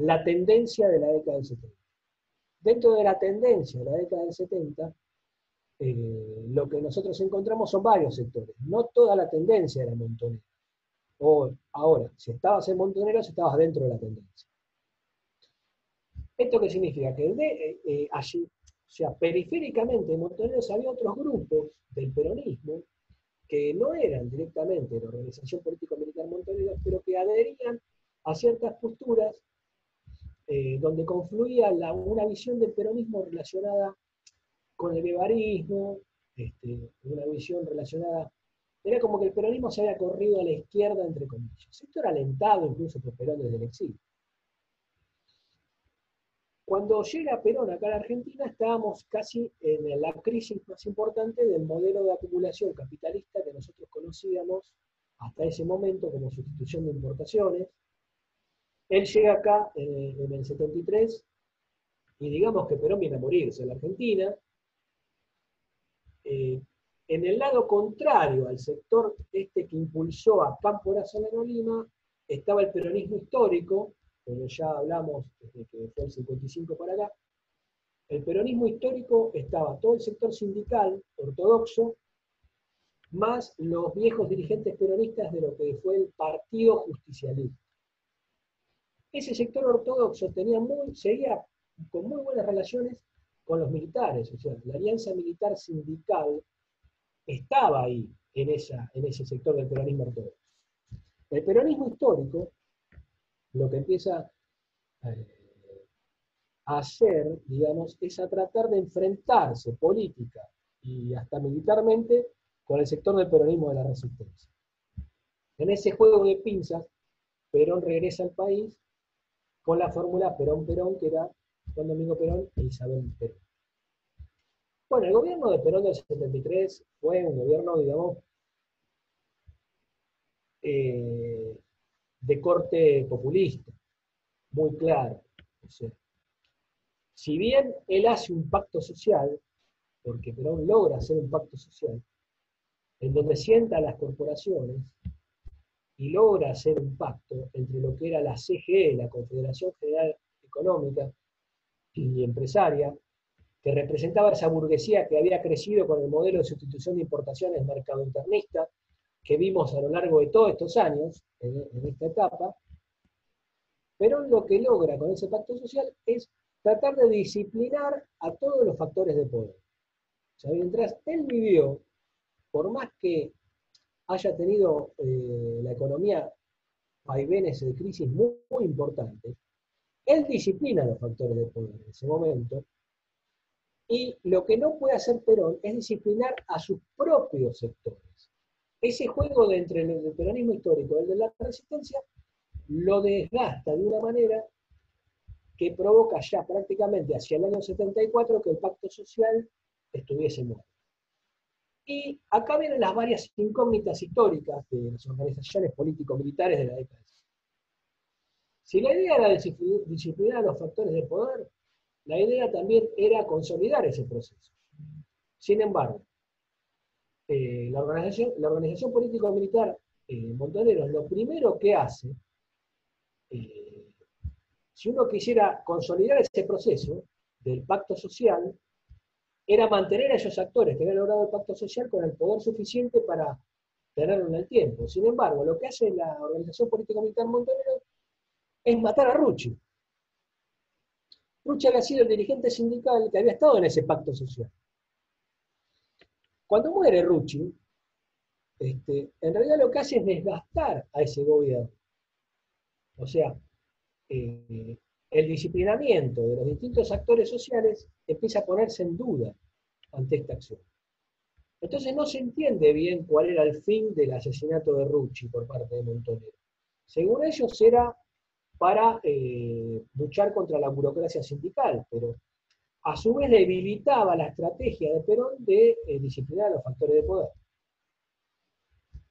la tendencia de la década del 70. Dentro de la tendencia de la década del 70, eh, lo que nosotros encontramos son varios sectores. No toda la tendencia era montonera. O, ahora, si estabas en montonera, estabas dentro de la tendencia. ¿Esto qué significa? Que de, eh, allí, o sea, periféricamente en Montoneros había otros grupos del peronismo que no eran directamente la organización político-militar Montoneros, pero que adherían a ciertas posturas eh, donde confluía una visión del peronismo relacionada con el guevarismo, este, una visión relacionada era como que el peronismo se había corrido a la izquierda, entre comillas. Esto era alentado incluso por Perón desde el exilio. Cuando llega Perón acá a la Argentina, estábamos casi en la crisis más importante del modelo de acumulación capitalista que nosotros conocíamos hasta ese momento como sustitución de importaciones. Él llega acá en, el 73 y digamos que Perón viene a morirse en la Argentina. Eh, en el lado contrario al sector este que impulsó a Cámpora Solano Lima, estaba el peronismo histórico, como ya hablamos desde que fue el 55 para acá. El peronismo histórico estaba todo el sector sindical ortodoxo, más los viejos dirigentes peronistas de lo que fue el Partido Justicialista. Ese sector ortodoxo tenía muy, seguía con muy buenas relaciones con los militares, o sea, la alianza militar sindical estaba ahí, en, esa, en ese sector del peronismo ortodoxo. El peronismo histórico lo que empieza eh, a hacer, digamos, es a tratar de enfrentarse política y hasta militarmente con el sector del peronismo de la resistencia. En ese juego de pinzas, Perón regresa al país con la fórmula Perón-Perón, que era Juan Domingo Perón e Isabel Perón. Bueno, el gobierno de Perón del 73 fue un gobierno, digamos, eh, de corte populista, muy claro. si bien él hace un pacto social, porque Perón logra hacer un pacto social, en donde sienta a las corporaciones y logra hacer un pacto entre lo que era la CGE, la Confederación General Económica y Empresaria, que representaba esa burguesía que había crecido con el modelo de sustitución de importaciones mercado internista que vimos a lo largo de todos estos años, en, esta etapa, pero lo que logra con ese pacto social es tratar de disciplinar a todos los factores de poder. O sea, mientras él vivió, por más que haya tenido eh, la economía vaivenes de crisis muy, muy importantes, él disciplina los factores de poder en ese momento y lo que no puede hacer Perón es disciplinar a sus propios sectores. Ese juego de entre el peronismo histórico y el de la resistencia lo desgasta de una manera que provoca ya prácticamente hacia el año 74 que el pacto social estuviese muerto. Y acá vienen las varias incógnitas históricas de las organizaciones político-militares de la década. Si la idea era disciplinar los factores de poder, la idea también era consolidar ese proceso. Sin embargo, eh, la, organización, la político-militar eh, lo primero que hace, eh, si uno quisiera consolidar ese proceso del pacto social, era mantener a esos actores que habían logrado el pacto social con el poder suficiente para tenerlo en el tiempo. Sin embargo, lo que hace la organización político-militar Montoneros es matar a Rucci. Rucci había sido el dirigente sindical que había estado en ese pacto social. Cuando muere Rucci, este, en realidad lo que hace es desgastar a ese gobierno. O sea, eh, el disciplinamiento de los distintos actores sociales empieza a ponerse en duda ante esta acción. Entonces no se entiende bien cuál era el fin del asesinato de Rucci por parte de Montonero. Según ellos era para eh, luchar contra la burocracia sindical, pero a su vez debilitaba la estrategia de Perón de eh, disciplinar a los factores de poder.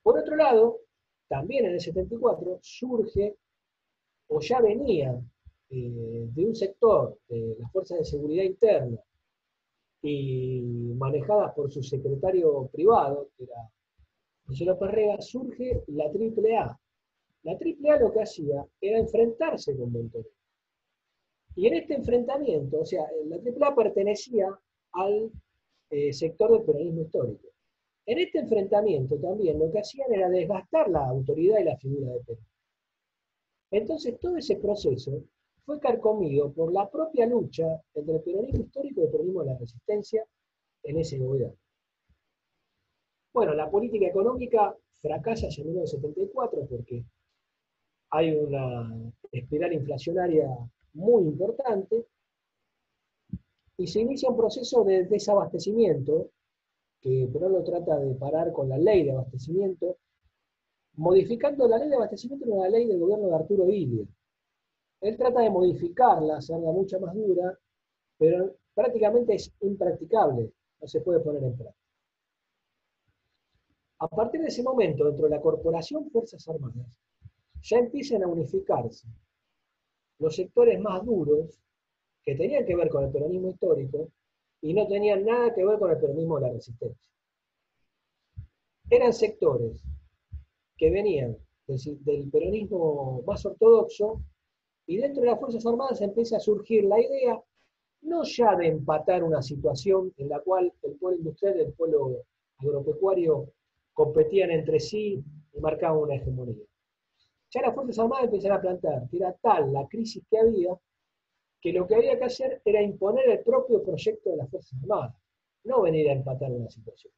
Por otro lado, también en el 74 surge, o ya venía eh, de un sector de las fuerzas de seguridad interna y manejadas por su secretario privado, que era José López Rega, surge la AAA, la AAA lo que hacía era enfrentarse con Montoneros. Y en este enfrentamiento, o sea, la AAA pertenecía al eh, sector del peronismo histórico. En este enfrentamiento también lo que hacían era desgastar la autoridad y la figura de Perón. Entonces todo ese proceso fue carcomido por la propia lucha entre el peronismo histórico y el peronismo de la resistencia en ese gobierno. Bueno, la política económica fracasa en 1974 porque hay una espiral inflacionaria muy importante y se inicia un proceso de desabastecimiento que Perón lo trata de parar con la ley de abastecimiento, modificando la ley de abastecimiento en una ley del gobierno de Arturo Illia. Él trata de modificarla, hacerla mucho más dura, pero prácticamente es impracticable, no se puede poner en práctica. A partir de ese momento, dentro de la Corporación Fuerzas Armadas, ya empiezan a unificarse los sectores más duros que tenían que ver con el peronismo histórico y no tenían nada que ver con el peronismo de la resistencia. Eran sectores que venían del, peronismo más ortodoxo y dentro de las Fuerzas Armadas empieza a surgir la idea no ya de empatar una situación en la cual el pueblo industrial y el pueblo agropecuario competían entre sí y marcaban una hegemonía. Ya las Fuerzas Armadas empezaron a plantear que era tal la crisis que había que lo que había que hacer era imponer el propio proyecto de las Fuerzas Armadas, no venir a empatar una situación.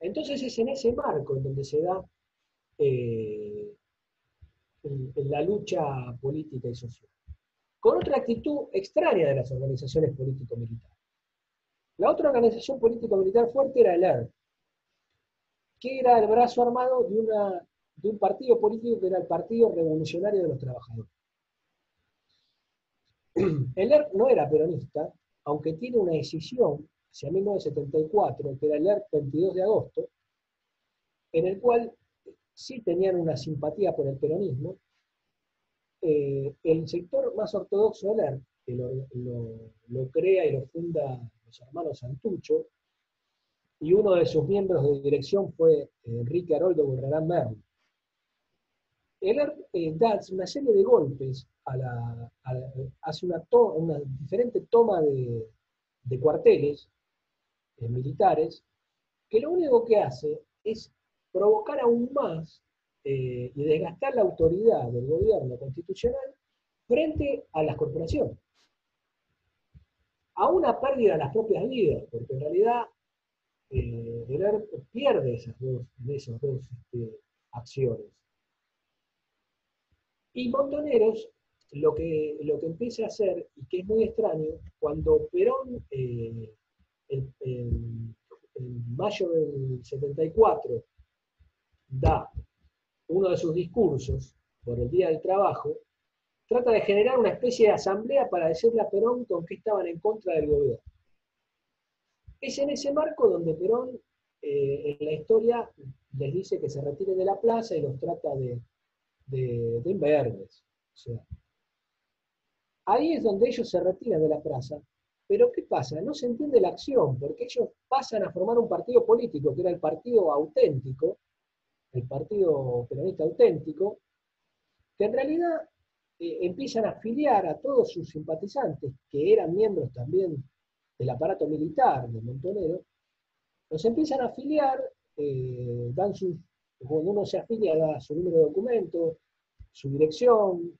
Entonces es en ese marco en donde se da eh, la lucha política y social. Con otra actitud extraña de las organizaciones político-militares. La otra organización político-militar fuerte era el ERP, que era el brazo armado de, una, de un partido político que era el Partido Revolucionario de los Trabajadores. El ERP no era peronista, aunque tiene una decisión hacia 1974, que era el ERP 22 de agosto, en el cual sí tenían una simpatía por el peronismo. Eh, el sector más ortodoxo del ERP, que lo, crea y lo funda los hermanos Santucho, y uno de sus miembros de dirección fue Enrique Haroldo Burrerán Merlo. El eh, da una serie de golpes hace una, diferente toma de, cuarteles eh, militares, que lo único que hace es provocar aún más eh, y desgastar la autoridad del gobierno constitucional frente a las corporaciones. A una pérdida de las propias vidas, porque en realidad eh, el pierde esas dos, esas dos este, acciones. Y Montoneros lo que, lo que empieza a hacer, y que es muy extraño, cuando Perón, eh, en mayo del 74, da uno de sus discursos por el Día del Trabajo, trata de generar una especie de asamblea para decirle a Perón con qué estaban en contra del gobierno. Es en ese marco donde Perón, eh, en la historia, les dice que se retiren de la plaza y los trata de, de, Ahí es donde ellos se retiran de la plaza. Pero ¿qué pasa? No se entiende la acción, porque ellos pasan a formar un partido político, que era el partido auténtico, el partido peronista auténtico, que en realidad eh, empiezan a afiliar a todos sus simpatizantes, que eran miembros también del aparato militar de Montonero, los empiezan a afiliar, eh, dan su, cuando uno se afilia da su número de documento, su dirección,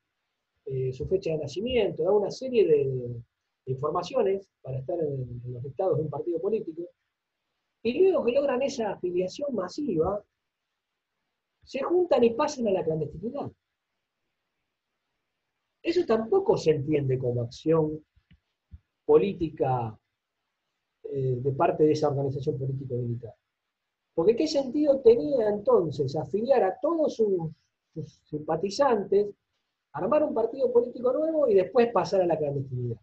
eh, su fecha de nacimiento, da una serie de, informaciones para estar en, los estados de un partido político, y luego que logran esa afiliación masiva, se juntan y pasan a la clandestinidad. Eso tampoco se entiende como acción política eh, de parte de esa organización político-militar. Porque ¿qué sentido tenía entonces afiliar a todos sus simpatizantes armar un partido político nuevo y después pasar a la clandestinidad.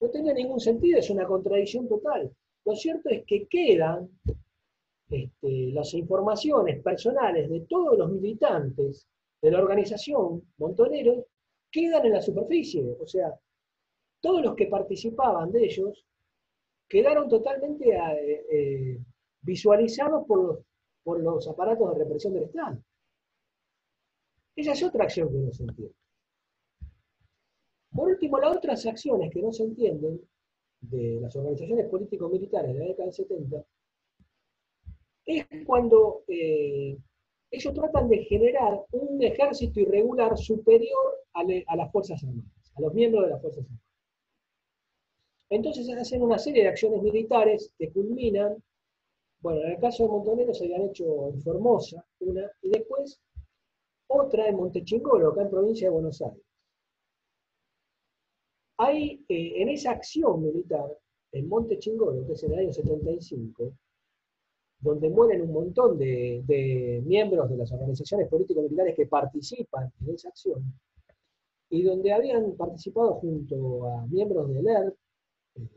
No tenía ningún sentido, es una contradicción total. Lo cierto es que quedan este, las informaciones personales de todos los militantes de la organización Montoneros, quedan en la superficie. O sea, todos los que participaban de ellos quedaron totalmente eh, eh, visualizados por por los aparatos de represión del Estado. Esa es otra acción que no se entiende. Por último, las otras acciones que no se entienden de las organizaciones político-militares de la década del 70 es cuando eh, ellos tratan de generar un ejército irregular superior a, las Fuerzas Armadas, a los miembros de las Fuerzas Armadas. Entonces hacen una serie de acciones militares que culminan, bueno, en el caso de Montonero se habían hecho en Formosa, una, y después otra en Montechingolo, acá en provincia de Buenos Aires. Hay, eh, en esa acción militar, en Montechingolo, que es en el año 75, donde mueren un montón de, miembros de las organizaciones político-militares que participan en esa acción, y donde habían participado junto a miembros del ERP, eh,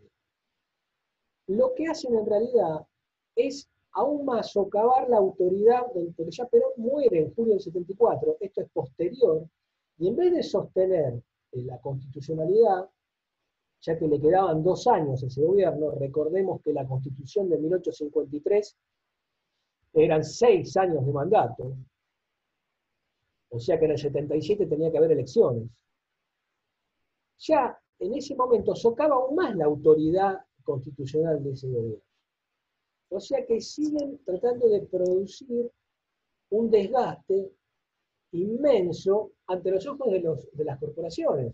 lo que hacen en realidad es aún más socavar la autoridad, porque ya Perón muere en julio del 74, esto es posterior, y en vez de sostener eh, la constitucionalidad, ya que le quedaban dos años a ese gobierno, recordemos que la constitución de 1853 eran seis años de mandato, o sea que en el 77 tenía que haber elecciones. Ya en ese momento socava aún más la autoridad constitucional de ese gobierno. O sea que siguen tratando de producir un desgaste inmenso ante los ojos de, de las corporaciones.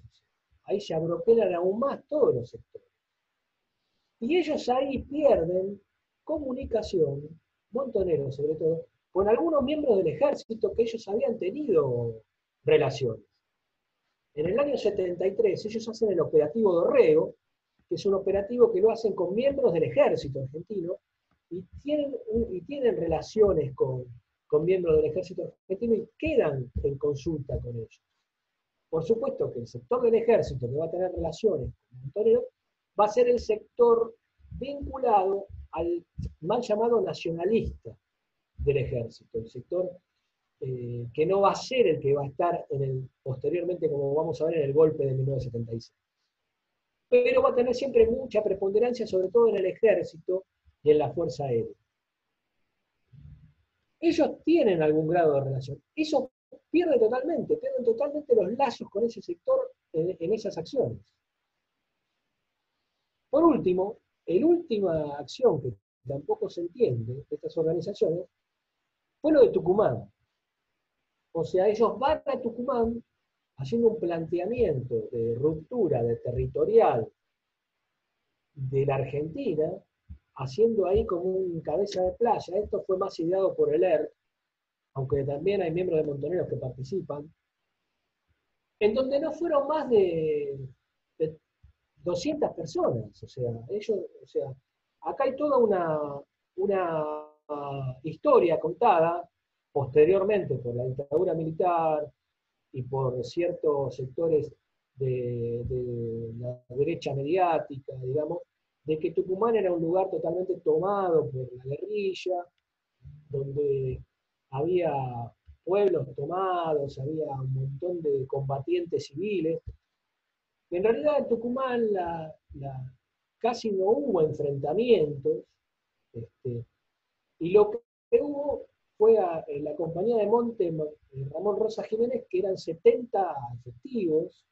Ahí se abroquelan aún más todos los sectores. Y ellos ahí pierden comunicación, montoneros sobre todo, con algunos miembros del ejército que ellos habían tenido relaciones. En el año 73 ellos hacen el operativo Dorrego, que es un operativo que lo hacen con miembros del ejército argentino, y tienen, y tienen relaciones con, miembros del ejército argentino y quedan en consulta con ellos. Por supuesto que el sector del ejército que va a tener relaciones con Montonero va a ser el sector vinculado al mal llamado nacionalista del ejército, el sector eh, que no va a ser el que va a estar en el, posteriormente, como vamos a ver, en el golpe de 1976. Pero va a tener siempre mucha preponderancia, sobre todo en el ejército, y en la Fuerza Aérea. Ellos tienen algún grado de relación. Eso pierde totalmente, pierden totalmente los lazos con ese sector en, esas acciones. Por último, la última acción que tampoco se entiende de estas organizaciones fue lo de Tucumán. O sea, ellos van a Tucumán haciendo un planteamiento de ruptura de territorial de la Argentina haciendo ahí como un cabeza de playa. Esto fue más ideado por el ERT, aunque también hay miembros de Montoneros que participan, en donde no fueron más de, 200 personas. O sea, ellos, o sea, acá hay toda una, una historia contada posteriormente por la dictadura militar y por ciertos sectores de, de la derecha mediática, digamos, de que Tucumán era un lugar totalmente tomado por la guerrilla, donde había pueblos tomados, había un montón de combatientes civiles. En realidad en Tucumán casi no hubo enfrentamientos, este, y lo que hubo fue en la compañía de monte Ramón Rosa Jiménez, que eran 70 efectivos,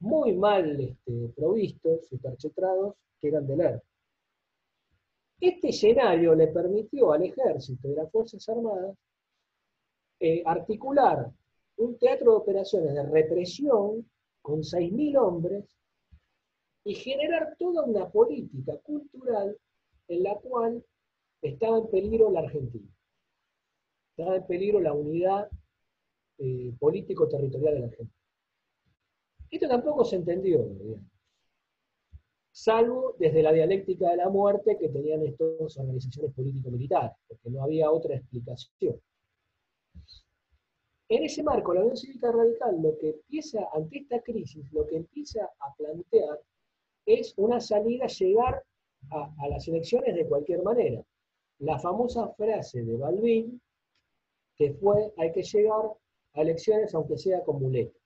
muy mal este, provistos y perchetrados, que eran del ERP. Este escenario le permitió al ejército y a las Fuerzas Armadas eh, articular un teatro de operaciones de represión con 6.000 hombres y generar toda una política cultural en la cual estaba en peligro la Argentina. Estaba en peligro la unidad eh, político-territorial de la Argentina. Esto tampoco se entendió, digamos salvo desde la dialéctica de la muerte que tenían estas organizaciones político-militares, porque no había otra explicación. En ese marco, la Unión Cívica Radical lo que empieza, ante esta crisis, lo que empieza a plantear es una salida, llegar a, las elecciones de cualquier manera. La famosa frase de Balbín, que fue, hay que llegar a elecciones aunque sea con muletas.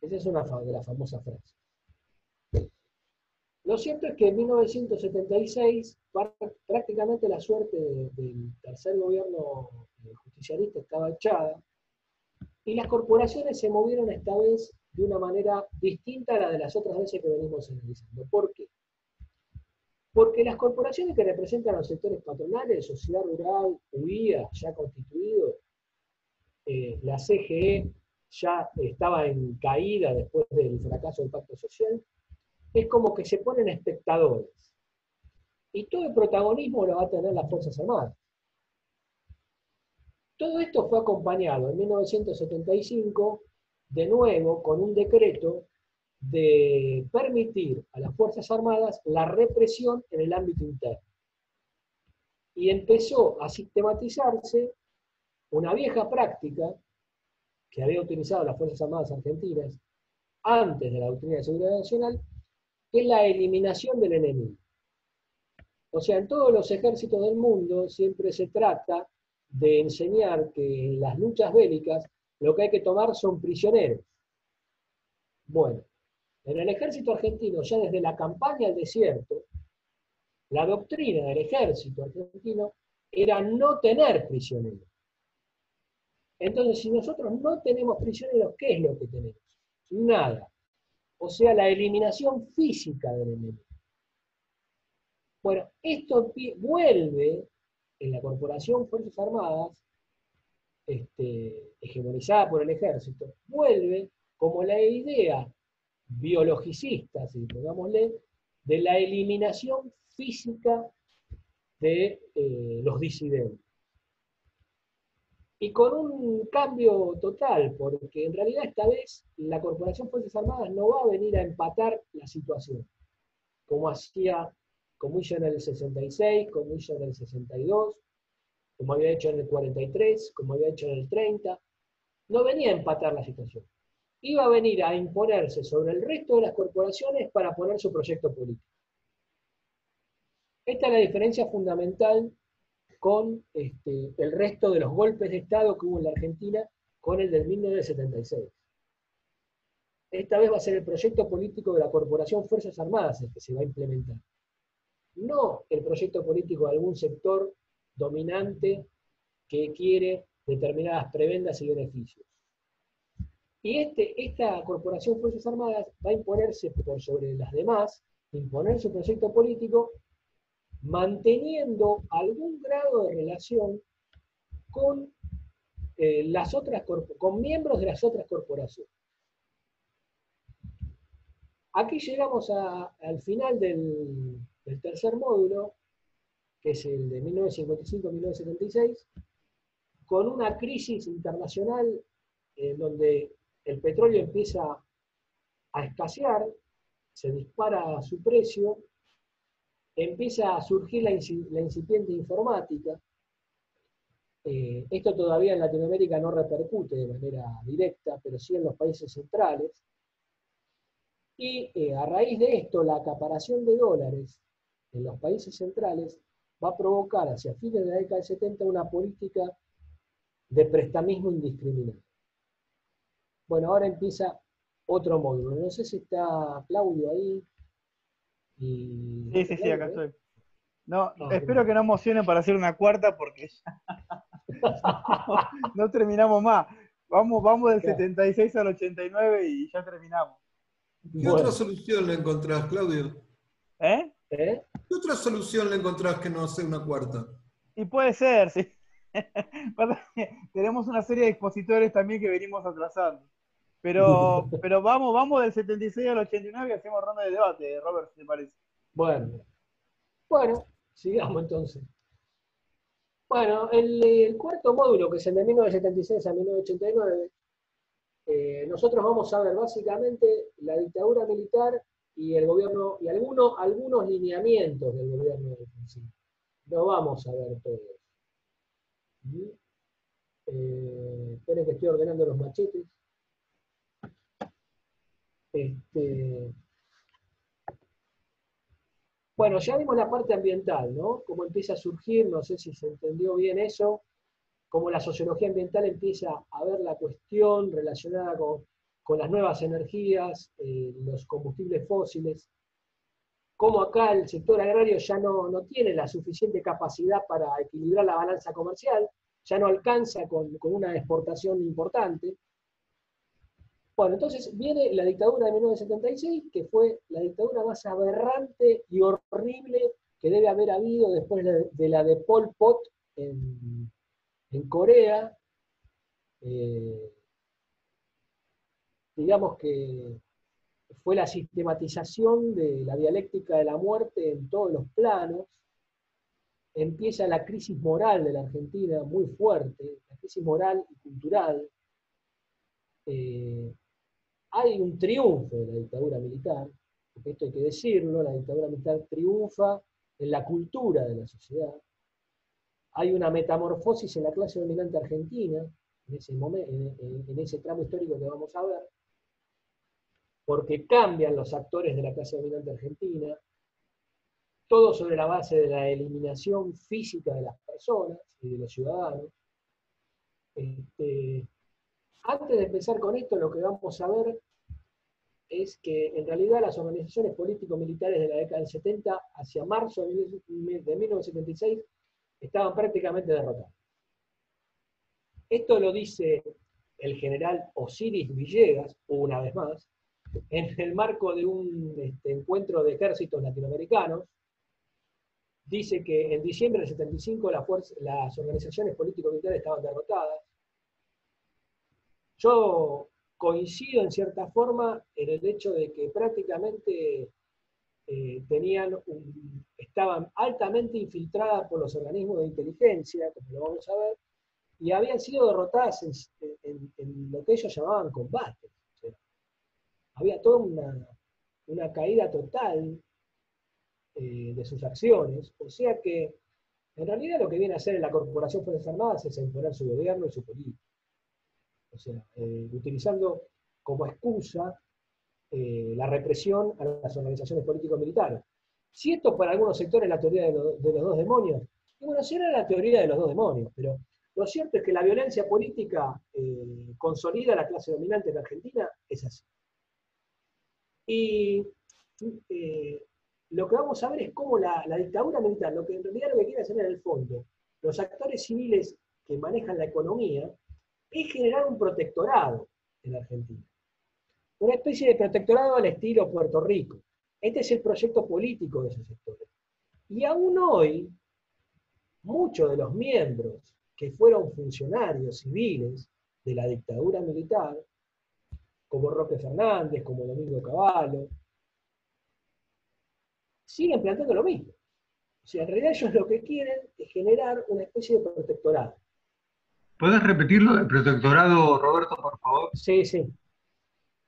Esa es una de las famosas frases. Lo cierto es que en 1976 prácticamente la suerte del tercer gobierno justicialista estaba echada y las corporaciones se movieron esta vez de una manera distinta a la de las otras veces que venimos analizando. ¿Por qué? Porque las corporaciones que representan los sectores patronales, sociedad rural, UIA, ya constituido, eh, la CGE ya estaba en caída después del fracaso del pacto social, es como que se ponen espectadores. Y todo el protagonismo lo va a tener las Fuerzas Armadas. Todo esto fue acompañado en 1975, de nuevo, con un decreto de permitir a las Fuerzas Armadas la represión en el ámbito interno. Y empezó a sistematizarse una vieja práctica que había utilizado las Fuerzas Armadas argentinas antes de la doctrina de seguridad nacional, que es la eliminación del enemigo. O sea, en todos los ejércitos del mundo siempre se trata de enseñar que en las luchas bélicas lo que hay que tomar son prisioneros. Bueno, en el ejército argentino, ya desde la campaña al desierto, la doctrina del ejército argentino era no tener prisioneros. Entonces, si nosotros no tenemos prisioneros, ¿qué es lo que tenemos? Nada. O sea, la eliminación física del enemigo. Bueno, esto vuelve en la corporación Fuerzas Armadas, este, hegemonizada por el ejército, vuelve como la idea biologicista, si pongámosle, de la eliminación física de eh, los disidentes. Y con un cambio total, porque en realidad esta vez la Corporación Fuerzas Armadas no va a venir a empatar la situación, como hacía como hizo en el 66, como hizo en el 62, como había hecho en el 43, como había hecho en el 30. No venía a empatar la situación. Iba a venir a imponerse sobre el resto de las corporaciones para poner su proyecto político. Esta es la diferencia fundamental con este, el resto de los golpes de Estado que hubo en la Argentina con el del 1976. Esta vez va a ser el proyecto político de la Corporación Fuerzas Armadas el que se va a implementar no el proyecto político de algún sector dominante que quiere determinadas prebendas y beneficios. Y este, esta Corporación Fuerzas Armadas va a imponerse por sobre las demás, imponer su proyecto político, manteniendo algún grado de relación con, eh, las otras, con miembros de las otras corporaciones. Aquí llegamos al final del, el tercer módulo, que es el de 1955-1976, con una crisis internacional en donde el petróleo empieza a escasear, se dispara su precio, empieza a surgir la, incipiente informática. Eh, esto todavía en Latinoamérica no repercute de manera directa, pero sí en los países centrales. Y eh, a raíz de esto, la acaparación de dólares en los países centrales va a provocar hacia fines de la década del 70 una política de prestamismo indiscriminado. Bueno, ahora empieza otro módulo. No sé si está Claudio ahí. Sí, sí, sí, acá estoy. No, ah, espero que no emocione para hacer una cuarta porque no, terminamos más. Vamos, vamos del 76 al 89 y ya terminamos. ¿Qué otra solución le encontrás, Claudio? ¿Eh? ¿Eh? ¿Qué otra solución le encontrás que no sea una cuarta? Y puede ser, sí. Tenemos una serie de expositores también que venimos atrasando. Pero, pero vamos, vamos del 76 al 89 y hacemos ronda de debate, Robert, si te parece. Bueno. Bueno, sigamos entonces. Bueno, el, cuarto módulo, que es el de 1976 a 1989, eh, nosotros vamos a ver básicamente la dictadura militar y el gobierno, y algunos, algunos lineamientos del gobierno de. No vamos a ver todo eh, esperen que estoy ordenando los machetes. Este, bueno, ya vimos la parte ambiental, ¿no? Cómo empieza a surgir, no sé si se entendió bien eso, cómo la sociología ambiental empieza a ver la cuestión relacionada con con las nuevas energías, eh, los combustibles fósiles, como acá el sector agrario ya no, no, tiene la suficiente capacidad para equilibrar la balanza comercial, ya no alcanza con, con, una exportación importante. Bueno, entonces viene la dictadura de 1976, que fue la dictadura más aberrante y horrible que debe haber habido después de la de Pol Pot en, Corea. Eh, digamos que fue la sistematización de la dialéctica de la muerte en todos los planos. Empieza la crisis moral de la Argentina muy fuerte, la crisis moral y cultural. Eh, hay un triunfo de la dictadura militar, porque esto hay que decirlo, la dictadura militar triunfa en la cultura de la sociedad. Hay una metamorfosis en la clase dominante argentina, en ese, en ese tramo histórico que vamos a ver, porque cambian los actores de la clase dominante argentina, todo sobre la base de la eliminación física de las personas y de los ciudadanos. Este, antes de empezar con esto, lo que vamos a ver es que en realidad las organizaciones político-militares de la década del 70 hacia marzo de 1976 estaban prácticamente derrotadas. Esto lo dice el general Osiris Villegas, una vez más, en el marco de un este, encuentro de ejércitos latinoamericanos, dice que en diciembre del 75 las organizaciones político-militares estaban derrotadas. Yo coincido en cierta forma en el hecho de que prácticamente eh, tenían estaban altamente infiltradas por los organismos de inteligencia, como lo vamos a ver, y habían sido derrotadas en lo que ellos llamaban combate había toda una, caída total eh, de sus acciones, o sea que en realidad lo que viene a hacer la Corporación Fuerzas Armadas es imponer su gobierno y su política. O sea, eh, utilizando como excusa eh, la represión a las organizaciones político-militares. Si esto para algunos sectores es la teoría de, los dos demonios, y bueno, si era la teoría de los dos demonios, pero lo cierto es que la violencia política consolida a la clase dominante en Argentina, es así. Y eh, lo que vamos a ver es cómo la, dictadura militar, lo que en realidad lo que quiere hacer en el fondo, los actores civiles que manejan la economía, es generar un protectorado en Argentina. Una especie de protectorado al estilo Puerto Rico. Este es el proyecto político de esos sectores. Y aún hoy, muchos de los miembros que fueron funcionarios civiles de la dictadura militar como Roque Fernández, como Domingo Cavallo, siguen planteando lo mismo. O sea, en realidad ellos lo que quieren es generar una especie de protectorado. ¿Puedes repetirlo, el protectorado, Roberto, por favor? Sí, sí.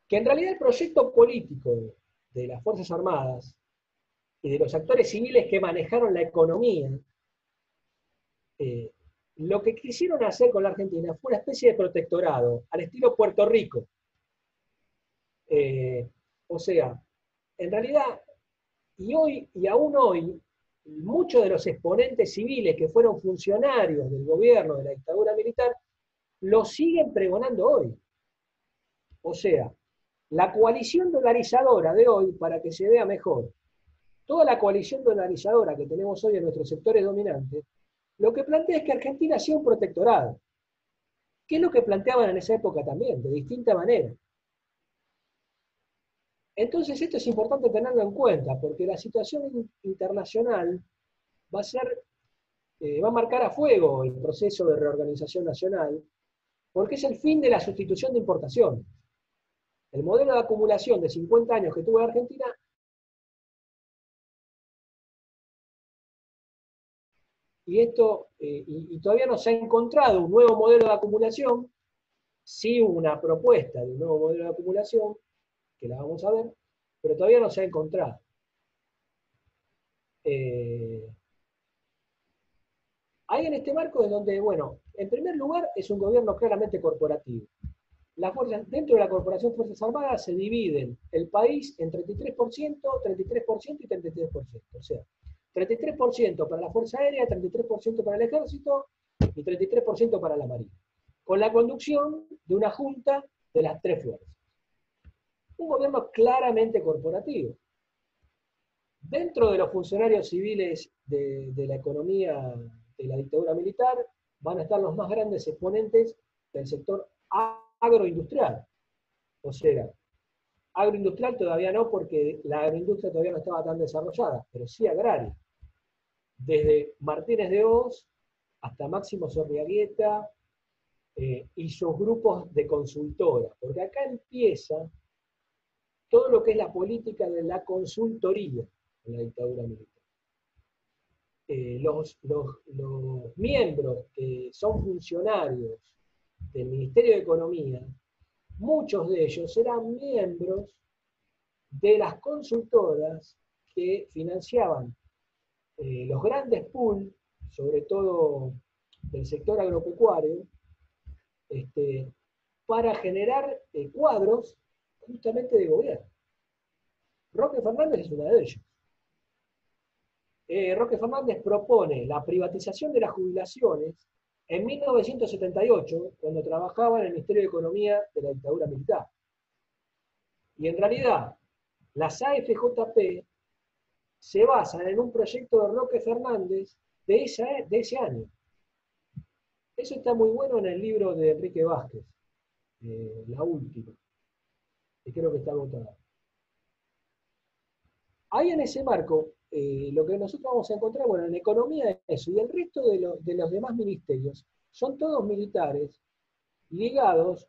Que en realidad el proyecto político de las Fuerzas Armadas y de los actores civiles que manejaron la economía, eh, lo que quisieron hacer con la Argentina fue una especie de protectorado al estilo Puerto Rico, eh, o sea, en realidad, y hoy, y aún hoy, muchos de los exponentes civiles que fueron funcionarios del gobierno de la dictadura militar, lo siguen pregonando hoy. O sea, la coalición dolarizadora de hoy, para que se vea mejor, toda la coalición dolarizadora que tenemos hoy en nuestros sectores dominantes, lo que plantea es que Argentina sea un protectorado. ¿Qué es lo que planteaban en esa época también, de distinta manera? Entonces esto es importante tenerlo en cuenta, porque la situación internacional va a ser, eh, va a marcar a fuego el proceso de reorganización nacional, porque es el fin de la sustitución de importación. El modelo de acumulación de 50 años que tuvo Argentina y esto eh, y, todavía no se ha encontrado un nuevo modelo de acumulación, sí una propuesta de un nuevo modelo de acumulación, que la vamos a ver, pero todavía no se ha encontrado. Eh, hay en este marco en donde, bueno, en primer lugar es un gobierno claramente corporativo. dentro de la Corporación Fuerzas Armadas se dividen el país en 33%, 33% y 33%. O sea, 33% para la Fuerza Aérea, 33% para el Ejército y 33% para la Marina. Con la conducción de una junta de las tres fuerzas un gobierno claramente corporativo. Dentro de los funcionarios civiles de, la economía de la dictadura militar van a estar los más grandes exponentes del sector agroindustrial. O sea, agroindustrial todavía no porque la agroindustria todavía no estaba tan desarrollada, pero sí agraria. desde Martínez de Oz hasta Máximo Sorriagueta eh, y sus grupos de consultora, porque acá empieza todo lo que es la política de la consultoría en la dictadura militar. Eh, los, los miembros que son funcionarios del Ministerio de Economía, muchos de ellos eran miembros de las consultoras que financiaban eh, los grandes pools, sobre todo del sector agropecuario, este, para generar eh, cuadros justamente de gobierno. Roque Fernández es una de ellos. Eh, Roque Fernández propone la privatización de las jubilaciones en 1978, cuando trabajaba en el Ministerio de Economía de la dictadura militar. Y en realidad, las AFJP se basan en un proyecto de Roque Fernández de, de ese año. Eso está muy bueno en el libro de Enrique Vázquez, eh, la última, que creo que está agotado. Ahí en ese marco, eh, lo que nosotros vamos a encontrar, bueno, en economía es eso, y el resto de, los demás ministerios son todos militares ligados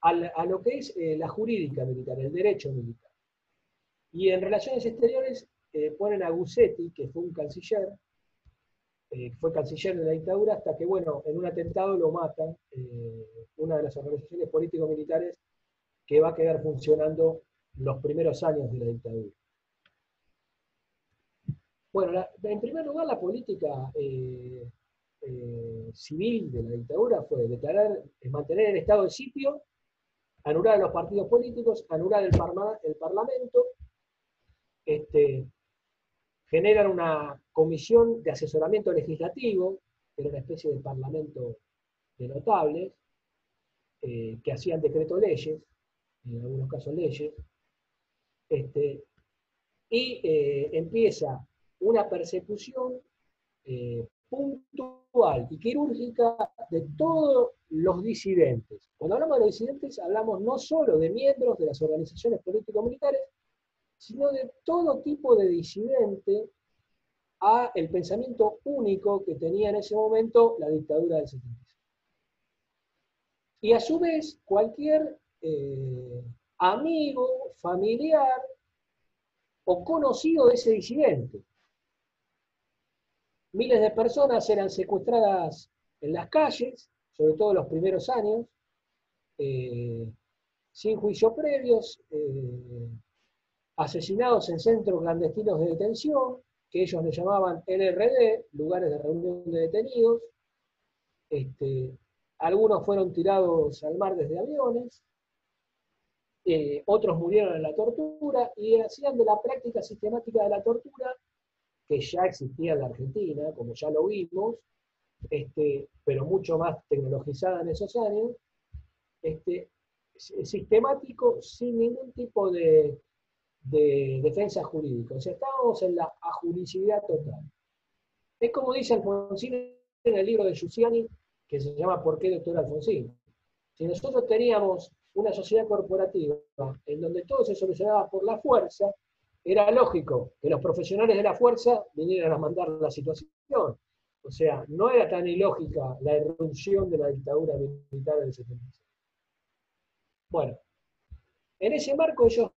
a, lo que es eh, la jurídica militar, el derecho militar. Y en relaciones exteriores eh, ponen a Gussetti, que fue un canciller, eh, fue canciller de la dictadura, hasta que, bueno, en un atentado lo matan, una de las organizaciones político-militares que va a quedar funcionando los primeros años de la dictadura. Bueno, en primer lugar, la política civil de la dictadura fue declarar, mantener el estado de sitio, anular a los partidos políticos, anular el, el parlamento, este, generan una comisión de asesoramiento legislativo, que era una especie de parlamento de notables, eh, que hacían decreto leyes, en algunos casos leyes, este, y eh, empieza una persecución eh, puntual y quirúrgica de todos los disidentes. Cuando hablamos de los disidentes, hablamos no solo de miembros de las organizaciones político-militares, sino de todo tipo de disidente a el pensamiento único que tenía en ese momento la dictadura del 76. Y a su vez, cualquier eh, amigo, familiar o conocido de ese disidente. Miles de personas eran secuestradas en las calles, sobre todo en los primeros años, eh, sin juicio previos, eh, asesinados en centros clandestinos de detención, que ellos le llamaban LRD, lugares de reunión de detenidos. Este, algunos fueron tirados al mar desde aviones, eh, otros murieron en la tortura y hacían de la práctica sistemática de la tortura, que ya existía en la Argentina, como ya lo vimos, este, pero mucho más tecnologizada en esos años, este, sistemático sin ningún tipo de de defensa jurídica. O sea, estamos en la ajuricidad total. Es como dice Alfonsín en el libro de Giussiani, que se llama ¿Por qué doctor Alfonsín? Si nosotros teníamos una sociedad corporativa en donde todo se solucionaba por la fuerza, era lógico que los profesionales de la fuerza vinieran a mandar la situación. O sea, no era tan ilógica la irrupción de la dictadura militar del 76. Bueno, en ese marco ellos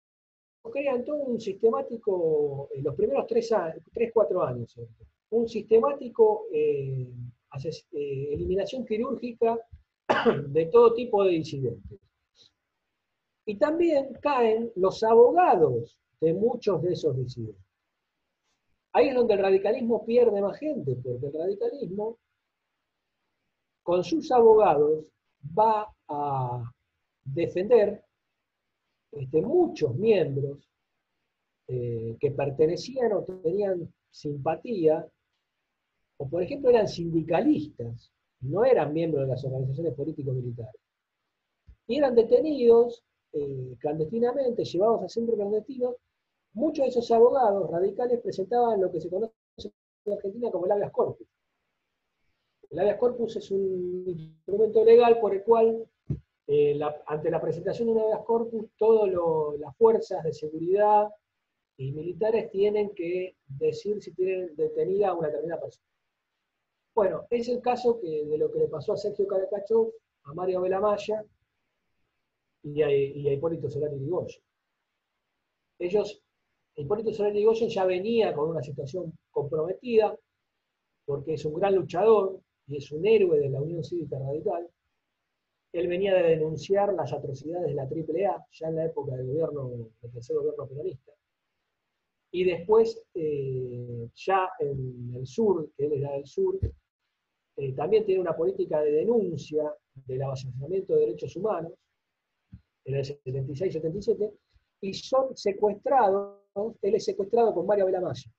crean todo un sistemático, en los primeros tres, tres cuatro años, un sistemático eh, eh, eliminación quirúrgica de todo tipo de incidentes. Y también caen los abogados de muchos de esos incidentes. Ahí es donde el radicalismo pierde más gente, porque el radicalismo, con sus abogados, va a defender este, muchos miembros eh, que pertenecían o tenían simpatía, o por ejemplo eran sindicalistas, no eran miembros de las organizaciones político-militares, y eran detenidos eh, clandestinamente, llevados a centros clandestinos. Muchos de esos abogados radicales presentaban lo que se conoce en Argentina como el habeas corpus. El habeas corpus es un instrumento legal por el cual eh, ante la presentación de un habeas corpus, todas las fuerzas de seguridad y militares tienen que decir si tienen detenida a una determinada persona. Bueno, es el caso que, de lo que le pasó a Sergio Caracachov, a Mario Belamaya y a, y a Hipólito Solari Ligoyen. Ellos, Hipólito Solari Ligoyen ya venía con una situación comprometida, porque es un gran luchador y es un héroe de la Unión Cívica Radical. Él venía de denunciar las atrocidades de la AAA, ya en la época del gobierno, del tercer gobierno peronista. Y después, eh, ya en el sur, que él era del sur, eh, también tiene una política de denuncia del avasallamiento de derechos humanos, en el 76-77, y son secuestrados, él es secuestrado con Mario Belamaya.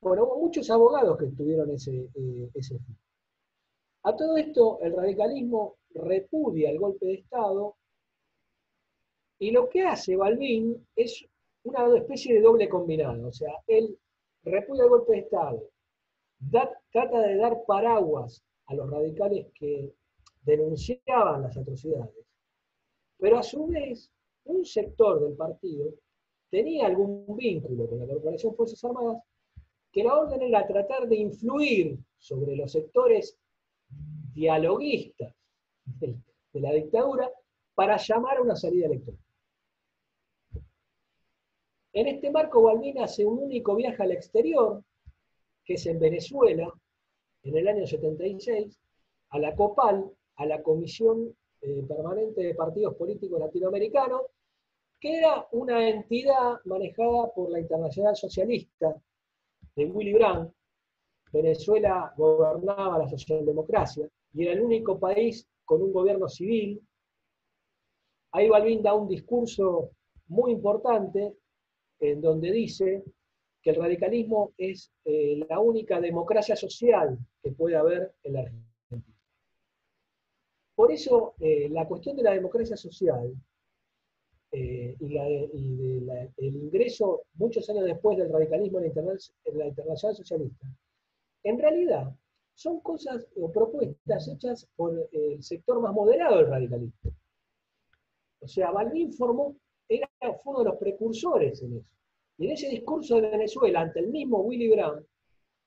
Bueno, hubo muchos abogados que tuvieron ese, eh, ese fin. A todo esto, el radicalismo repudia el golpe de Estado y lo que hace Balbín es una especie de doble combinado. O sea, él repudia el golpe de Estado, trata de dar paraguas a los radicales que denunciaban las atrocidades, pero a su vez un sector del partido tenía algún vínculo con la Corporación Fuerzas Armadas, que la orden era tratar de influir sobre los sectores dialoguistas de, la dictadura para llamar a una salida electoral. En este marco, Balbín hace un único viaje al exterior, que es en Venezuela, en el año 76, a la COPAL, a la Comisión eh, Permanente de Partidos Políticos Latinoamericanos, que era una entidad manejada por la Internacional Socialista de Willy Brandt. Venezuela gobernaba la socialdemocracia y era el único país con un gobierno civil. Ahí Balbín da un discurso muy importante en donde dice que el radicalismo es eh, la única democracia social que puede haber en la Argentina. Por eso, eh, la cuestión de la democracia social eh, y, el ingreso muchos años después del radicalismo en la, la Internacional Socialista, en realidad son cosas o propuestas hechas por el sector más moderado del radicalismo. O sea, Balbín formó, era, fue uno de los precursores en eso. Y en ese discurso de Venezuela ante el mismo Willy Brandt,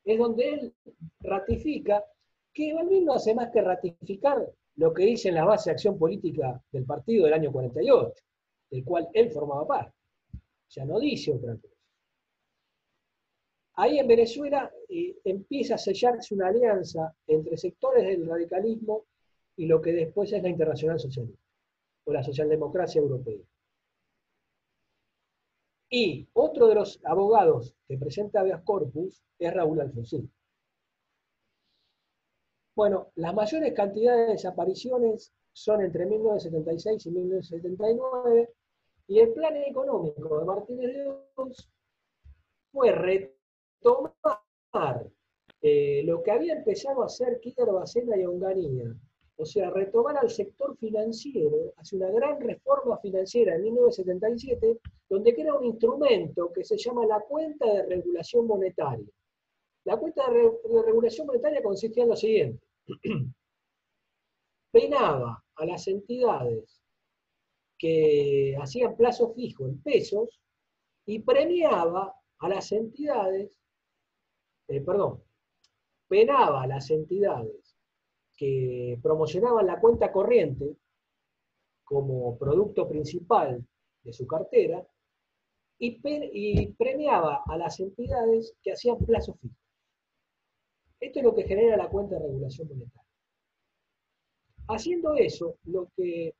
es donde él ratifica que Balbín no hace más que ratificar lo que dice en la base de acción política del partido del año 48, del cual él formaba parte. Sea, no dice otra cosa. Ahí en Venezuela eh, empieza a sellarse una alianza entre sectores del radicalismo y lo que después es la Internacional Socialista, o la socialdemocracia europea. Y otro de los abogados que presenta habeas corpus es Raúl Alfonsín. Bueno, las mayores cantidades de desapariciones son entre 1976 y 1979, y el plan económico de Martínez de Oz fue retomar eh, lo que había empezado a hacer Kinder Bacena y Onganía, o sea, retomar al sector financiero, hace una gran reforma financiera en 1977, donde crea un instrumento que se llama la cuenta de regulación monetaria. La cuenta de, regulación monetaria consistía en lo siguiente. Penaba a las entidades que hacían plazo fijo en pesos y premiaba a las entidades, eh, perdón, penaba a las entidades que promocionaban la cuenta corriente como producto principal de su cartera y, premiaba a las entidades que hacían plazo fijo. Esto es lo que genera la cuenta de regulación monetaria. Haciendo eso, lo que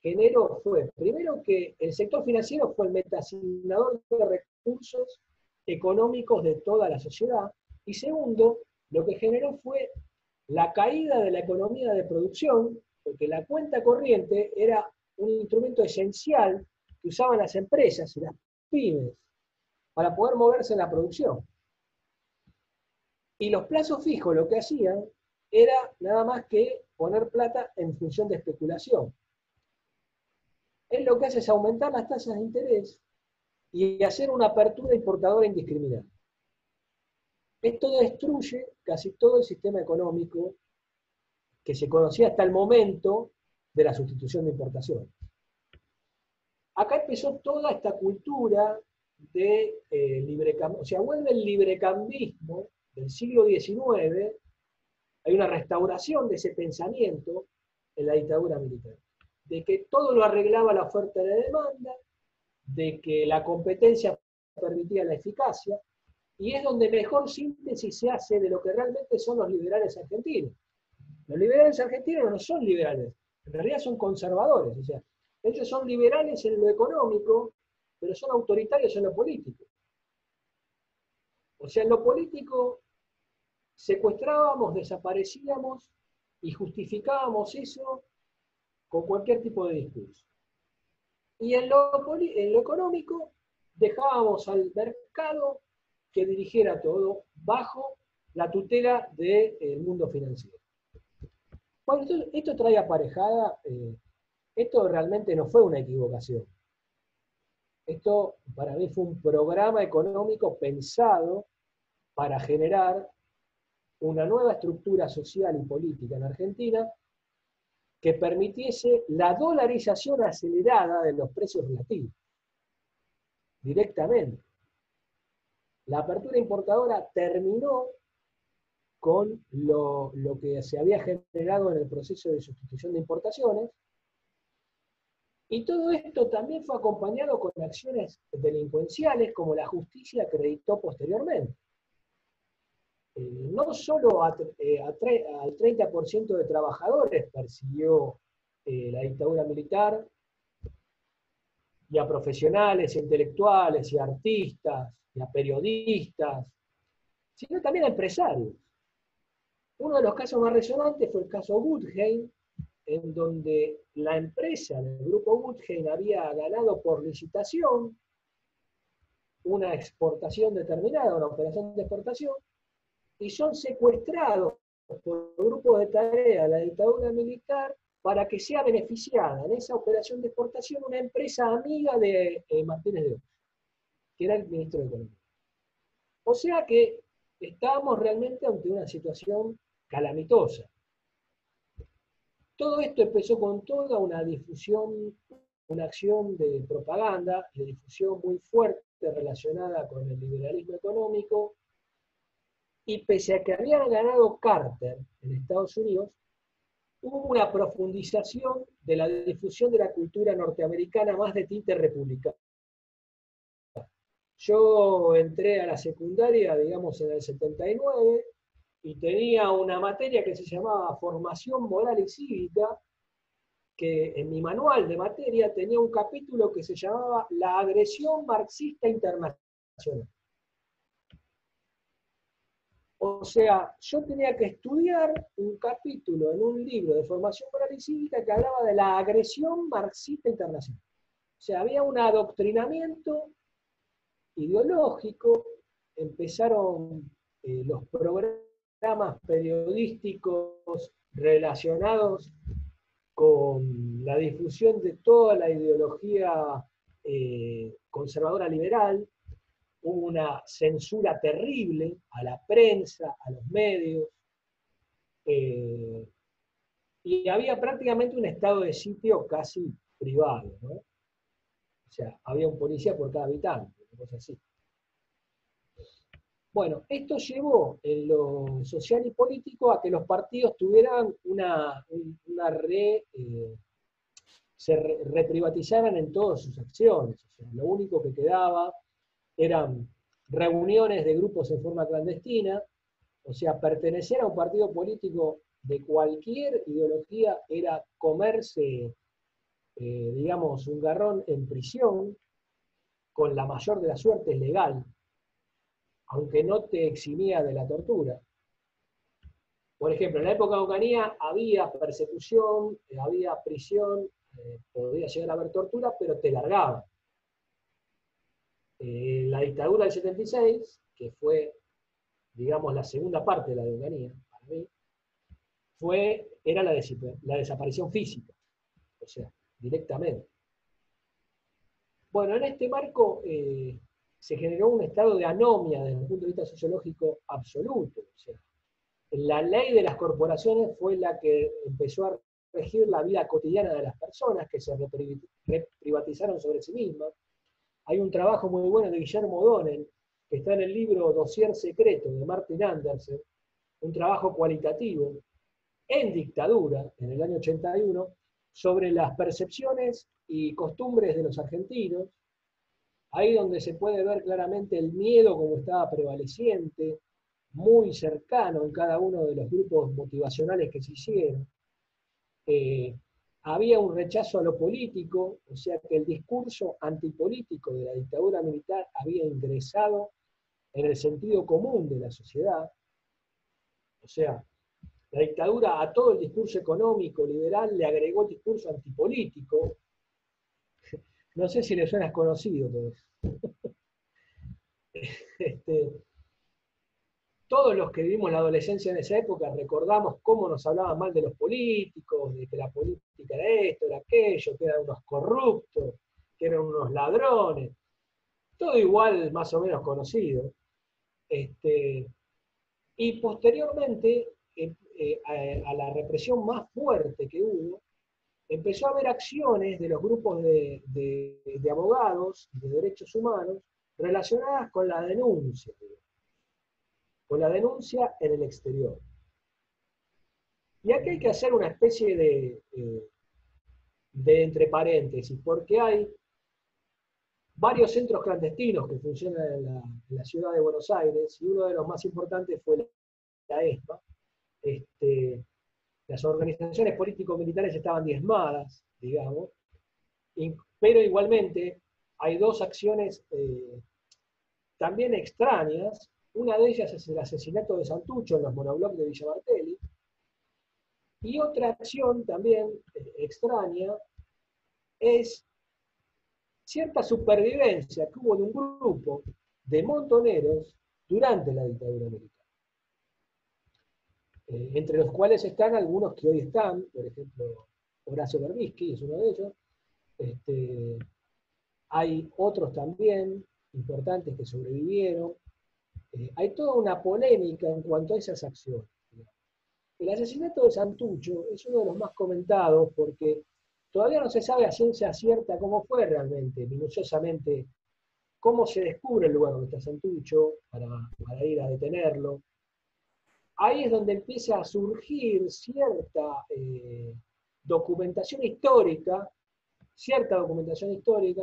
generó fue, primero que el sector financiero fue el metasignador de recursos económicos de toda la sociedad, y segundo, lo que generó fue la caída de la economía de producción, porque la cuenta corriente era un instrumento esencial que usaban las empresas y las pymes para poder moverse en la producción. Y los plazos fijos lo que hacían era nada más que poner plata en función de especulación. Él lo que hace es aumentar las tasas de interés y hacer una apertura importadora indiscriminada. Esto destruye casi todo el sistema económico que se conocía hasta el momento de la sustitución de importaciones acá empezó toda esta cultura de eh, librecambio, o sea, vuelve el librecambismo del siglo XIX, hay una restauración de ese pensamiento en la dictadura militar, de que todo lo arreglaba la oferta y la demanda, de que la competencia permitía la eficacia, y es donde mejor síntesis se hace de lo que realmente son los liberales argentinos. Los liberales argentinos no son liberales, en realidad son conservadores, o sea, ellos son liberales en lo económico, pero son autoritarios en lo político. O sea, en lo político secuestrábamos, desaparecíamos y justificábamos eso con cualquier tipo de discurso. Y en lo, económico dejábamos al mercado que dirigiera todo bajo la tutela del mundo financiero. Bueno, esto, trae aparejada, eh, esto realmente no fue una equivocación. Esto para mí fue un programa económico pensado para generar una nueva estructura social y política en Argentina que permitiese la dolarización acelerada de los precios relativos, directamente. La apertura importadora terminó con lo, que se había generado en el proceso de sustitución de importaciones. Y todo esto también fue acompañado con acciones delincuenciales como la justicia acreditó posteriormente. Eh, no solo eh, al 30% de trabajadores persiguió eh, la dictadura militar, y a profesionales, intelectuales, y artistas, y a periodistas, sino también a empresarios. Uno de los casos más resonantes fue el caso Woodheim, en donde la empresa del grupo Woodheim había ganado por licitación una exportación determinada, una operación de exportación, y son secuestrados por grupos de tarea de la dictadura militar para que sea beneficiada en esa operación de exportación una empresa amiga de eh, Martínez de Oz, que era el ministro de Economía. O sea que estábamos realmente ante una situación calamitosa. Todo esto empezó con toda una difusión, una acción de propaganda, de difusión muy fuerte relacionada con el liberalismo económico, y pese a que habían ganado Carter en Estados Unidos, hubo una profundización de la difusión de la cultura norteamericana más de tinte republicano. Yo entré a la secundaria, digamos, en el 79, y tenía una materia que se llamaba Formación Moral y Cívica, que en mi manual de materia tenía un capítulo que se llamaba La agresión marxista internacional. O sea, yo tenía que estudiar un capítulo en un libro de formación moral y cívica que hablaba de la agresión marxista internacional. O sea, había un adoctrinamiento ideológico, empezaron eh, los programas periodísticos relacionados con la difusión de toda la ideología eh, conservadora liberal, una censura terrible a la prensa, a los medios, eh, y había prácticamente un estado de sitio casi privado, O sea, había un policía por cada habitante, una cosa así. Bueno, esto llevó en lo social y político a que los partidos tuvieran una, una eh, se reprivatizaran en todas sus acciones. O sea, lo único que quedaba eran reuniones de grupos en forma clandestina, o sea, pertenecer a un partido político de cualquier ideología era comerse, eh, digamos, un garrón en prisión, con la mayor de las suertes legal, aunque no te eximía de la tortura. Por ejemplo, en la época de Ocanía había persecución, había prisión, eh, podía llegar a haber tortura, pero te largaban. Eh, la dictadura del 76, que fue, digamos, la segunda parte de la de Ocanía, para mí, fue, era la, desaparición física, o sea, directamente. Bueno, en este marco, se generó un estado de anomia desde el punto de vista sociológico absoluto. La ley de las corporaciones fue la que empezó a regir la vida cotidiana de las personas que se reprivatizaron sobre sí mismas. Hay un trabajo muy bueno de Guillermo O'Donnell, que está en el libro Dossier Secreto de Martin Anderson, un trabajo cualitativo en dictadura, en el año 81, sobre las percepciones y costumbres de los argentinos, ahí donde se puede ver claramente el miedo como estaba prevaleciente, muy cercano en cada uno de los grupos motivacionales que se hicieron. Eh, había un rechazo a lo político, o sea que el discurso antipolítico de la dictadura militar había ingresado en el sentido común de la sociedad. O sea, la dictadura a todo el discurso económico liberal le agregó el discurso antipolítico. No sé si le suena conocido todo eso. Este, todos los que vivimos la adolescencia en esa época recordamos cómo nos hablaban mal de los políticos, de que la política era esto, era aquello, que eran unos corruptos, que eran unos ladrones. Todo igual, más o menos conocido. Este, y posteriormente, eh, eh, a, la represión más fuerte que hubo, empezó a haber acciones de los grupos de, de, de abogados de derechos humanos relacionadas con la denuncia con la denuncia en el exterior. Y aquí hay que hacer una especie de, eh, de entre paréntesis, porque hay varios centros clandestinos que funcionan en la, ciudad de Buenos Aires, y uno de los más importantes fue la ESPA. Este, las organizaciones político-militares estaban diezmadas, digamos, pero igualmente hay dos acciones eh, también extrañas una de ellas es el asesinato de Santucho en los monoblocks de Villa Martelli. Y otra acción también eh, extraña es cierta supervivencia que hubo de un grupo de montoneros durante la dictadura militar. Eh, entre los cuales están algunos que hoy están, por ejemplo, Horacio Berbisky es uno de ellos. Este, hay otros también importantes que sobrevivieron, eh, hay toda una polémica en cuanto a esas acciones. El asesinato de Santucho es uno de los más comentados porque todavía no se sabe a ciencia cierta cómo fue realmente, minuciosamente, cómo se descubre el lugar donde está Santucho para, ir a detenerlo. Ahí es donde empieza a surgir cierta eh, documentación histórica, cierta documentación histórica,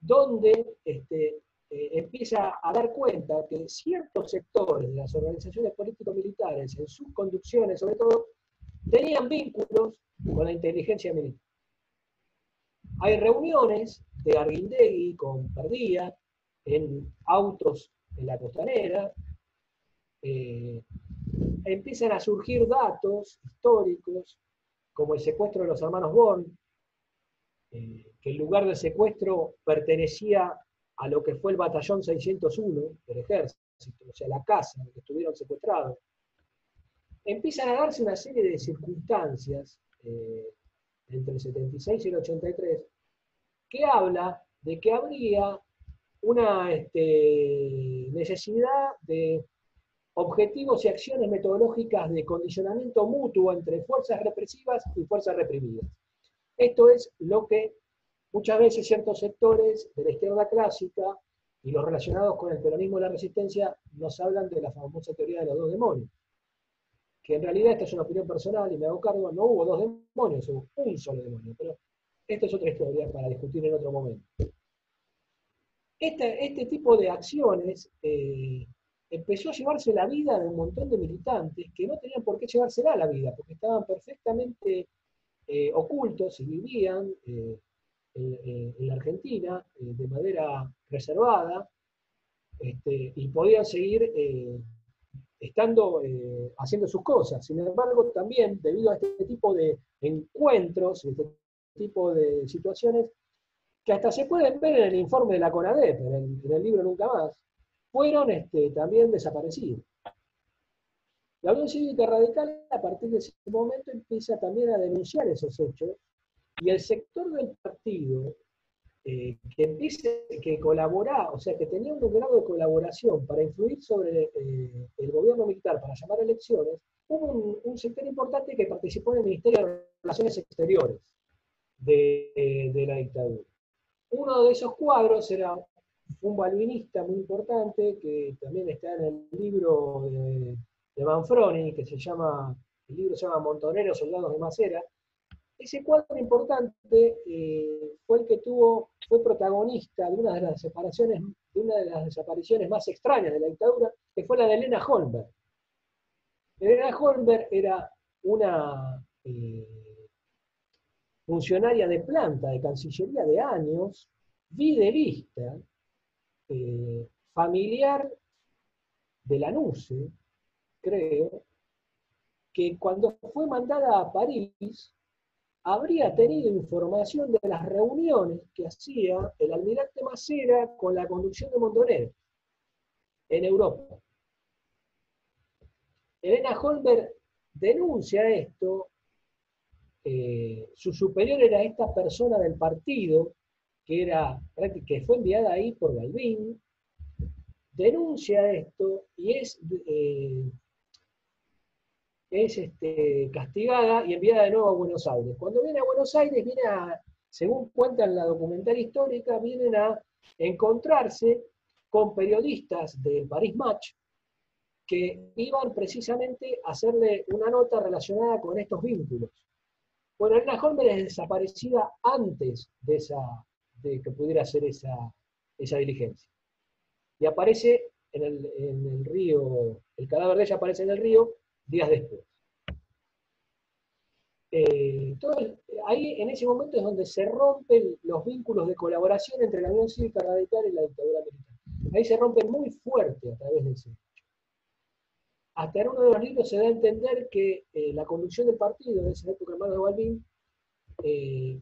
donde este, eh, empieza a dar cuenta que ciertos sectores de las organizaciones político-militares, en sus conducciones sobre todo, tenían vínculos con la inteligencia militar. Hay reuniones de Arguindegui con Perdía en autos en la costanera. Eh, empiezan a surgir datos históricos, como el secuestro de los hermanos Bond, eh, que el lugar del secuestro pertenecía a lo que fue el batallón 601 del ejército, o sea, la casa en la que estuvieron secuestrados, empiezan a darse una serie de circunstancias eh, entre el 76 y el 83 que habla de que habría una este, necesidad de objetivos y acciones metodológicas de condicionamiento mutuo entre fuerzas represivas y fuerzas reprimidas. Esto es lo que Muchas veces ciertos sectores de la izquierda clásica y los relacionados con el peronismo y la resistencia nos hablan de la famosa teoría de los dos demonios. Que en realidad esta es una opinión personal y me hago cargo, no hubo dos demonios, hubo un solo demonio. Pero esta es otra historia para discutir en otro momento. Este, este tipo de acciones eh, empezó a llevarse la vida de un montón de militantes que no tenían por qué llevársela la vida, porque estaban perfectamente eh, ocultos y vivían eh, en, la Argentina eh, de manera reservada este, y podían seguir eh, estando, eh, haciendo sus cosas. Sin embargo, también debido a este tipo de encuentros, este tipo de situaciones, que hasta se pueden ver en el informe de la CONADEP, en el, libro Nunca Más, fueron este, también desaparecidos. La Unión Cívica Radical, a partir de ese momento, empieza también a denunciar esos hechos y el sector del partido eh, que empiece, que colabora, o sea, que tenía un grado de colaboración para influir sobre eh, el gobierno militar, para llamar elecciones, hubo un, sector importante que participó en el Ministerio de Relaciones Exteriores de, la dictadura. Uno de esos cuadros era un balvinista muy importante que también está en el libro de, de Manfroni, que se llama, el libro se llama Montoneros, Soldados de Macera. Ese cuadro importante eh, fue el que tuvo, fue protagonista de una de las separaciones, de una de las desapariciones más extrañas de la dictadura, que fue la de Elena Holmberg. Elena Holmberg era una eh, funcionaria de planta de Cancillería de años, videísta, eh, familiar de la NUCE, creo, que cuando fue mandada a París, habría tenido información de las reuniones que hacía el almirante Macera con la conducción de Montonero en Europa. Elena Holberg denuncia esto, eh, su superior era esta persona del partido, que, era, que fue enviada ahí por Galvín, denuncia esto y es, eh, es este, castigada y enviada de nuevo a Buenos Aires. Cuando viene a Buenos Aires, viene a, según cuentan la documental histórica, vienen a encontrarse con periodistas de Paris Match que iban precisamente a hacerle una nota relacionada con estos vínculos. Bueno, Elena Holmer es desaparecida antes de, esa, de que pudiera hacer esa, esa diligencia. Y aparece en el, en el río, el cadáver de ella aparece en el río días después. Eh, ahí en ese momento es donde se rompen los vínculos de colaboración entre la Unión Cívica Radical y la dictadura militar. Ahí se rompen muy fuerte a través de ese hasta en uno de los libros se da a entender que eh, la conducción del partido de esa época, hermano de Balbín, eh,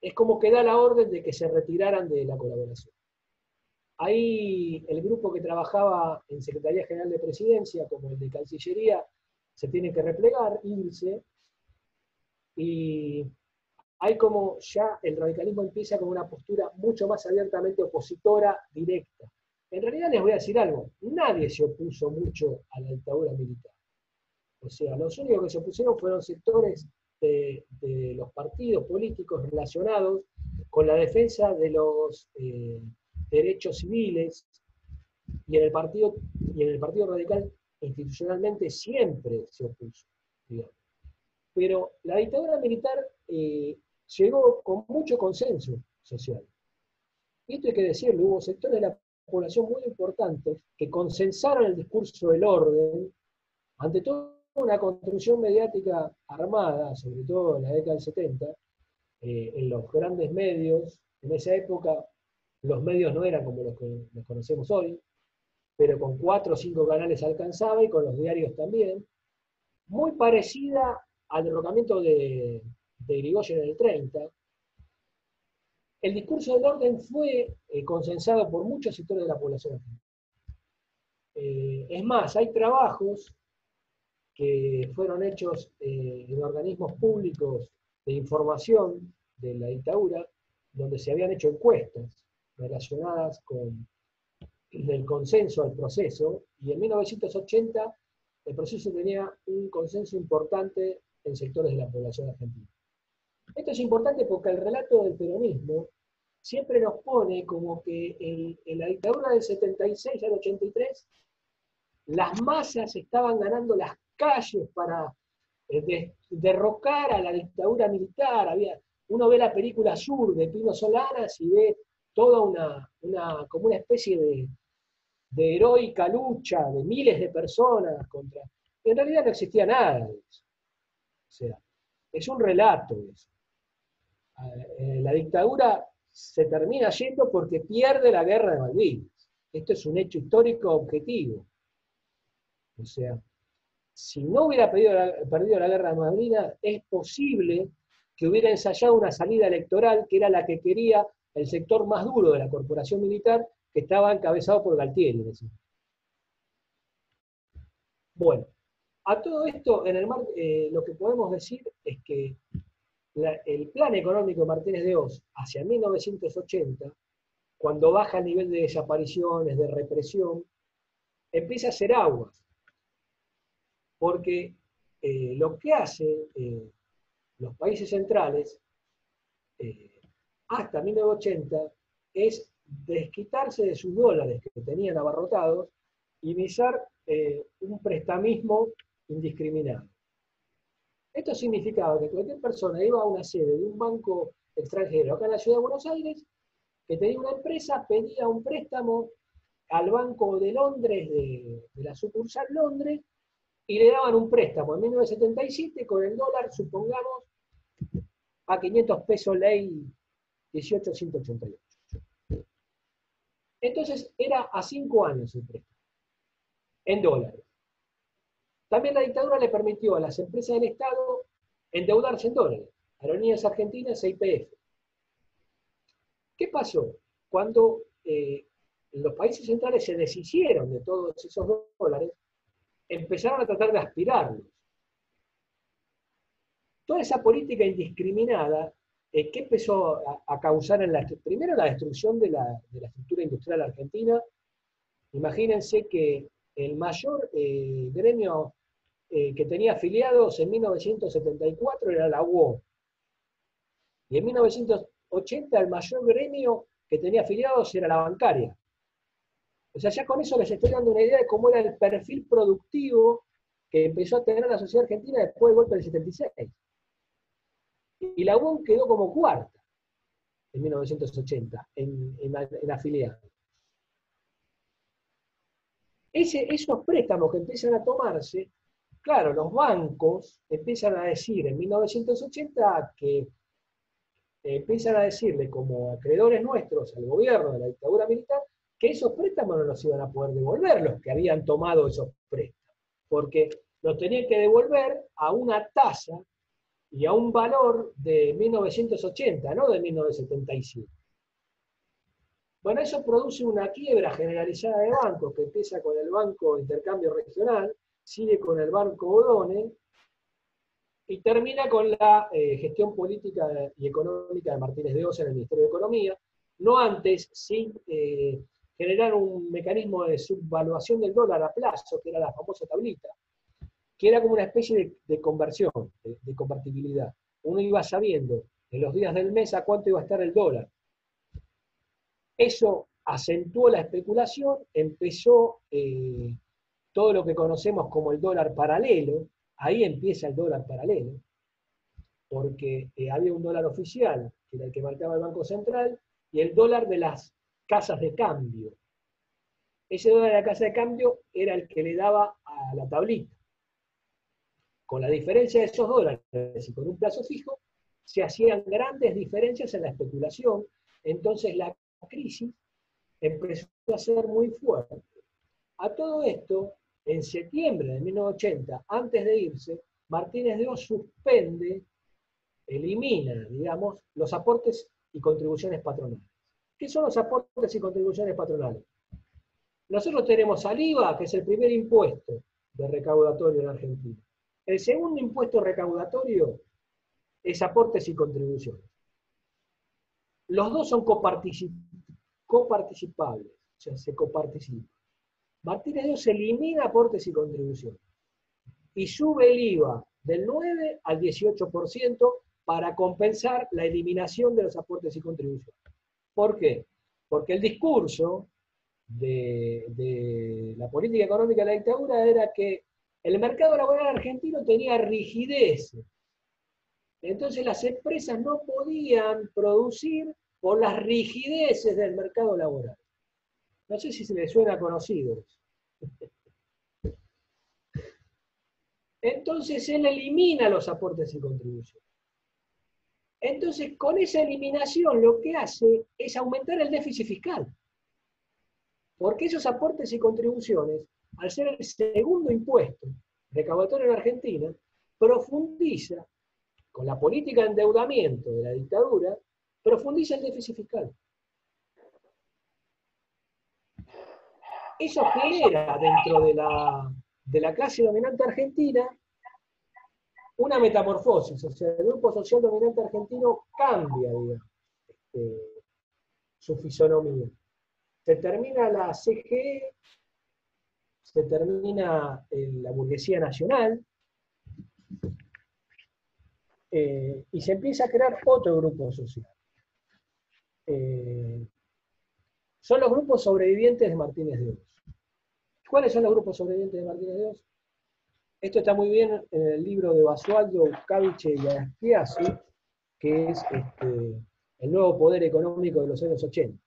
es como que da la orden de que se retiraran de la colaboración. Ahí el grupo que trabajaba en Secretaría General de Presidencia, como el de Cancillería, se tiene que replegar, irse, y hay como ya el radicalismo empieza con una postura mucho más abiertamente opositora, directa. En realidad les voy a decir algo, nadie se opuso mucho a la dictadura militar. O sea, los únicos que se opusieron fueron sectores de, los partidos políticos relacionados con la defensa de los eh, derechos civiles y en el partido y en el partido radical institucionalmente siempre se opuso, Pero la dictadura militar eh, llegó con mucho consenso social. Y esto hay que decirlo, hubo sectores de la población muy importante que consensaron el discurso del orden ante todo una construcción mediática armada, sobre todo en la década del 70, eh, en los grandes medios. En esa época los medios no eran como los que los conocemos hoy, pero con cuatro o cinco canales alcanzaba y con los diarios también, muy parecida al derrocamiento de, de Irigoyen en el 30, el discurso del orden fue eh, consensado por muchos sectores de la población eh, es más, hay trabajos que fueron hechos eh, en organismos públicos de información de la dictadura, donde se habían hecho encuestas relacionadas con el consenso al proceso, y en 1980 el proceso tenía un consenso importante en sectores de la población argentina. Esto es importante porque el relato del peronismo siempre nos pone como que en, la dictadura del 76 al 83, las masas estaban ganando las calles para eh, derrocar a la dictadura militar. Había, uno ve la película Sur de Pino Solanas y ve toda una, como una especie de, de heroica lucha de miles de personas contra... En realidad no existía nada de eso. O sea, es un relato eso. Eh, la dictadura se termina yendo porque pierde la guerra de Malvinas. Esto es un hecho histórico objetivo. O sea, si no hubiera perdido la, guerra de Malvinas, es posible que hubiera ensayado una salida electoral que era la que quería el sector más duro de la corporación militar, que estaba encabezado por Galtieri. Bueno, a todo esto, en el mar, eh, lo que podemos decir es que el plan económico de Martínez de Oz hacia 1980, cuando baja el nivel de desapariciones, de represión, empieza a hacer aguas. Porque eh, lo que hacen los países centrales, eh, hasta 1980, es desquitarse de sus dólares que tenían abarrotados y iniciar eh, un prestamismo indiscriminado. Esto significaba que cualquier persona iba a una sede de un banco extranjero acá en la ciudad de Buenos Aires, que tenía una empresa, pedía un préstamo al Banco de Londres, de, la sucursal Londres, y le daban un préstamo en 1977 con el dólar, supongamos, a 500 pesos ley 1888. Entonces era a cinco años el préstamo, en dólares. También la dictadura le permitió a las empresas del Estado endeudarse en dólares, Aerolíneas Argentinas e IPF. ¿Qué pasó? Cuando eh, los países centrales se deshicieron de todos esos dólares, empezaron a tratar de aspirarlos. Toda esa política indiscriminada, eh, ¿qué empezó a, causar en la... Primero la destrucción de la, estructura industrial argentina. Imagínense que el mayor eh, gremio eh, que tenía afiliados en 1974 era la UO. Y en 1980 el mayor gremio que tenía afiliados era la bancaria. O sea, ya con eso les estoy dando una idea de cómo era el perfil productivo que empezó a tener la sociedad argentina después del golpe del 76. Y la UOM quedó como cuarta en 1980 en, en, afiliados. esos préstamos que empiezan a tomarse, claro, los bancos empiezan a decir en 1980 que empiezan a decirle como acreedores nuestros al gobierno de la dictadura militar que esos préstamos no los iban a poder devolver los que habían tomado esos préstamos, porque los tenían que devolver a una tasa y a un valor de 1980, no de 1977. Bueno, eso produce una quiebra generalizada de bancos que empieza con el Banco Intercambio Regional, sigue con el Banco Odone y termina con la eh, gestión política y económica de Martínez de Osa en el Ministerio de Economía, no antes, sin eh, generar un mecanismo de subvaluación del dólar a plazo, que era la famosa tablita, que era como una especie de, conversión, de, convertibilidad. Uno iba sabiendo en los días del mes a cuánto iba a estar el dólar. Eso acentuó la especulación, empezó eh, todo lo que conocemos como el dólar paralelo, ahí empieza el dólar paralelo, porque eh, había un dólar oficial, que era el que marcaba el Banco Central, y el dólar de las casas de cambio. Ese dólar de la casa de cambio era el que le daba a la tablita. Con la diferencia de esos dólares y con un plazo fijo, se hacían grandes diferencias en la especulación. Entonces la crisis empezó a ser muy fuerte. A todo esto, en septiembre de 1980, antes de irse, Martínez de O suspende, elimina, digamos, los aportes y contribuciones patronales. ¿Qué son los aportes y contribuciones patronales? Nosotros tenemos al IVA, que es el primer impuesto de recaudatorio en Argentina. El segundo impuesto recaudatorio es aportes y contribuciones. Los dos son coparticipables, o sea, se coparticipan. Martínez Dios elimina aportes y contribuciones y sube el IVA del 9 al 18% para compensar la eliminación de los aportes y contribuciones. ¿Por qué? Porque el discurso de, la política económica de la dictadura era que el mercado laboral argentino tenía rigidez. Entonces las empresas no podían producir por las rigideces del mercado laboral. No sé si se les suena conocido. Entonces él elimina los aportes y contribuciones. Entonces, con esa eliminación lo que hace es aumentar el déficit fiscal. Porque esos aportes y contribuciones, al ser el segundo impuesto recaudatorio en Argentina, profundiza, con la política de endeudamiento de la dictadura, profundiza el déficit fiscal. Eso genera dentro de la, de la clase dominante argentina una metamorfosis, o sea, el grupo social dominante argentino cambia, este, su fisonomía. Se termina la CGE, se termina la burguesía nacional, eh, y se empieza a crear otro grupo social. Eh, son los grupos sobrevivientes de Martínez de Oz. ¿Cuáles son los grupos sobrevivientes de Martínez de Oz? Esto está muy bien en el libro de Basualdo, Caviche y Aspiasi, que es este, El nuevo poder económico de los años 80.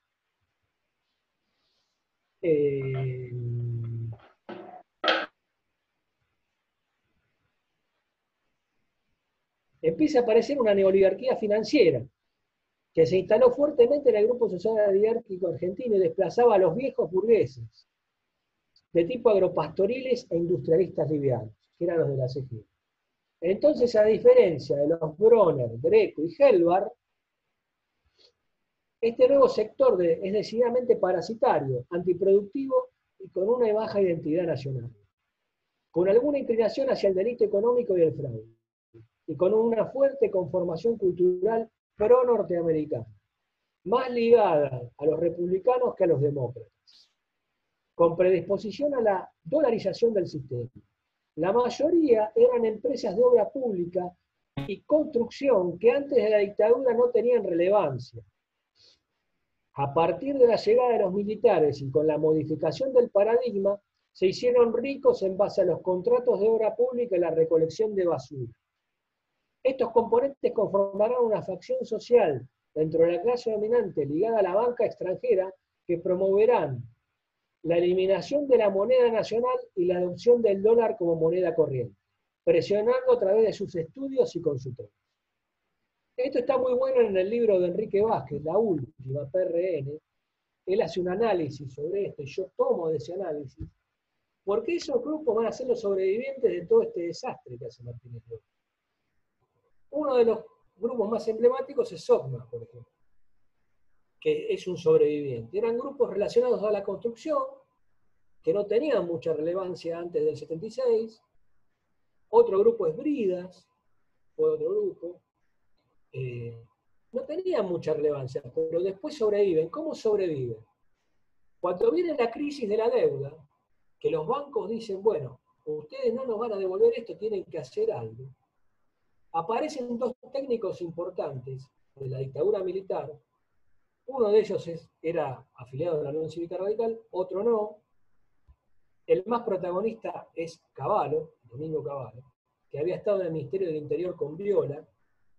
Eh, empieza a aparecer una neoligarquía financiera que se instaló fuertemente en el grupo social oligarquico argentino y desplazaba a los viejos burgueses de tipo agropastoriles e industrialistas livianos, que eran los de la CGI. Entonces, a diferencia de los Bronner, Greco y Helvar, este nuevo sector es decididamente parasitario, antiproductivo y con una baja identidad nacional, con alguna inclinación hacia el delito económico y el fraude, y con una fuerte conformación cultural pro-norteamericana, más ligada a los republicanos que a los demócratas, con predisposición a la dolarización del sistema. La mayoría eran empresas de obra pública y construcción que antes de la dictadura no tenían relevancia, a partir de la llegada de los militares y con la modificación del paradigma, se hicieron ricos en base a los contratos de obra pública y la recolección de basura. Estos componentes conformarán una facción social dentro de la clase dominante ligada a la banca extranjera que promoverán la eliminación de la moneda nacional y la adopción del dólar como moneda corriente, presionando a través de sus estudios y consultores. Esto está muy bueno en el libro de Enrique Vázquez, La Última, PRN. Él hace un análisis sobre esto y yo tomo de ese análisis, porque esos grupos van a ser los sobrevivientes de todo este desastre que hace Martínez López. Uno de los grupos más emblemáticos es SOCMA, por ejemplo, que es un sobreviviente. Eran grupos relacionados a la construcción, que no tenían mucha relevancia antes del 76. Otro grupo es Bridas, fue otro grupo. Eh, no tenían mucha relevancia, pero después sobreviven. ¿Cómo sobreviven? Cuando viene la crisis de la deuda, que los bancos dicen, bueno, ustedes no nos van a devolver esto, tienen que hacer algo. Aparecen dos técnicos importantes de la dictadura militar. Uno de ellos era afiliado a la Unión Cívica Radical, otro no. El más protagonista es Cavallo, Domingo Cavallo, que había estado en el Ministerio del Interior con Viola,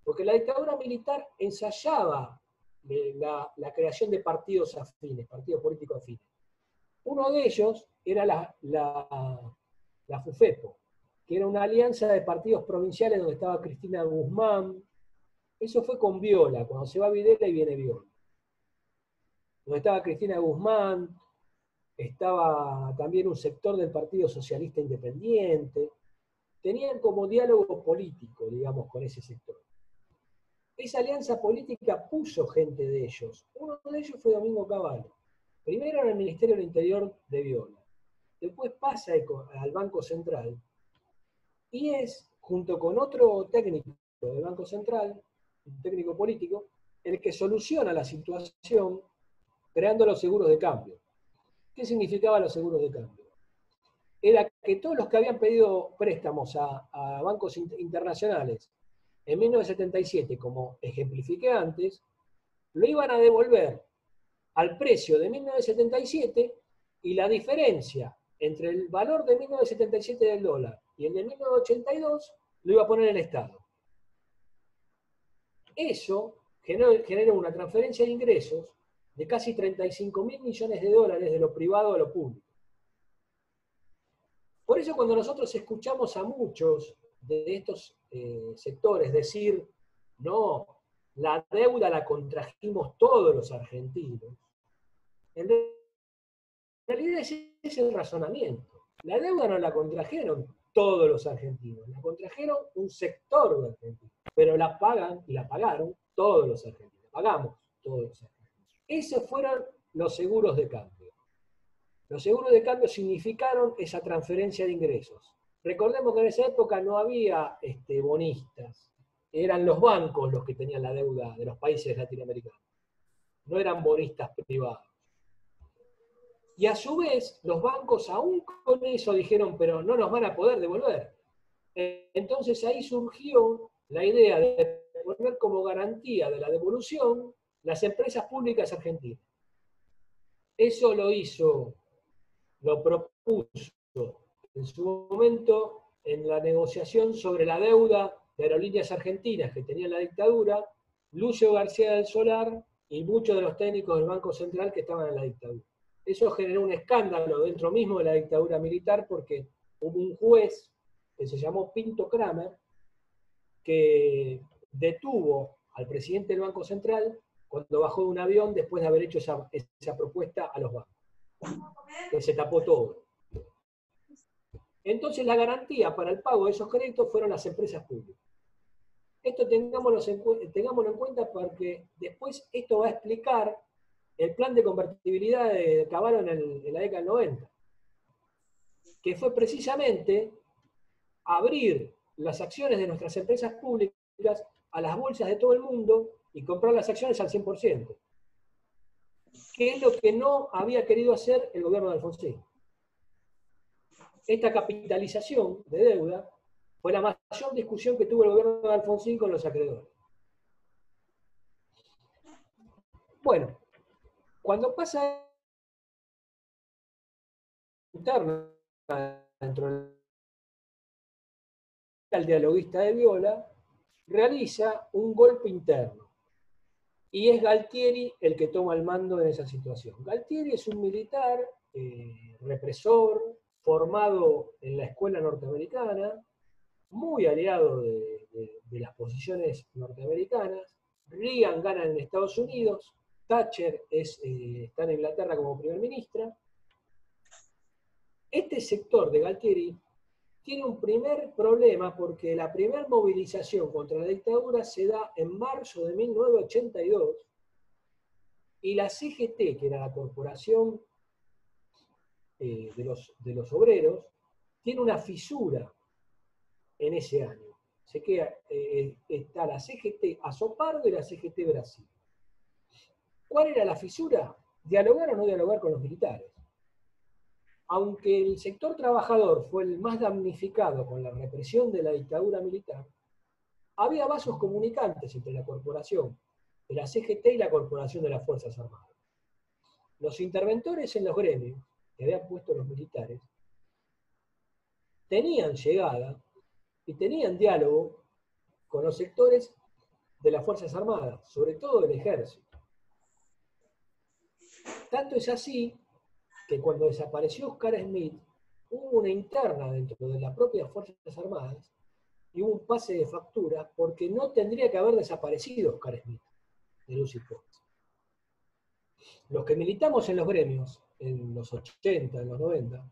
porque la dictadura militar ensayaba eh, la, creación de partidos afines, partidos políticos afines. Uno de ellos era la, la, FUFEPO, que era una alianza de partidos provinciales donde estaba Cristina Guzmán. Eso fue con Viola, cuando se va Videla y viene Viola. Donde estaba Cristina Guzmán, estaba también un sector del Partido Socialista Independiente. Tenían como diálogo político, digamos, con ese sector esa alianza política puso gente de ellos. Uno de ellos fue Domingo Cavallo. Primero en el Ministerio del Interior de Viola. Después pasa al Banco Central. Y es, junto con otro técnico del Banco Central, un técnico político, el que soluciona la situación creando los seguros de cambio. ¿Qué significaban los seguros de cambio? Era que todos los que habían pedido préstamos a, a bancos internacionales en 1977, como ejemplifiqué antes, lo iban a devolver al precio de 1977 y la diferencia entre el valor de 1977 del dólar y el de 1982 lo iba a poner el Estado. Eso generó, una transferencia de ingresos de casi 35 mil millones de dólares de lo privado a lo público. Por eso cuando nosotros escuchamos a muchos de estos eh, sectores, decir, no, la deuda la contrajimos todos los argentinos. En realidad ese es el razonamiento. La deuda no la contrajeron todos los argentinos, la contrajeron un sector de argentinos, pero la pagan y la pagaron todos los argentinos, pagamos todos los argentinos. Esos fueron los seguros de cambio. Los seguros de cambio significaron esa transferencia de ingresos. Recordemos que en esa época no había este, bonistas, eran los bancos los que tenían la deuda de los países latinoamericanos, no eran bonistas privados. Y a su vez, los bancos aún con eso dijeron, pero no nos van a poder devolver. Entonces ahí surgió la idea de poner como garantía de la devolución las empresas públicas argentinas. Eso lo hizo, lo propuso en su momento en la negociación sobre la deuda de aerolíneas argentinas que tenía la dictadura, Lucio García del Solar y muchos de los técnicos del Banco Central que estaban en la dictadura. Eso generó un escándalo dentro mismo de la dictadura militar porque hubo un juez que se llamó Pinto Kramer que detuvo al presidente del Banco Central cuando bajó de un avión después de haber hecho esa, propuesta a los bancos. Que se tapó todo. Entonces la garantía para el pago de esos créditos fueron las empresas públicas. Esto tengámoslo en, tengámoslo en cuenta porque después esto va a explicar el plan de convertibilidad de en, en la década del 90, que fue precisamente abrir las acciones de nuestras empresas públicas a las bolsas de todo el mundo y comprar las acciones al 100%, que es lo que no había querido hacer el gobierno de Alfonsín. Esta capitalización de deuda fue la mayor discusión que tuvo el gobierno de Alfonsín con los acreedores. Bueno, cuando pasa interna dentro del dialoguista de Viola, realiza un golpe interno. Y es Galtieri el que toma el mando en esa situación. Galtieri es un militar eh, represor, formado en la escuela norteamericana, muy aliado de, las posiciones norteamericanas. Reagan gana en Estados Unidos, Thatcher es, eh, está en Inglaterra como primer ministra. Este sector de Galtieri tiene un primer problema porque la primera movilización contra la dictadura se da en marzo de 1982 y la CGT, que era la corporación eh, de, los, de los obreros, tiene una fisura en ese año. Se queda, eh, está la CGT Azopardo y la CGT Brasil. ¿Cuál era la fisura? Dialogar o no dialogar con los militares. Aunque el sector trabajador fue el más damnificado con la represión de la dictadura militar, había vasos comunicantes entre la corporación de la CGT y la corporación de las Fuerzas Armadas. Los interventores en los gremios que habían puesto los militares, tenían llegada y tenían diálogo con los sectores de las Fuerzas Armadas, sobre todo del ejército. Tanto es así que cuando desapareció Oscar Smith, hubo una interna dentro de las propias Fuerzas Armadas y hubo un pase de factura porque no tendría que haber desaparecido Oscar Smith de Lucy Los que militamos en los gremios en los 80, en los 90,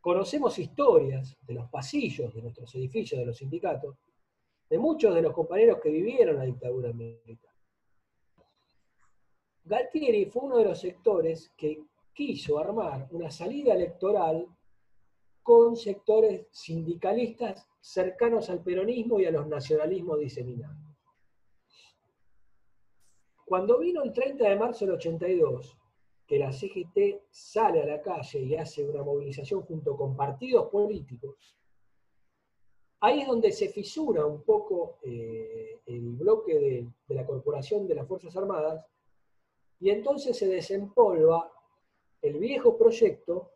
conocemos historias de los pasillos de nuestros edificios, de los sindicatos, de muchos de los compañeros que vivieron la dictadura militar. Galtieri fue uno de los sectores que quiso armar una salida electoral con sectores sindicalistas cercanos al peronismo y a los nacionalismos diseminados. Cuando vino el 30 de marzo del 82, que la CGT sale a la calle y hace una movilización junto con partidos políticos, ahí es donde se fisura un poco eh, el bloque de, de la Corporación de las Fuerzas Armadas y entonces se desempolva el viejo proyecto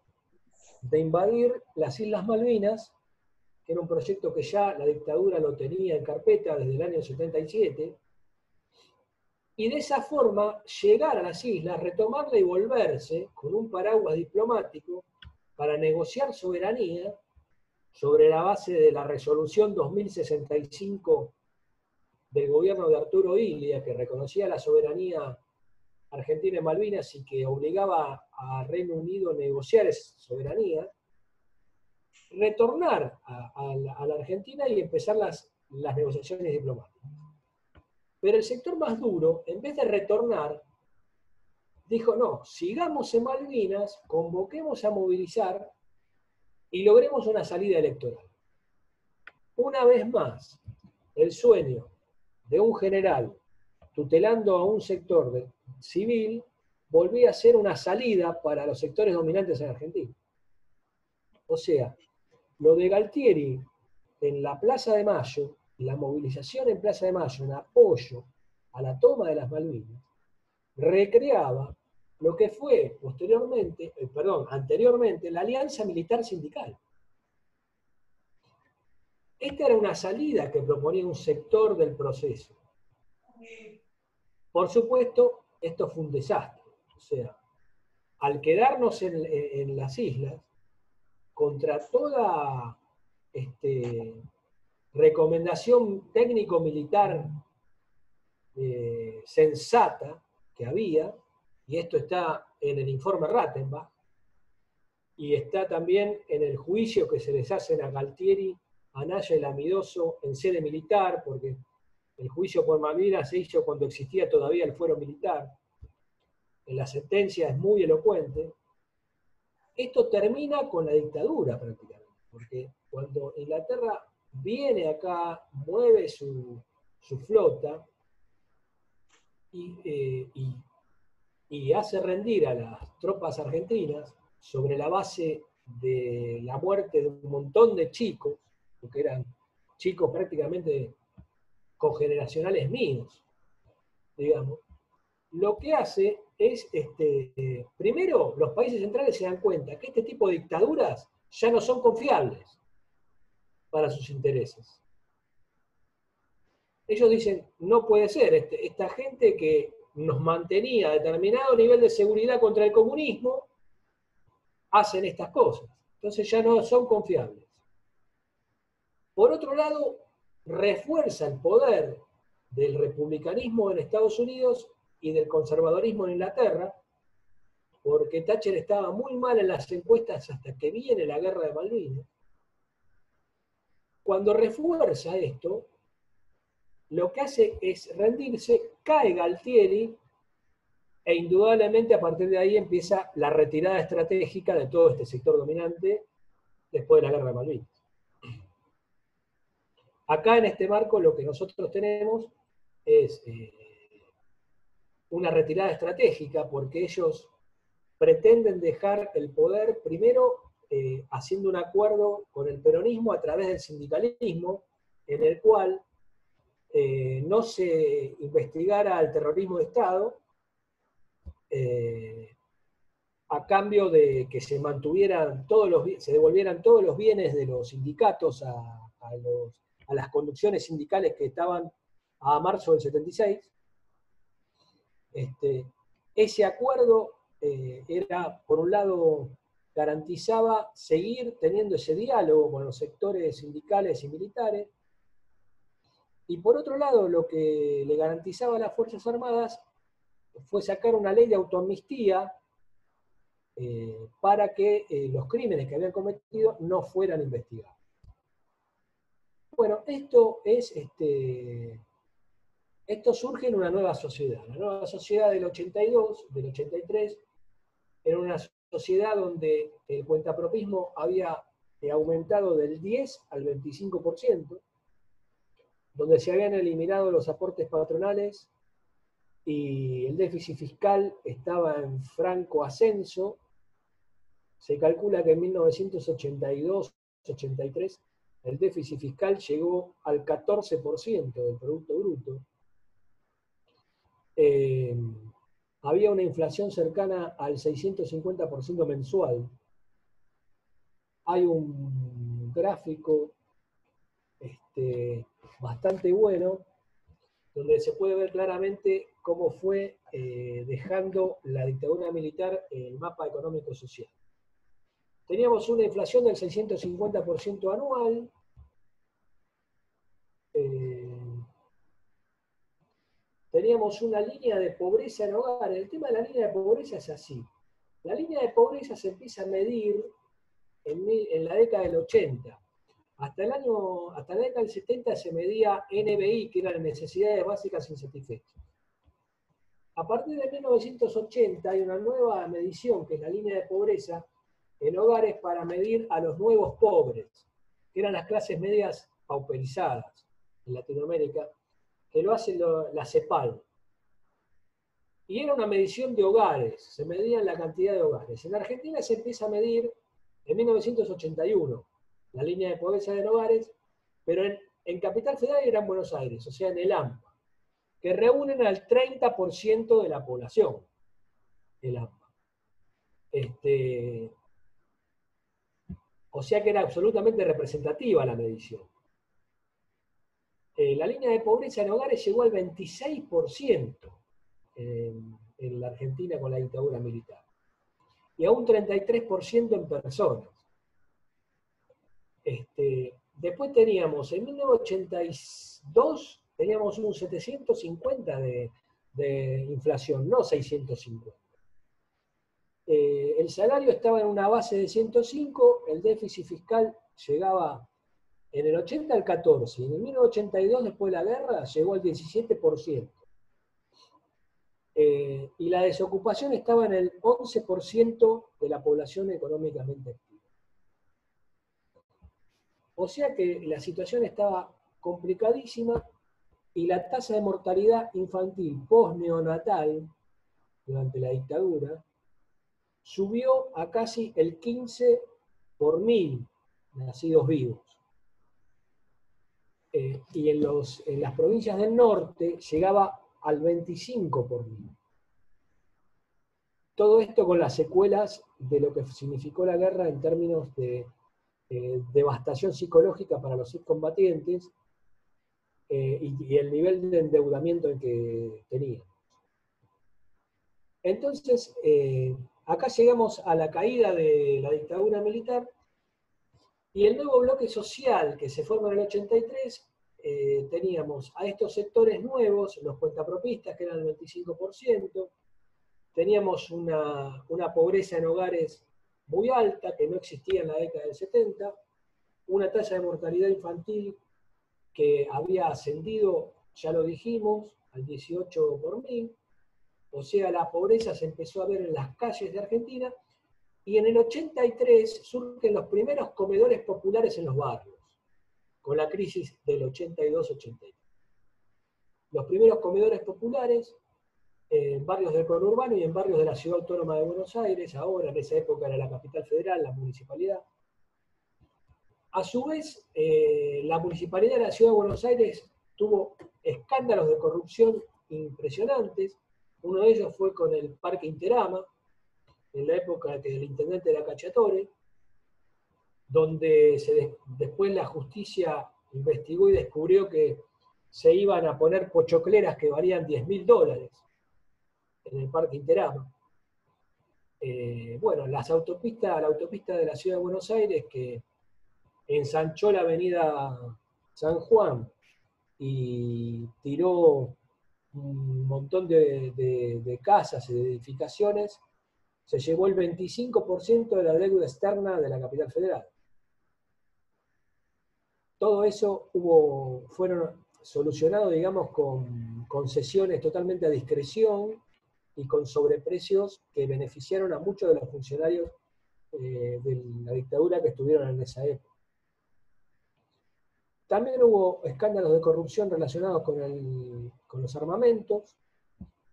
de invadir las Islas Malvinas, que era un proyecto que ya la dictadura lo tenía en carpeta desde el año 77, y de esa forma llegar a las islas, retomarla y volverse con un paraguas diplomático para negociar soberanía sobre la base de la resolución 2065 del gobierno de Arturo Ilia, que reconocía la soberanía argentina en Malvinas y que obligaba a Reino Unido a negociar esa soberanía, retornar a, la, Argentina y empezar las, las negociaciones diplomáticas. Pero el sector más duro, en vez de retornar, dijo, no, sigamos en Malvinas, convoquemos a movilizar y logremos una salida electoral. Una vez más, el sueño de un general tutelando a un sector civil volvía a ser una salida para los sectores dominantes en Argentina. O sea, lo de Galtieri en la Plaza de Mayo la movilización en Plaza de Mayo en apoyo a la toma de las Malvinas recreaba lo que fue posteriormente, eh, perdón, anteriormente, la Alianza Militar Sindical. Esta era una salida que proponía un sector del proceso. Por supuesto, esto fue un desastre. O sea, al quedarnos en, las islas, contra toda este, recomendación técnico-militar eh, sensata que había, y esto está en el informe Rattenbach, y está también en el juicio que se les hace a Galtieri, a Naya y Lamidoso en sede militar, porque el juicio por Malvinas se hizo cuando existía todavía el fuero militar. En la sentencia es muy elocuente. Esto termina con la dictadura prácticamente, porque cuando Inglaterra viene acá, mueve su, flota eh, y, y hace rendir a las tropas argentinas sobre la base de la muerte de un montón de chicos, porque eran chicos prácticamente cogeneracionales míos, digamos, lo que hace es, este, primero, los países centrales se dan cuenta que este tipo de dictaduras ya no son confiables para sus intereses. Ellos dicen, no puede ser, este, esta gente que nos mantenía a determinado nivel de seguridad contra el comunismo, hacen estas cosas. Entonces ya no son confiables. Por otro lado, refuerza el poder del republicanismo en Estados Unidos y del conservadorismo en Inglaterra, porque Thatcher estaba muy mal en las encuestas hasta que viene la guerra de Malvinas. Cuando refuerza esto, lo que hace es rendirse, cae Galtieri, e indudablemente a partir de ahí empieza la retirada estratégica de todo este sector dominante después de la guerra de Malvinas. Acá en este marco lo que nosotros tenemos es eh, una retirada estratégica porque ellos pretenden dejar el poder primero eh, haciendo un acuerdo con el peronismo a través del sindicalismo, en el cual eh, no se investigara el terrorismo de Estado, a cambio de que se mantuvieran todos los se devolvieran todos los bienes de los sindicatos a los a las conducciones sindicales que estaban a marzo del 76. Este, ese acuerdo eh, era, por un lado, garantizaba seguir teniendo ese diálogo con los sectores sindicales y militares, y por otro lado, lo que le garantizaba a las Fuerzas Armadas fue sacar una ley de autoamnistía eh, para que eh, los crímenes que habían cometido no fueran investigados. Bueno, esto es, este, esto surge en una nueva sociedad. La nueva sociedad del 82, del 83, era una sociedad donde el cuentapropismo había aumentado del 10 al 25%, donde se habían eliminado los aportes patronales y el déficit fiscal estaba en franco ascenso. Se calcula que en 1982-83 el déficit fiscal llegó al 14% del Producto Bruto. Eh, había una inflación cercana al 650% mensual. Hay un gráfico este, bastante bueno donde se puede ver claramente cómo fue eh, dejando la dictadura militar el mapa económico-social. Teníamos una inflación del 650% anual, eh, teníamos una línea de pobreza en hogares. El tema de la línea de pobreza es así. La línea de pobreza se empieza a medir en, la década del 80. Hasta, el año, hasta la década del 70 se medía NBI, que eran necesidades básicas insatisfechas. A partir de 1980 hay una nueva medición, que es la línea de pobreza, en hogares para medir a los nuevos pobres, que eran las clases medias pauperizadas en Latinoamérica, que lo hace la CEPAL. Y era una medición de hogares, se medía la cantidad de hogares. En Argentina se empieza a medir en 1981 la línea de pobreza de hogares, pero en, Capital Federal era en Buenos Aires, o sea, en el AMPA, que reúnen al 30% de la población. el AMBA. Este, o sea que era absolutamente representativa la medición. Eh, la línea de pobreza en hogares llegó al 26% en, la Argentina con la dictadura militar y a un 33% en personas. Este, después teníamos, en 1982, teníamos un 750 de, inflación, no 650. Eh, el salario estaba en una base de 105, el déficit fiscal llegaba en el 80 al 14, y en el 1982, después de la guerra, llegó al 17%. Eh, y la desocupación estaba en el 11% de la población económicamente activa. O sea que la situación estaba complicadísima y la tasa de mortalidad infantil post-neonatal durante la dictadura subió a casi el 15 por mil nacidos vivos. Eh, y en, los, en las provincias del norte llegaba al 25 por mil. Todo esto con las secuelas de lo que significó la guerra en términos de eh, devastación psicológica para los excombatientes eh, y, el nivel de endeudamiento en que tenían. Entonces, eh, acá llegamos a la caída de la dictadura militar y el nuevo bloque social que se forma en el 83 eh, teníamos a estos sectores nuevos, los cuentapropistas, que eran el 25%, teníamos una, pobreza en hogares muy alta, que no existía en la década del 70, una tasa de mortalidad infantil que había ascendido, ya lo dijimos, al 18 por mil, o sea, la pobreza se empezó a ver en las calles de Argentina, y en el 83 surgen los primeros comedores populares en los barrios con la crisis del 82-83. Los primeros comedores populares en barrios del conurbano y en barrios de la ciudad autónoma de Buenos Aires, ahora en esa época era la capital federal, la municipalidad. A su vez, eh, la municipalidad de la ciudad de Buenos Aires tuvo escándalos de corrupción impresionantes. Uno de ellos fue con el Parque Interama, en la época del intendente de la Cachatore, donde se después la justicia investigó y descubrió que se iban a poner pochocleras que valían 10 mil dólares en el Parque Interama. Eh, bueno, las autopistas, la autopista de la Ciudad de Buenos Aires que ensanchó la avenida San Juan y tiró un montón de, de casas y de edificaciones, se llevó el 25% de la deuda externa de la capital federal. Todo eso fueron solucionados, digamos, con concesiones totalmente a discreción y con sobreprecios que beneficiaron a muchos de los funcionarios eh, de la dictadura que estuvieron en esa época. También hubo escándalos de corrupción relacionados con, con los armamentos,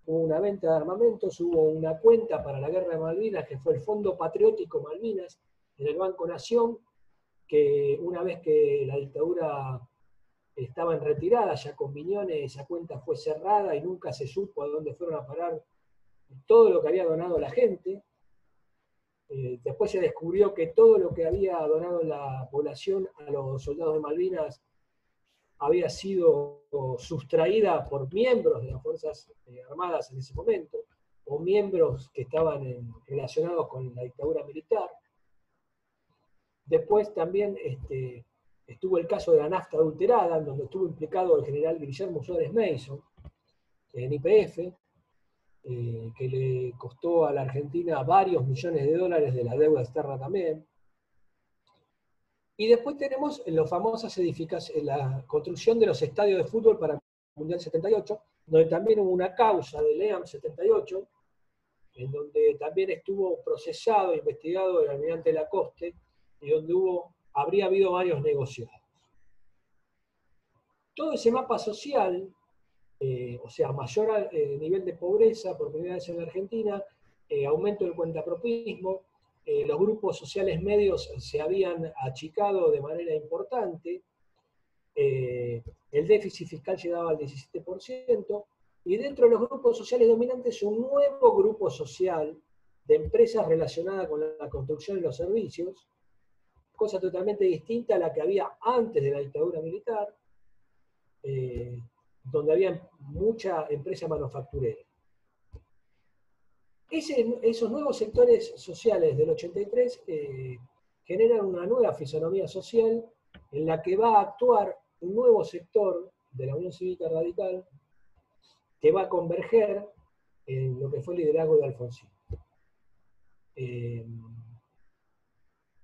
hubo una venta de armamentos, hubo una cuenta para la guerra de Malvinas, que fue el Fondo Patriótico Malvinas, en el Banco Nación, que una vez que la dictadura estaba en retirada, ya con Miñones, esa cuenta fue cerrada y nunca se supo a dónde fueron a parar todo lo que había donado la gente. Eh, después se descubrió que todo lo que había donado la población a los soldados de Malvinas había sido sustraída por miembros de las Fuerzas eh, Armadas en ese momento, o miembros que estaban relacionados con la dictadura militar. Después también este, estuvo el caso de la nafta adulterada, en donde estuvo implicado el general Guillermo Suárez Mason, en IPF, eh, que le costó a la Argentina varios millones de dólares de la deuda externa también. Y después tenemos las famosas edificaciones, la construcción de los estadios de fútbol para el Mundial 78, donde también hubo una causa del EAM 78, en donde también estuvo procesado investigado el almirante Lacoste, y donde hubo, habría habido varios negociados. Todo ese mapa social, eh, o sea, mayor eh, nivel de pobreza vez en la Argentina, eh, aumento del cuentapropismo, los grupos sociales medios se habían achicado de manera importante, el déficit fiscal llegaba al 17%, y dentro de los grupos sociales dominantes un nuevo grupo social de empresas relacionadas con la construcción y los servicios, cosa totalmente distinta a la que había antes de la dictadura militar, eh, donde había mucha empresa manufacturera. Esos nuevos sectores sociales del 83 eh, generan una nueva fisonomía social en la que va a actuar un nuevo sector de la Unión Cívica Radical que va a converger en lo que fue el liderazgo de Alfonsín. Eh,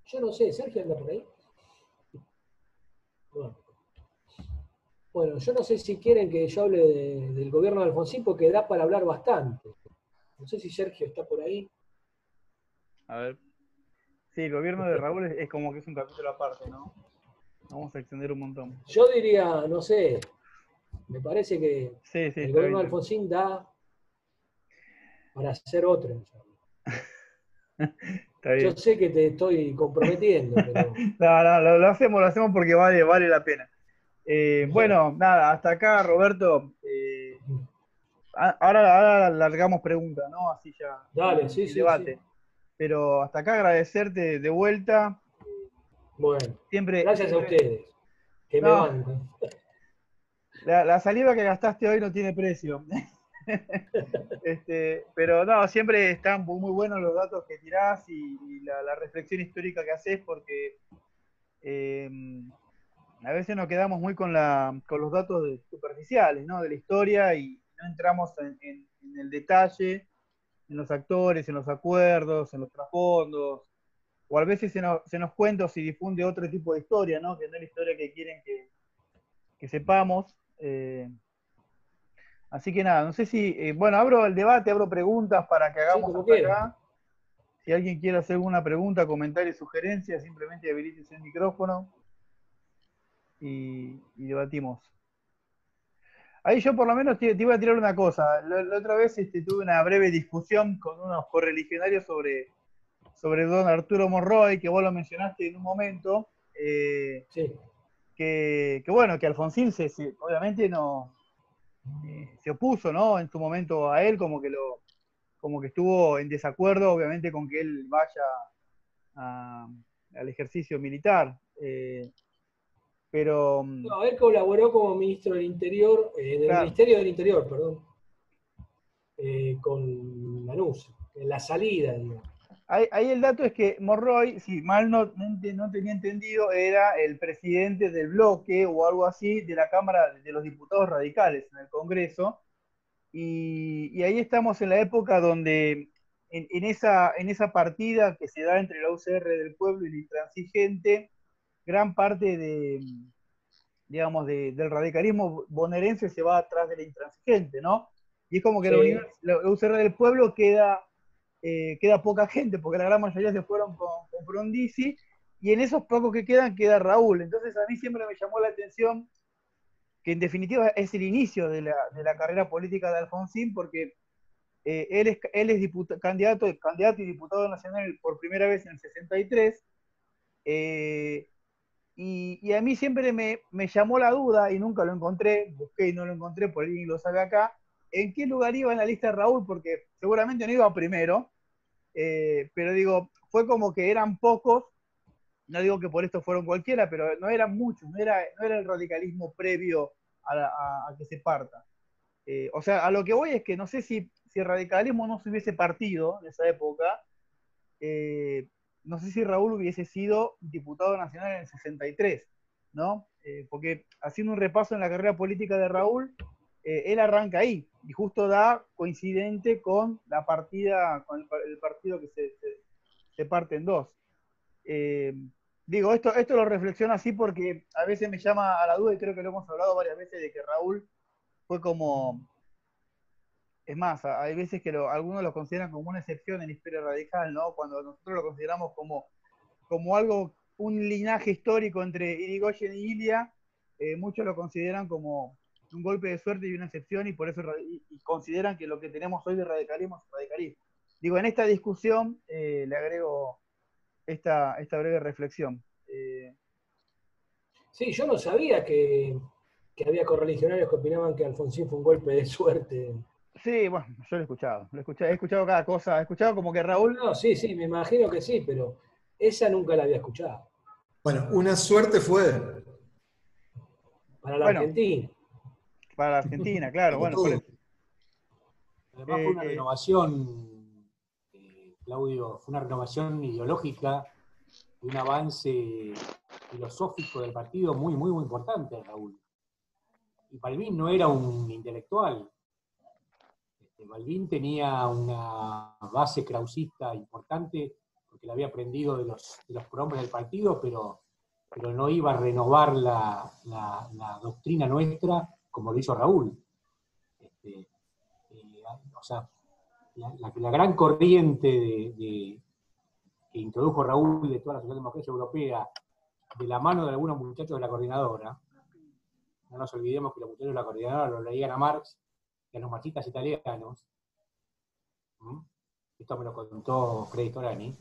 yo no sé, Sergio anda. Bueno. yo no sé si quieren que yo hable del gobierno de Alfonsín porque da para hablar bastante. No sé si Sergio está por ahí. A ver. Sí, el gobierno de Raúl es, como que es un capítulo aparte, ¿no? Vamos a extender un montón. Yo diría, no sé, me parece que el gobierno de Alfonsín da para hacer otro. Yo sé que te estoy comprometiendo, pero... no, no, lo, hacemos, lo hacemos porque vale, vale la pena. Eh, bueno, nada, hasta acá, Roberto. Ahora, ahora largamos preguntas, ¿no? Así ya. Dale, sí, sí, debate. Pero hasta acá agradecerte de vuelta. Bueno, siempre, gracias a ustedes. Que me van. La, saliva que gastaste hoy no tiene precio. este, pero no, siempre están muy, buenos los datos que tirás y, la, reflexión histórica que haces porque em, a veces nos quedamos muy con, la, con los datos superficiales ¿no? de la historia y no entramos en, el detalle, en los actores, en los acuerdos, en los trasfondos, o a veces se nos, se nos cuenta o se difunde otro tipo de historia, ¿no? que no es la historia que quieren que, que sepamos. Eh, así que nada, no sé si, eh, bueno, abro el debate, abro preguntas para que hagamos acá. Si alguien quiere hacer alguna pregunta, comentario, sugerencia, simplemente habilites el micrófono y, debatimos. Ahí yo por lo menos te, iba a tirar una cosa. La, otra vez este, tuve una breve discusión con unos correligionarios sobre, sobre don Arturo Monroy, que vos lo mencionaste en un momento. Eh, sí que, bueno, que Alfonsín se, obviamente no eh, se opuso, ¿no? En su momento a él, como que lo, como que estuvo en desacuerdo, obviamente, con que él vaya al ejercicio militar. Eh, pero. No, él colaboró como ministro del Interior, eh, del Ministerio del Interior, perdón, con Lanús, en la salida, digamos. Ahí, el dato es que Morroy, si mal no, no, tenía entendido, era el presidente del bloque o algo así de la Cámara de los Diputados Radicales en el Congreso. Y, ahí estamos en la época donde en, esa, en esa partida que se da entre la UCR del pueblo y el intransigente, gran parte de, digamos, del radicalismo bonaerense se va atrás del intransigente, ¿no? Y es como que la, la UCR del pueblo queda eh, queda poca gente, porque la gran mayoría se fueron con, con Frondizi, y en esos pocos que quedan queda Raúl. Entonces a mí siempre me llamó la atención que en definitiva es el inicio de la, de la carrera política de Alfonsín, porque eh, él es, él es candidato, candidato y diputado nacional por primera vez en el 63, eh, y, a mí siempre me, llamó la duda, y nunca lo encontré, busqué y no lo encontré, por ahí lo sabe acá, en qué lugar iba en la lista de Raúl, porque seguramente no iba primero, eh, pero digo, fue como que eran pocos, no digo que por esto fueron cualquiera, pero no eran muchos, no era, no era el radicalismo previo a, que se parta. Eh, o sea, a lo que voy es que no sé si, si el radicalismo no se hubiese partido en esa época, eh, no sé si Raúl hubiese sido diputado nacional en el 63, ¿no? porque haciendo un repaso en la carrera política de Raúl, él arranca ahí y justo da coincidente con la partida, con el, partido que se, se, parte en dos. Eh, digo, esto, esto lo reflexiono así porque a veces me llama a la duda y creo que lo hemos hablado varias veces de que Raúl fue como... Es más, hay veces que algunos lo consideran como una excepción en la historia radical, ¿no? Cuando nosotros lo consideramos como, como algo, un linaje histórico entre Irigoyen y Ilia, eh, muchos lo consideran como, un golpe de suerte y una excepción y por eso consideran que lo que tenemos hoy de radicalismo es radicalismo. Digo, en esta discusión eh, le agrego esta, esta breve reflexión. Eh, sí, yo no sabía que, que había correligionarios que opinaban que Alfonsín fue un golpe de suerte. Sí, bueno, yo lo he escuchado. Lo he escuchado, he escuchado cada cosa. He escuchado como que Raúl. No, sí, sí, me imagino que sí, pero esa nunca la había escuchado. Bueno, una suerte fue. Para la Bueno. Argentina. Para la Argentina, claro. bueno, por. Además fue una Eh, eh. renovación, eh, Claudio, fue una renovación ideológica y un avance filosófico del partido muy, muy, muy importante, Raúl. Y Balbín no era un intelectual. Balbín tenía una base krausista importante porque la había aprendido de los, de los del partido, pero, pero no iba a renovar la, la- doctrina nuestra como lo hizo Raúl. Este, eh, o sea, la, la- gran corriente de- que introdujo Raúl de toda la socialdemocracia europea, de la mano de algunos muchachos de la coordinadora, no nos olvidemos que los muchachos de la coordinadora lo leían a Marx a los marxistas italianos, esto me lo contó Freddy Torani,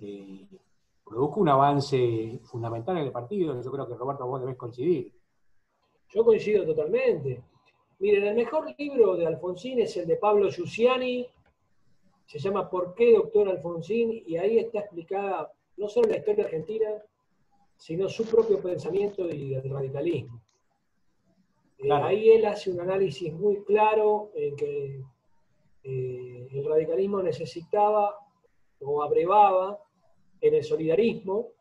eh, produjo un avance fundamental en el partido, yo creo que Roberto vos debés coincidir. Yo coincido totalmente. Miren, el mejor libro de Alfonsín es el de Pablo Giussiani, se llama ¿Por qué doctor Alfonsín? Y ahí está explicada no solo la historia argentina, sino su propio pensamiento y el radicalismo. Eh, ahí él hace un análisis muy claro en que eh, el radicalismo necesitaba o abrevaba en el solidarismo,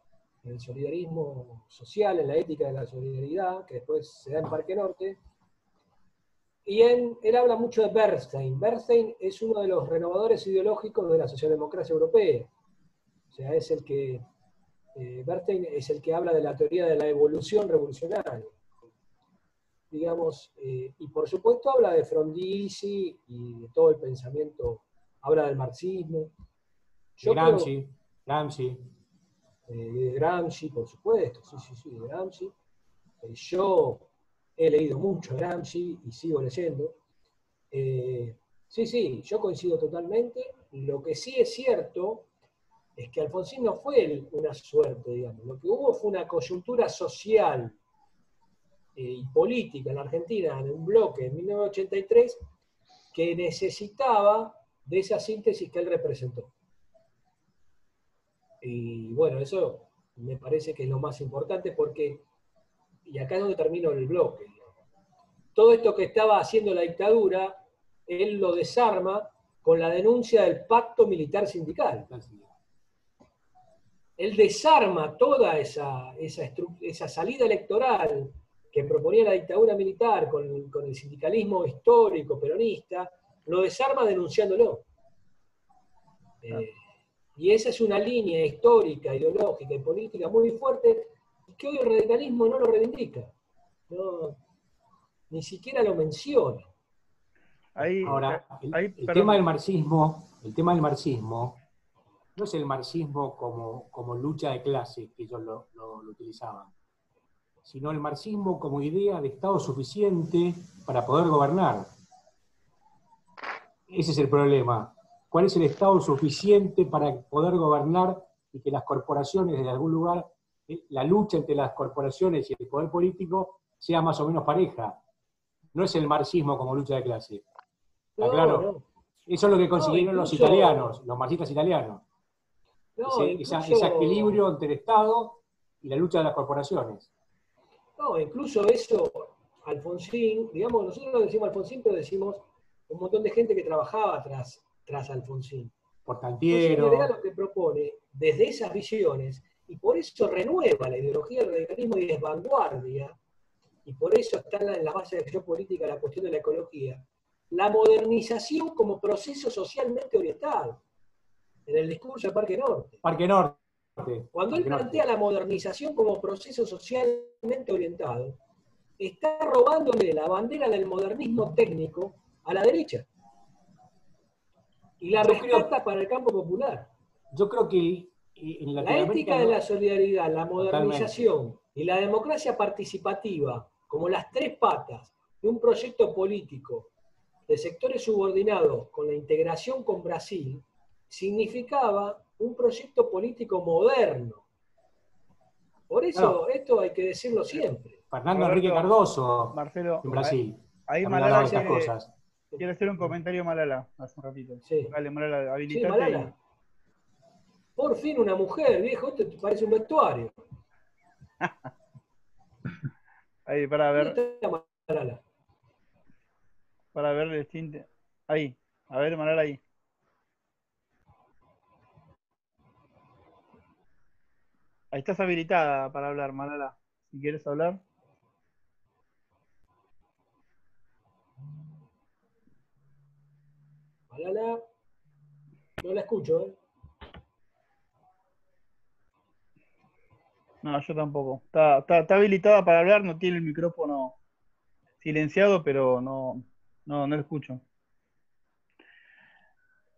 en el solidarismo social, en la ética de la solidaridad, que después se da en Parque Norte. Y él, él habla mucho de Bernstein. Bernstein es uno de los renovadores ideológicos de la socialdemocracia europea. O sea, es el que, eh, Bernstein es el que habla de la teoría de la evolución revolucionaria. Digamos, eh, y por supuesto habla de Frondizi y de todo el pensamiento, habla del marxismo. Yo creo- Gramsci, Gramsci, eh, de Gramsci, por supuesto, sí, sí, sí, de Gramsci. Eh, yo he leído mucho a Gramsci y sigo leyendo. Sí, sí, yo coincido totalmente. Lo que sí es cierto es que Alfonsín no fue el- una suerte, digamos. Lo que hubo fue una coyuntura social y política en Argentina, en un bloque en 1983, que necesitaba de esa síntesis que él representó. Y bueno, eso me parece que es lo más importante porque, y acá es donde termino el bloque, todo esto que estaba haciendo la dictadura, él lo desarma con la denuncia del pacto militar sindical. Él desarma toda esa, esa, esa salida electoral que proponía la dictadura militar con, con el sindicalismo histórico peronista, lo desarma denunciándolo. Eh, y esa es una línea histórica, ideológica y política muy fuerte que hoy el radicalismo no lo reivindica. No, ni siquiera lo menciona. Ahí, Ahora, el, ahí, el tema del marxismo, el tema del marxismo, no es el marxismo como, como lucha de clase que ellos lo, lo- lo utilizaban, sino el marxismo como idea de Estado suficiente para poder gobernar. Ese es el problema. ¿Cuál es el Estado suficiente para poder gobernar y que las corporaciones de algún lugar, eh, la lucha entre las corporaciones y el poder político sea más o menos pareja? No es el marxismo como lucha de clase. ¿Está claro? no. Eso es lo que consiguieron los incluso- italianos, los marxistas italianos. No, Ese, esa- ese equilibrio entre el Estado y la lucha de las corporaciones. No, incluso eso, Alfonsín, digamos, nosotros decimos Alfonsín, pero decimos un montón de gente que trabajaba tras, tras Alfonsín. Portantiero, Alfonsín en realidad lo que propone desde esas visiones, y por eso renueva la ideología del radicalismo y es vanguardia, y por eso está en la, base de la acción política la cuestión de la ecología, la modernización como proceso socialmente orientado, en el discurso de Parque Norte. Parque Norte. Cuando él plantea la modernización como proceso socialmente orientado, está robándole la bandera del modernismo técnico a la derecha. Y la Yo creo- rescata para el campo popular. Yo creo que en La ética de la solidaridad, la modernización y la democracia participativa como las tres patas de un proyecto político de sectores subordinados con la integración con Brasil, significaba un proyecto político moderno. Por eso, esto hay que decirlo siempre. Fernando Roberto, Enrique Cardoso Marcelo, en Brasil. ahí Malala estas quiere, cosas. quiere hacer un comentario Malala hace un ratito. Sí. Dale, Malala, Sí, habilitate. Malala. Por fin una mujer, viejo, esto te parece un vestuario. ahí, para ver, para ver el tinte. Ahí, a ver, Malala ahí. Ahí estás habilitada para hablar, Malala. Si quieres hablar. Malala, no la escucho, ¿eh? No, yo tampoco. Está, está, está habilitada para hablar, no tiene el micrófono silenciado, pero no, no, no lo escucho.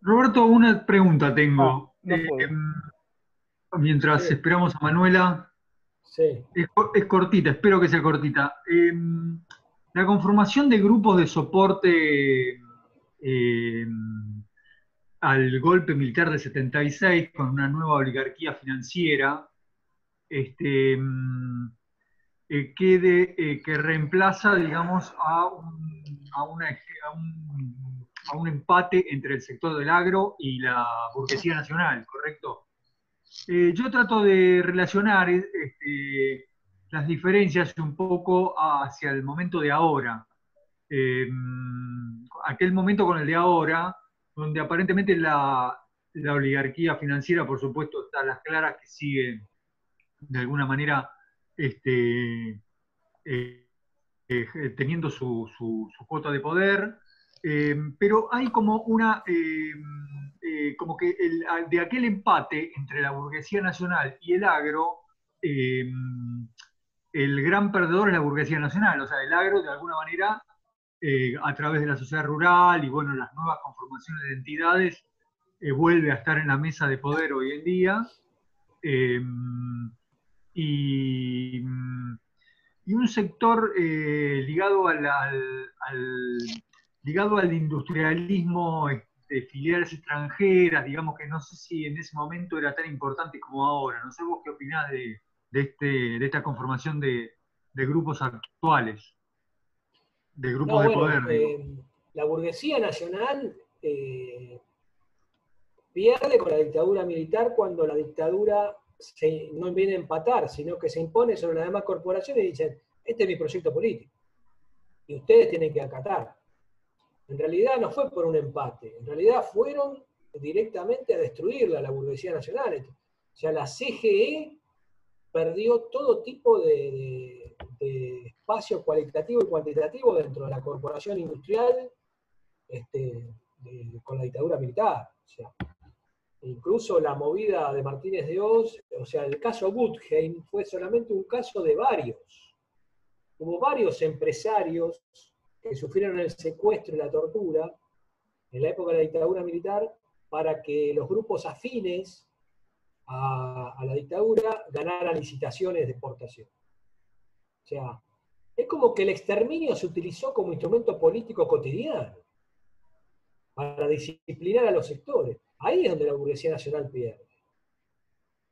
Roberto, una pregunta tengo. Ah, no Eh, puedo. Mientras Sí. esperamos a Manuela, Sí. es, es cortita, espero que sea cortita. Em, la conformación de grupos de soporte em, al golpe militar del 76 con una nueva oligarquía financiera este, em, eh, que, de- eh, que reemplaza, digamos, a un, a una a un- a un empate entre el sector del agro y la burguesía nacional, ¿correcto? Eh, yo trato de relacionar este, las diferencias un poco hacia el momento de ahora. Eh, aquel momento con el de ahora, donde aparentemente la, oligarquía financiera, por supuesto, está a las claras que sigue de alguna manera este, eh, eh, teniendo su, su- su cuota de poder, eh, pero hay como una, eh, como que el- de aquel empate entre la burguesía nacional y el agro, eh, el gran perdedor es la burguesía nacional, o sea, el agro de alguna manera, eh, a través de la sociedad rural y bueno, las nuevas conformaciones de entidades, eh, vuelve a estar en la mesa de poder hoy en día. Eh, y, un sector ligado al, al- al- ligado al industrialismo de filiales extranjeras, digamos que no sé si en ese momento era tan importante como ahora. No sé vos qué opinás de, de este, de esta conformación de, de grupos actuales, de grupos No, de bueno, poder. eh, la burguesía nacional eh, pierde con la dictadura militar cuando la dictadura se- no viene a empatar, sino que se impone sobre las demás corporaciones y dicen, este es mi proyecto político. Y ustedes tienen que acatar. En realidad no fue por un empate, en realidad fueron directamente a destruirla la burguesía nacional. O sea, la CGE perdió todo tipo de, de- espacio cualitativo y cuantitativo dentro de la corporación industrial este, con la dictadura militar. O sea, incluso la movida de Martínez de Oz, o sea, el caso Gutheim fue solamente un caso de varios. Hubo varios empresarios que sufrieron el secuestro y la tortura en la época de la dictadura militar para que los grupos afines a, a la dictadura ganaran licitaciones de exportación. O sea, es como que el exterminio se utilizó como instrumento político cotidiano para disciplinar a los sectores. Ahí es donde la burguesía nacional pierde.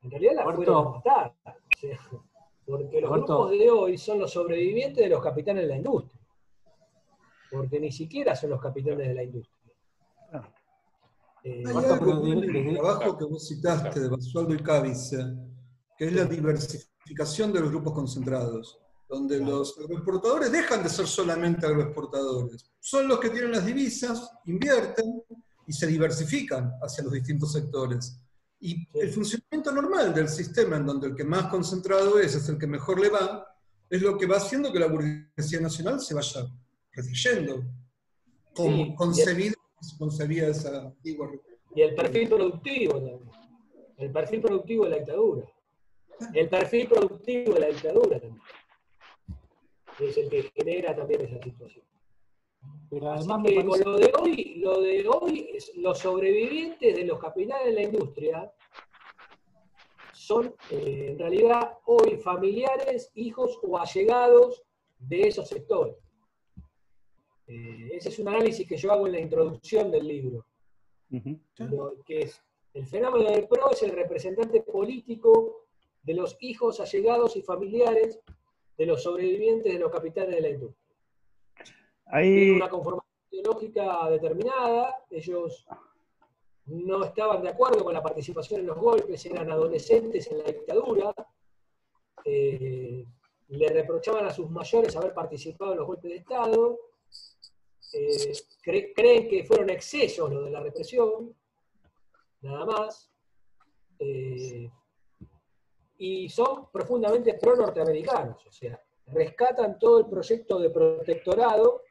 En realidad la fueron a matar. o sea, porque los grupos de hoy son los sobrevivientes de los capitanes de la industria. Porque ni siquiera son los capitanes de la industria. Ah. Eh, Hay Marta, algo en el trabajo que vos citaste de Basualdo y Cávice, que es la diversificación de los grupos concentrados, donde los agroexportadores dejan de ser solamente agroexportadores. Son los que tienen las divisas, invierten y se diversifican hacia los distintos sectores. Y el funcionamiento normal del sistema, en donde el que más concentrado es, es el que mejor le va, es lo que va haciendo que la burguesía nacional se vaya retrayendo, como Sí, el- concebía esa antigua. Y el perfil productivo también. El perfil productivo de la dictadura. El perfil productivo de la dictadura también. Es el que genera también esa situación. Pero además me parece, lo de hoy, lo de hoy, es- los sobrevivientes de los capitales de la industria son eh, en realidad hoy familiares, hijos o allegados de esos sectores. Eh, ese es un análisis que yo hago en la introducción del libro. Lo que es el fenómeno del PRO es el representante político de los hijos allegados y familiares de los sobrevivientes de los capitanes de la industria. Hay una conformación ideológica determinada, ellos no estaban de acuerdo con la participación en los golpes, eran adolescentes en la dictadura, eh, le reprochaban a sus mayores haber participado en los golpes de Estado, eh, creen que fueron excesos lo de la represión, nada más, eh, y son profundamente pro-norteamericanos, o sea, rescatan todo el proyecto de protectorado,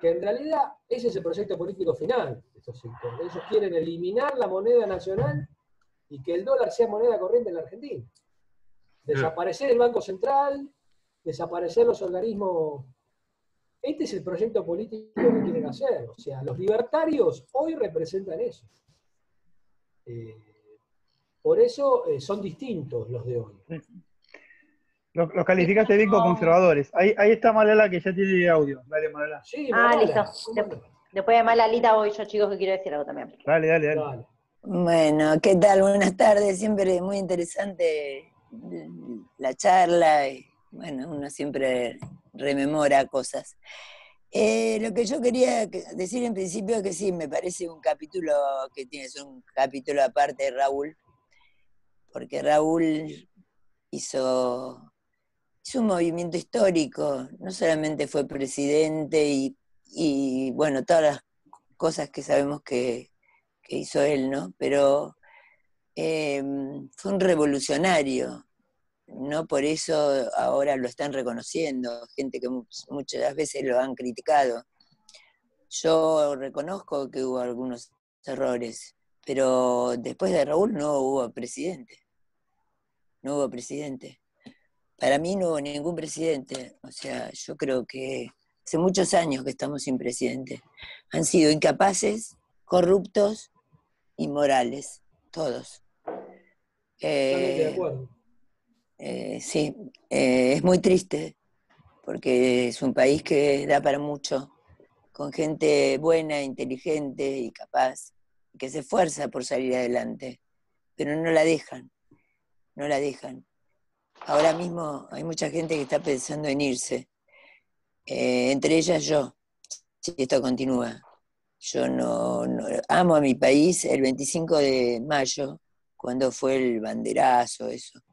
que en realidad ese es el proyecto político final de estos sectores. Ellos quieren eliminar la moneda nacional y que el dólar sea moneda corriente en la Argentina. Desaparecer el Banco Central, desaparecer los organismos. Este es el proyecto político que quieren hacer. O sea, los libertarios hoy representan eso. Eh, por eso eh, son distintos los de hoy. Los, calificaste bien como conservadores. Ahí, ahí está Malala que ya tiene audio. Dale, Malala. Sí, ah, listo. Después, de Malalita voy yo, chicos, que quiero decir algo también. Dale, dale, dale. Bueno, ¿qué tal? Buenas tardes. Siempre muy interesante la charla. Y, bueno, uno siempre rememora cosas. Eh, lo que yo quería decir en principio es que sí, me parece un capítulo que tienes un capítulo aparte de Raúl, porque Raúl hizo, un movimiento histórico, no solamente fue presidente y, bueno, todas las cosas que sabemos que, hizo él, ¿no? Pero eh, fue un revolucionario, no por eso ahora lo están reconociendo, gente que muchas veces lo han criticado. Yo reconozco que hubo algunos errores, pero después de Raúl no hubo presidente. No hubo presidente. Para mí no hubo ningún presidente. O sea, yo creo que hace muchos años que estamos sin presidente. Han sido incapaces, corruptos, inmorales, todos. de acuerdo. Eh, sí, eh, es muy triste porque es un país que da para mucho, con gente buena, inteligente y capaz, que se esfuerza por salir adelante, pero no la dejan, no la dejan. Ahora mismo hay mucha gente que está pensando en irse, eh, entre ellas yo, si esto continúa. Yo no, amo a mi país el 25 de mayo, cuando fue el banderazo, eso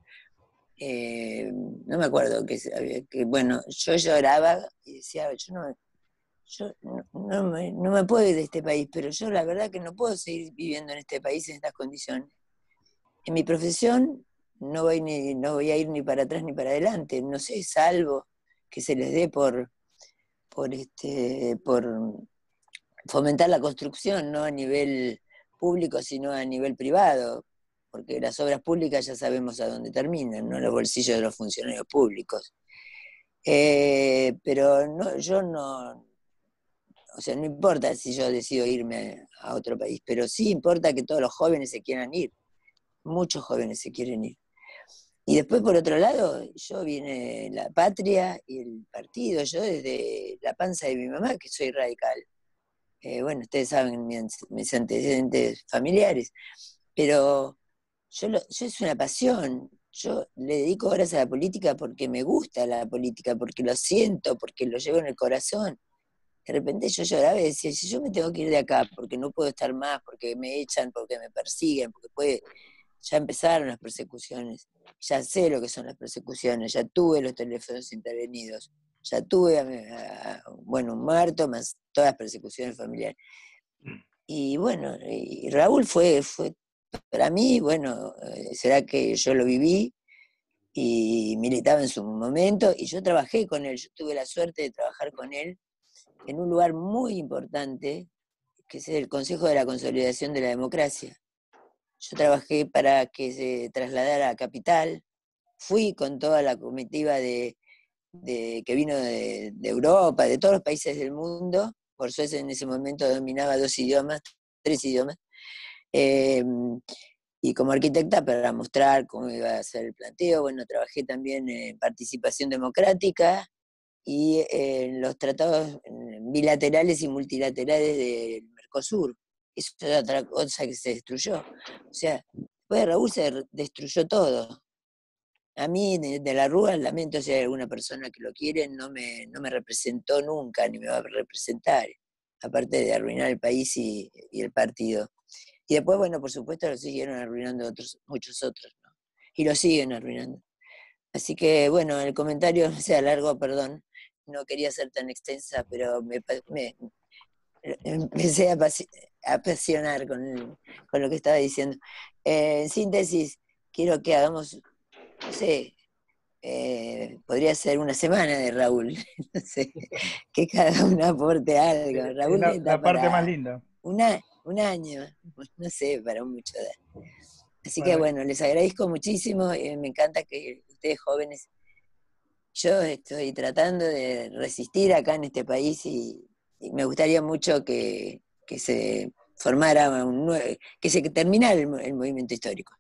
eh, no me acuerdo que, que, bueno, yo lloraba y decía, yo no, yo no, me, no, me, puedo ir de este país, pero yo la verdad que no puedo seguir viviendo en este país en estas condiciones. En mi profesión no voy, ni, no voy a ir ni para atrás ni para adelante, no sé, salvo que se les dé por, por, este, por fomentar la construcción, no a nivel público, sino a nivel privado, porque las obras públicas ya sabemos a dónde terminan, no los bolsillos de los funcionarios públicos. Eh, pero no, yo no, o sea, no importa si yo decido irme a otro país, pero sí importa que todos los jóvenes se quieran ir, muchos jóvenes se quieren ir. Y después, por otro lado, yo viene la patria y el partido, yo desde la panza de mi mamá, que soy radical. Eh, bueno, ustedes saben mis antecedentes familiares, pero yo, yo es una pasión. Yo le dedico horas a la política porque me gusta la política, porque lo siento, porque lo llevo en el corazón. De repente yo lloraba y decía, si yo me tengo que ir de acá porque no puedo estar más, porque me echan, porque me persiguen, porque puede, ya empezaron las persecuciones, ya sé lo que son las persecuciones, ya tuve los teléfonos intervenidos, ya tuve, bueno, un muerto más todas las persecuciones familiares. Y bueno, y Raúl fue, fue para mí, bueno, eh, será que yo lo viví y militaba en su momento y yo trabajé con él, yo tuve la suerte de trabajar con él en un lugar muy importante, que es el Consejo de la Consolidación de la Democracia. Yo trabajé para que se trasladara a Capital, fui con toda la comitiva de, que vino de, Europa, de todos los países del mundo, por suerte en ese momento dominaba dos idiomas, tres idiomas, Em, y como arquitecta para mostrar cómo iba a ser el planteo, bueno, trabajé también en participación democrática y en los tratados bilaterales y multilaterales del Mercosur. Eso es otra cosa que se destruyó. O sea, después de Raúl se destruyó todo. A mí, de, la Rúa, lamento si hay alguna persona que lo quiere, no me, no me representó nunca, ni me va a representar, aparte de arruinar el país y el partido. Y después, bueno, por supuesto, lo siguieron arruinando otros, muchos otros, ¿no? Y lo siguen arruinando. Así que, bueno, el comentario sea largo, perdón, no quería ser tan extensa, pero me, me- empecé a apasi- a apasionar con, con lo que estaba diciendo. Eh, en síntesis, quiero que hagamos, no sé, eh, podría ser una semana de Raúl, no sé, que cada uno aporte algo. Raúl la, parte para más linda. una- un año, no sé, para mucho dar. Así que Bueno. les agradezco muchísimo, eh, me encanta que ustedes jóvenes, yo estoy tratando de resistir acá en este país y, y me gustaría mucho que, que se formara un nuevo, que se terminara el, mo- el movimiento histórico.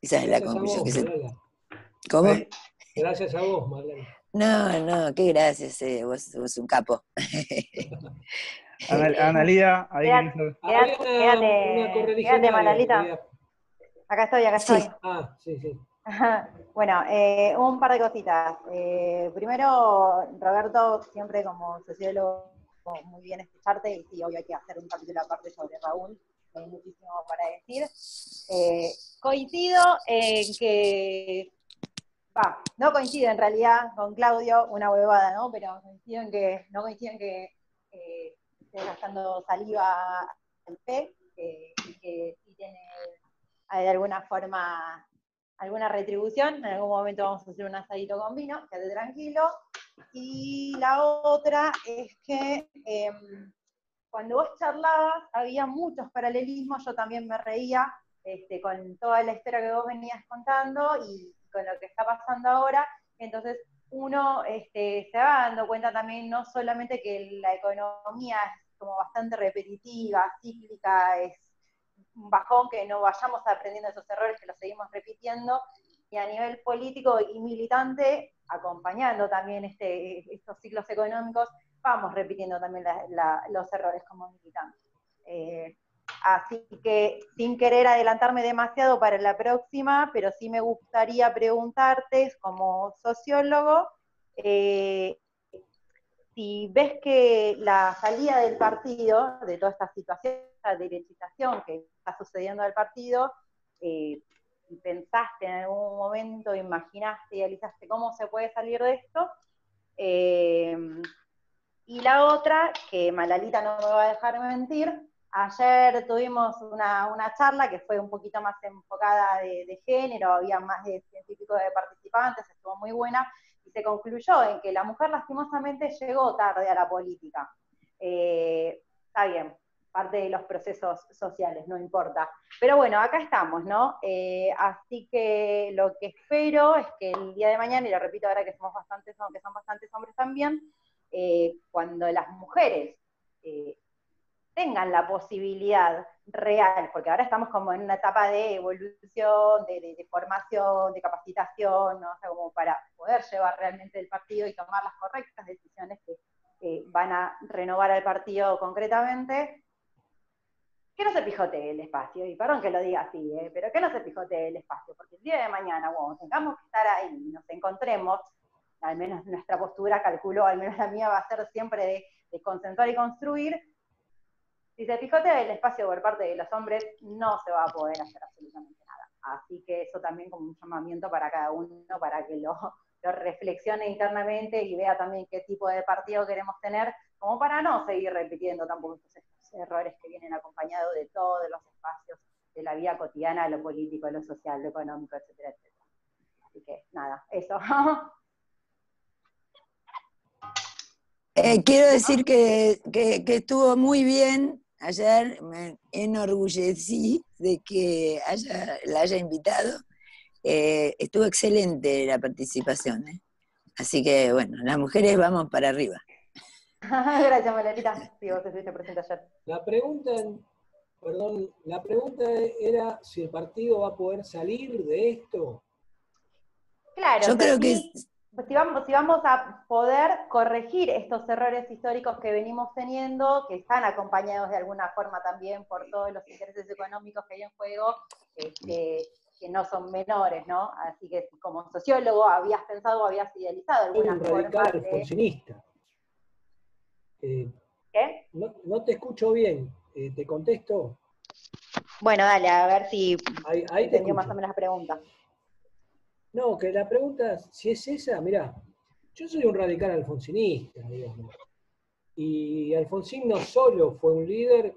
Esa es la Gracias conclusión. vos, que se-. ¿Cómo? Ahí- Gracias a vos, Malala. No, no, qué gracias, eh, vos sos un capo. Ana- Analía, ahí Quédate. Quédate- una, quédate- había- Acá estoy, acá Sí. estoy. Ah, sí, sí. Bueno, eh, un par de cositas. Eh, primero, Roberto, siempre como sociólogo, muy bien escucharte y sí, hoy hay que hacer un capítulo aparte sobre Raúl, hay muchísimo para decir. Eh, coincido en que, va, no coincido en realidad con Claudio, una huevada, ¿no? Pero coincido en que, no coincido en que eh, gastando saliva al P, que, y que sí tiene eh, de alguna forma alguna retribución, en algún momento vamos a hacer un asadito con vino, quédate tranquilo. Y la otra es que em, cuando vos charlabas había muchos paralelismos, yo también me reía este, con toda la historia que vos venías contando y con lo que está pasando ahora, entonces uno este, se va dando cuenta también no solamente que la economía es como bastante repetitiva, cíclica, es un bajón, que no vayamos aprendiendo esos errores, que los seguimos repitiendo, y a nivel político y militante, acompañando también este, estos ciclos económicos, vamos repitiendo también los errores como militantes. Eh, así que sin querer adelantarme demasiado para la próxima, pero sí me gustaría preguntarte como sociólogo, eh, si ves que la salida del partido, de toda esta situación, esta derechización que está sucediendo al partido, eh, pensaste en algún momento, imaginaste, idealizaste cómo se puede salir de esto. Eh, y la otra, que Malalita no me va a dejar mentir, ayer tuvimos una, una charla que fue un poquito más enfocada de, género, había más de pico de participantes, estuvo muy buena, y se concluyó en que la mujer lastimosamente llegó tarde a la política. Eh, está bien, parte de los procesos sociales, no importa. Pero bueno, acá estamos, ¿no? Eh, así que lo que espero es que el día de mañana, y lo repito ahora que somos bastantes, que son bastantes hombres también, eh, cuando las mujeres tengan la posibilidad real, porque ahora estamos como en una etapa de evolución, de, de- de formación, de capacitación, ¿no? O sea, como para poder llevar realmente el partido y tomar las correctas decisiones que eh, van a renovar al partido concretamente, que no se pijotee el espacio, y perdón que lo diga así, ¿eh? pero que no se pijotee el espacio, porque el día de mañana, cuando tengamos que estar ahí y nos encontremos, al menos nuestra postura, calculo, al menos la mía va a ser siempre de, de concentrar y construir, si se pijotea el espacio por parte de los hombres, no se va a poder hacer absolutamente nada. Así que eso también como un llamamiento para cada uno, para que lo, lo reflexione internamente y vea también qué tipo de partido queremos tener, como para no seguir repitiendo tampoco estos errores que vienen acompañados de todos los espacios de la vida cotidiana, lo político, lo social, lo económico, etcétera, etcétera. Así que nada, eso. Eh, quiero decir que, que- que estuvo muy bien ayer, me enorgullecí de que haya, la haya invitado. Eh, estuvo excelente la participación. ¿eh? Así que bueno, las mujeres vamos para arriba. Gracias, Malerita. Sí, vos estuviste presente ayer. La pregunta, perdón, la pregunta era si el partido va a poder salir de esto. Claro, Yo creo que sí, si vamos, si vamos a poder corregir estos errores históricos que venimos teniendo, que están acompañados de alguna forma también por todos los intereses económicos que hay en juego, este, que no son menores, ¿no? Así que como sociólogo habías pensado o habías idealizado alguna un radical de... Eh, ¿Qué? no, no te escucho bien, eh, te contesto. Bueno, dale, a ver si Ahí, ahí te entendió más o menos la pregunta. No, que la pregunta, si es esa, mirá, yo soy un radical alfonsinista, digamos. Y Alfonsín no solo fue un líder,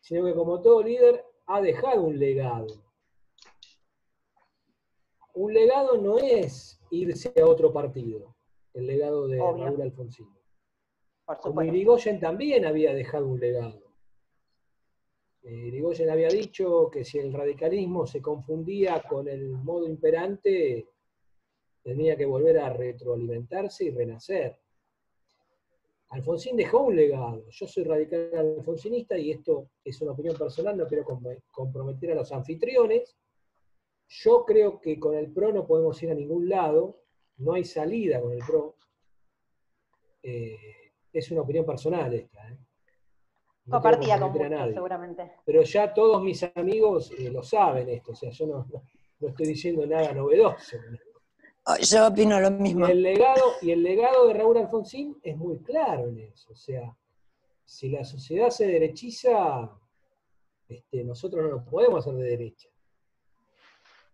sino que como todo líder ha dejado un legado. Un legado no es irse a otro partido, el legado de Obvio. Raúl Alfonsín. Como. Irigoyen también había dejado un legado. Eh, Irigoyen había dicho que si el radicalismo se confundía con el modo imperante, tenía que volver a retroalimentarse y renacer. Alfonsín dejó un legado. Yo soy radical alfonsinista y esto es una opinión personal, no quiero com- comprometer a los anfitriones. Yo creo que con el PRO no podemos ir a ningún lado, no hay salida con el PRO. Eh, es una opinión personal esta. ¿eh? No Compartida con muchos, nadie. seguramente. Pero ya todos mis amigos eh, lo saben esto, o sea, yo no, no- no estoy diciendo nada novedoso. Oh, Yo opino lo Y mismo. el legado, y el legado de Raúl Alfonsín es muy claro en eso. O sea, si la sociedad se derechiza, este, nosotros no nos podemos hacer de derecha.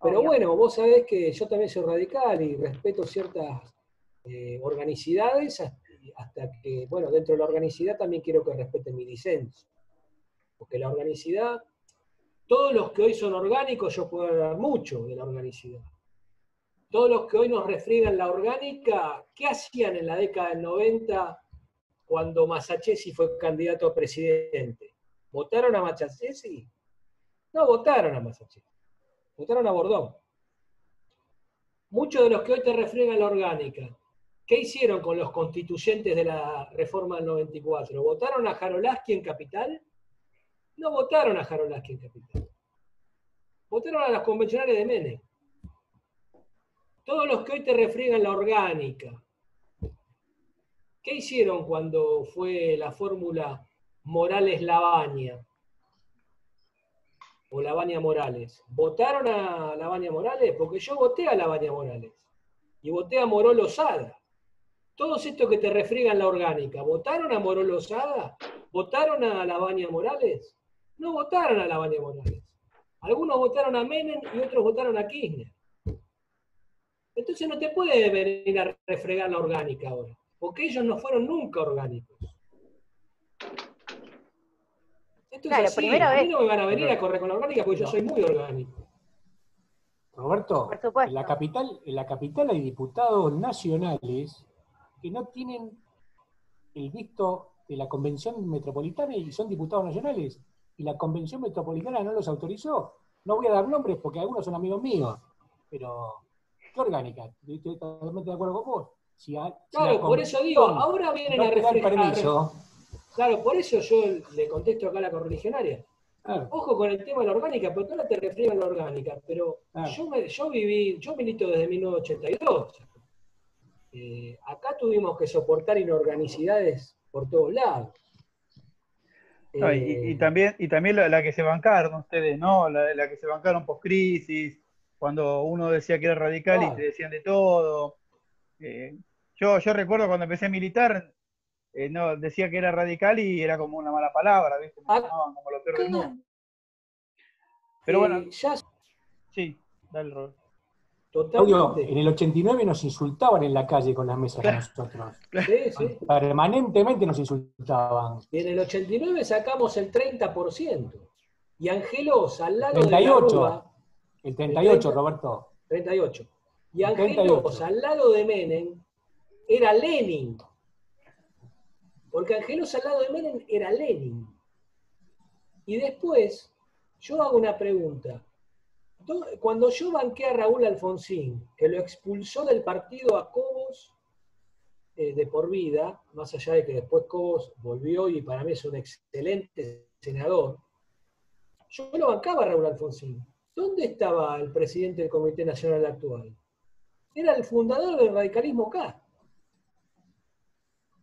Pero Obvio. bueno, vos sabés que yo también soy radical y respeto ciertas eh, organicidades hasta- hasta que, bueno, dentro de la organicidad también quiero que respeten mi disenso. Porque la organicidad, todos los que hoy son orgánicos, yo puedo hablar mucho de la organicidad. Todos los que hoy nos refriegan la orgánica, ¿qué hacían en la década del 90 cuando Masachesi fue candidato a presidente? ¿Votaron a Masachesi? No votaron a Masachesi. Votaron a Bordón. Muchos de los que hoy te refriegan la orgánica, ¿qué hicieron con los constituyentes de la reforma del 94? ¿Votaron a Jarolaski en Capital? No votaron a Jarolaski en Capital. Votaron a las convencionales de Menem. Todos los que hoy te refriegan la orgánica, ¿qué hicieron cuando fue la fórmula Morales-Lavagna? O Lavagna Morales. ¿Votaron a Lavagna Morales? Porque yo voté a Lavagna Morales. Y voté a Moró Lozada. Todos estos que te refriegan la orgánica, ¿votaron a Moró Lozada? ¿Votaron a Lavagna Morales? No votaron a Lavagna Morales. Algunos votaron a Menem y otros votaron a Kirchner. Entonces no te puede venir a refregar la orgánica ahora, porque ellos no fueron nunca orgánicos. Esto Claro, es así. primero a mí no me van a venir a correr con la orgánica porque yo soy muy orgánico. Roberto, Por supuesto. en la capital, en la capital hay diputados nacionales que no tienen el visto de la convención metropolitana y son diputados nacionales. Y la convención metropolitana no los autorizó. No voy a dar nombres porque algunos son amigos míos, pero ¿qué orgánica? Estoy totalmente de acuerdo con vos. Si a- si la Claro, por eso digo, ahora vienen no a refrescar. permiso. Claro, por eso yo le contesto acá a la correligionaria. Claro. Ojo con el tema de la orgánica, porque ahora te refriegan la orgánica, pero Claro. yo, me- yo viví, yo milito desde 1982. Eh, acá tuvimos que soportar inorganicidades por todos lados. No, y, Eh, y también, y también la, la que se bancaron ustedes, ¿no? La, la que se bancaron post-crisis, cuando uno decía que era radical Claro. y te decían de todo. Eh, yo, yo recuerdo cuando empecé a militar, eh, no, decía que era radical y era como una mala palabra, ¿viste? Me Ah, como lo peor del mundo. Pero bueno, ya sí, dale, Robert. Totalmente. en el 89 nos insultaban en la calle con las mesas a Claro. nosotros. Sí, sí. Permanentemente nos insultaban. Y en el 89 sacamos el 30%. Y Angelos, al lado de la 38. Rúa, El 38, El 30. Roberto. 38. Y El Angelos, 38. al lado de Menem, era Lenin. Porque Angelos al lado de Menem era Lenin. Y después, yo hago una pregunta. Do- Cuando yo banqué a Raúl Alfonsín, que lo expulsó del partido a Cobos eh, de por vida, más allá de que después Cobos volvió y para mí es un excelente senador, yo lo bancaba a Raúl Alfonsín. ¿Dónde estaba el presidente del Comité Nacional actual? Era el fundador del radicalismo acá.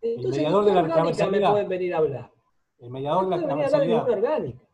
Entonces, mediador ¿de la orgánica me pueden venir a hablar? El mediador No de la orgánica.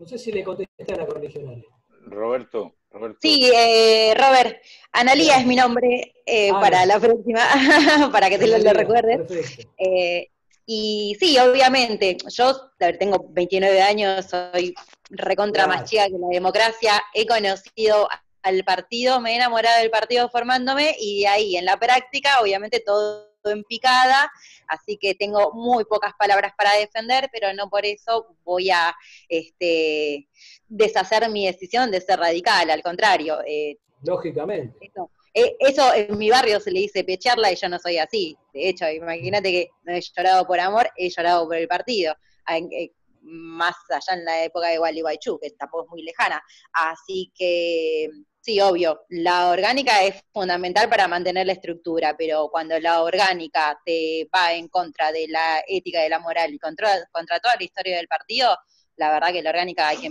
No sé si le contesté a la correligionaria. Roberto, Roberto. Sí, eh, Robert, Analía es mi nombre eh, Ah, para la próxima, para que te lo, lo recuerdes. Eh, y sí, obviamente, yo a ver, tengo 29 años, soy recontra Claro. más chica que la democracia, he conocido al partido, me he enamorado del partido formándome y de ahí en la práctica, obviamente todo en picada, así que tengo muy pocas palabras para defender, pero no por eso voy a este, deshacer mi decisión de ser radical, al contrario, eh, Lógicamente. eso, eh, eso en mi barrio se le dice pecharla y yo no soy así. De hecho, imagínate que no he llorado por amor, he llorado por el partido. Eh, más allá en la época de Gualeguaychú, que tampoco es muy lejana. Así que, sí, obvio, la orgánica es fundamental para mantener la estructura, pero cuando la orgánica te va en contra de la ética, de la moral y contra, contra toda la historia del partido, la verdad que la orgánica hay que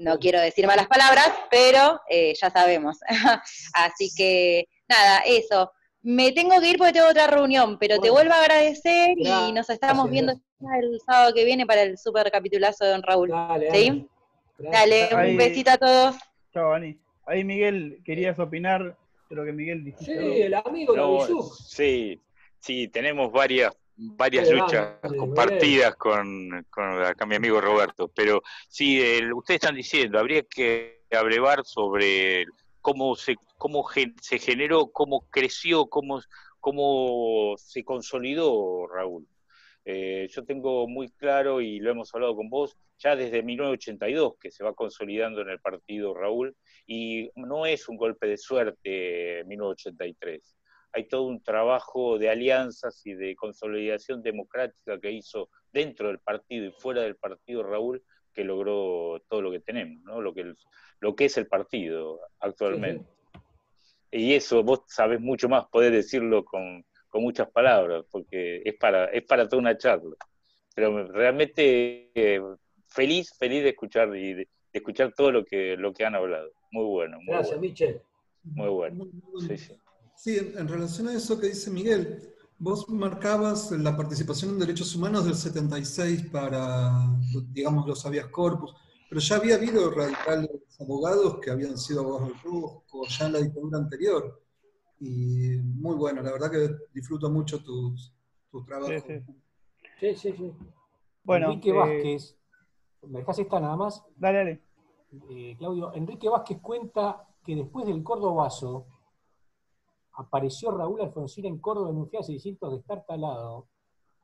no quiero decir malas palabras, pero eh, ya sabemos. Así que, nada, eso. Me tengo que ir porque tengo otra reunión, pero te vuelvo a agradecer y nos estamos gracias. viendo ya el sábado que viene para el super capitulazo de Don Raúl. Dale. Dale, un besito a todos. Chao, Ani. Ahí, Miguel, querías opinar de lo que Miguel Sí, dijiste. el amigo No, Navilluk. sí, sí, tenemos varias, varias Qué luchas grande, compartidas con, con acá mi amigo Roberto, pero sí, el- ustedes están diciendo, habría que abrevar sobre cómo se, cómo gen- se generó, cómo creció, cómo, cómo se consolidó Raúl. Eh, yo tengo muy claro, y lo hemos hablado con vos, ya desde 1982 que se va consolidando en el partido Raúl, y no es un golpe de suerte 1983. Hay todo un trabajo de alianzas y de consolidación democrática que hizo dentro del partido y fuera del partido Raúl que logró todo lo que tenemos, ¿no? lo, que el- lo que es el partido actualmente. Y eso vos sabés mucho más, podés decirlo con, con muchas palabras, porque es para, es para toda una charla. Pero realmente eh, feliz, feliz de escuchar y de, de escuchar todo lo que, lo que han hablado. Muy bueno, muy Gracias, bueno. Michel. Muy bueno. Sí, sí. Sí, en, en relación a eso que dice Miguel, vos marcabas la participación en derechos humanos del 76 para, digamos, los habeas corpus, pero ya había habido radicales abogados que habían sido abogados del Rusco ya en la dictadura anterior. Y muy bueno, la verdad que disfruto mucho tus, tus trabajos. Sí, sí. Sí, sí, sí. Bueno, Enrique eh, Vázquez, ¿me dejás esta nada más? Dale, dale. Eh, Claudio, Enrique Vázquez cuenta que después del Cordobazo apareció Raúl Alfonsín en Córdoba denunciado hace distintos de estar talado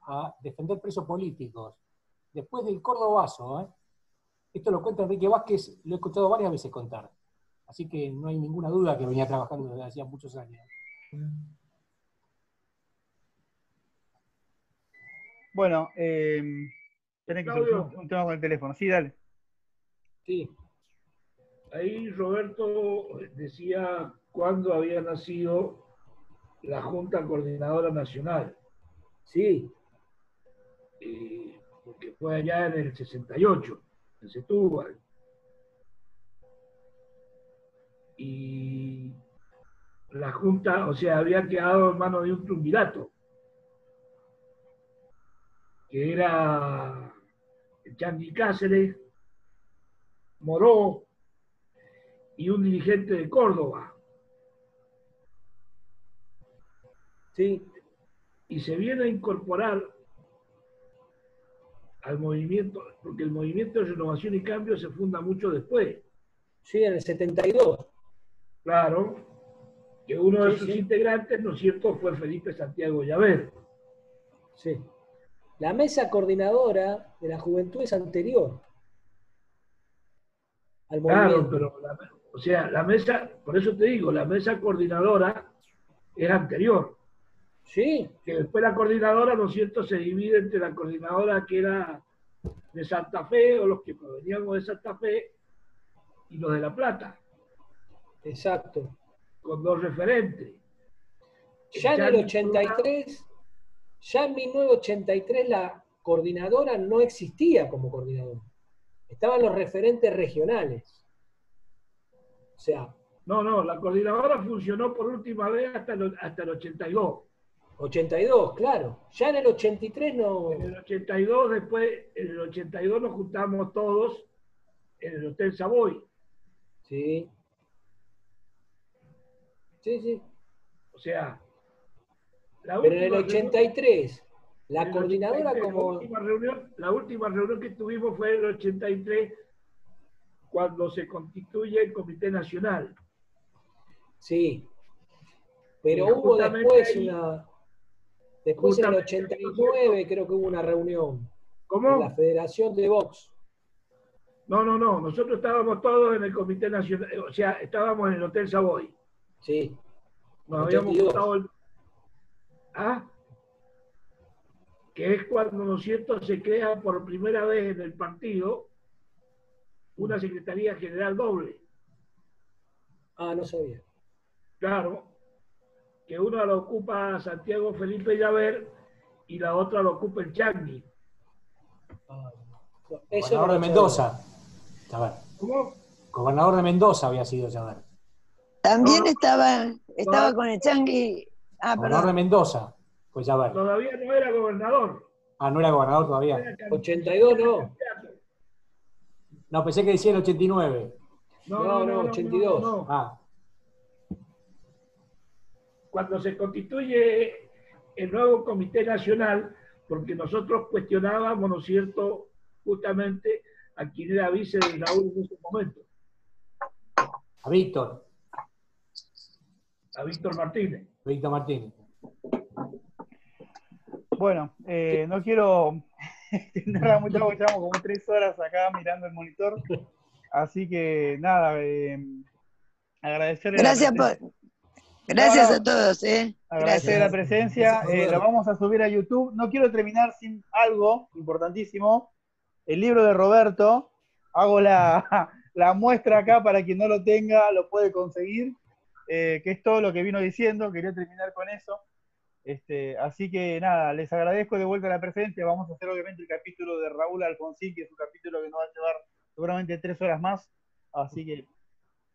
a defender presos políticos. Después del Cordobazo, ¿eh? esto lo cuenta Enrique Vázquez, lo he escuchado varias veces contar. Así que no hay ninguna duda que venía trabajando desde hacía muchos años. Bueno, eh, tenés que Claudio. solucionar un tema con el teléfono. Sí, dale. Sí. Ahí Roberto decía cuándo había nacido la Junta Coordinadora Nacional, Sí, eh, porque fue allá en el 68, en Setúbal. Y la Junta, o sea, había quedado en manos de un triunvirato, que era Changi Cáceres, Moró y un dirigente de Córdoba. sí, y se viene a incorporar al movimiento, porque el movimiento de renovación y cambio se funda mucho después. sí, en el 72. Claro, que uno de Sí, sus sí. integrantes, ¿no es cierto?, fue Felipe Santiago Llaver. Sí. La mesa coordinadora de la juventud es anterior al Claro, pero, la- o sea, la mesa, por eso te digo, la mesa coordinadora es anterior. Sí, Que después la coordinadora, ¿no es cierto?, se divide entre la coordinadora que era de Santa Fe o los que proveníamos de Santa Fe y los de La Plata, exacto. con dos referentes. Ya en el Changi, 83, ya en 1983 la coordinadora no existía como coordinadora. Estaban los referentes regionales. O sea, No, no, la coordinadora funcionó por última vez hasta el, hasta el 82. 82, claro. Ya en el 83 no. En el 82, después, en el 82 nos juntamos todos en el Hotel Savoy. Sí. Sí, sí. O sea, la Pero en el última reunión- 83, la en el coordinadora 83, como... La última, reunión, la última reunión que tuvimos fue en el 83, cuando se constituye el Comité Nacional. Sí. Pero Y hubo después ahí- una... Después en el justamente ahí, ¿no es 89 creo que hubo una reunión en ¿Cómo? la Federación de Box. No, no, no. Nosotros estábamos todos en el Comité Nacional, o sea, estábamos en el Hotel Savoy. Sí. Nos habíamos 82. juntado el... ¿Ah? Que es cuando, ¿no es cierto?, se crea por primera vez en el partido una Secretaría General doble. Ah, no sabía. Claro, que una lo ocupa Santiago Felipe Llaver y la otra lo ocupa el Chagni. Ah, Gobernador no de Mendoza. ¿Cómo? Gobernador de Mendoza había sido Chaver. También No. estaba, estaba No. con el Changui. Ah, perdón. Mendoza fue Chaver. Todavía no era gobernador. Ah, no era gobernador todavía. Era can- 82 no. No, pensé que decía el 89. No, no, 82. no, no. Ah, Cuando se constituye el nuevo Comité Nacional, porque nosotros cuestionábamos, ¿no es cierto?, justamente a quien era vice de Raúl en ese momento, a Víctor. A Víctor Martínez. Víctor Martínez. Bueno, eh, no quiero extenderla mucho porque llevamos como tres horas acá mirando el monitor. Así que nada, eh, agradecerle la Gracias, por, gracias a todos, ¿eh? agradecer Gracias. la presencia. eh, la vamos a subir a YouTube. No quiero terminar sin algo importantísimo. El libro de Roberto. Hago la, la muestra acá para quien no lo tenga, lo puede conseguir. Eh, que es todo lo que vino diciendo. Quería terminar con eso. Este, así que nada, les agradezco de vuelta la presencia. Vamos a hacer obviamente el capítulo de Raúl Alfonsín, que es un capítulo que nos va a llevar seguramente tres horas más. Así que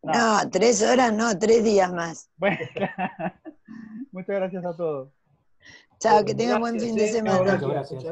nada. No, tres horas, no, tres días más. Bueno, muchas gracias a todos. Chao, que tengan buen fin de eh. semana. Gracias,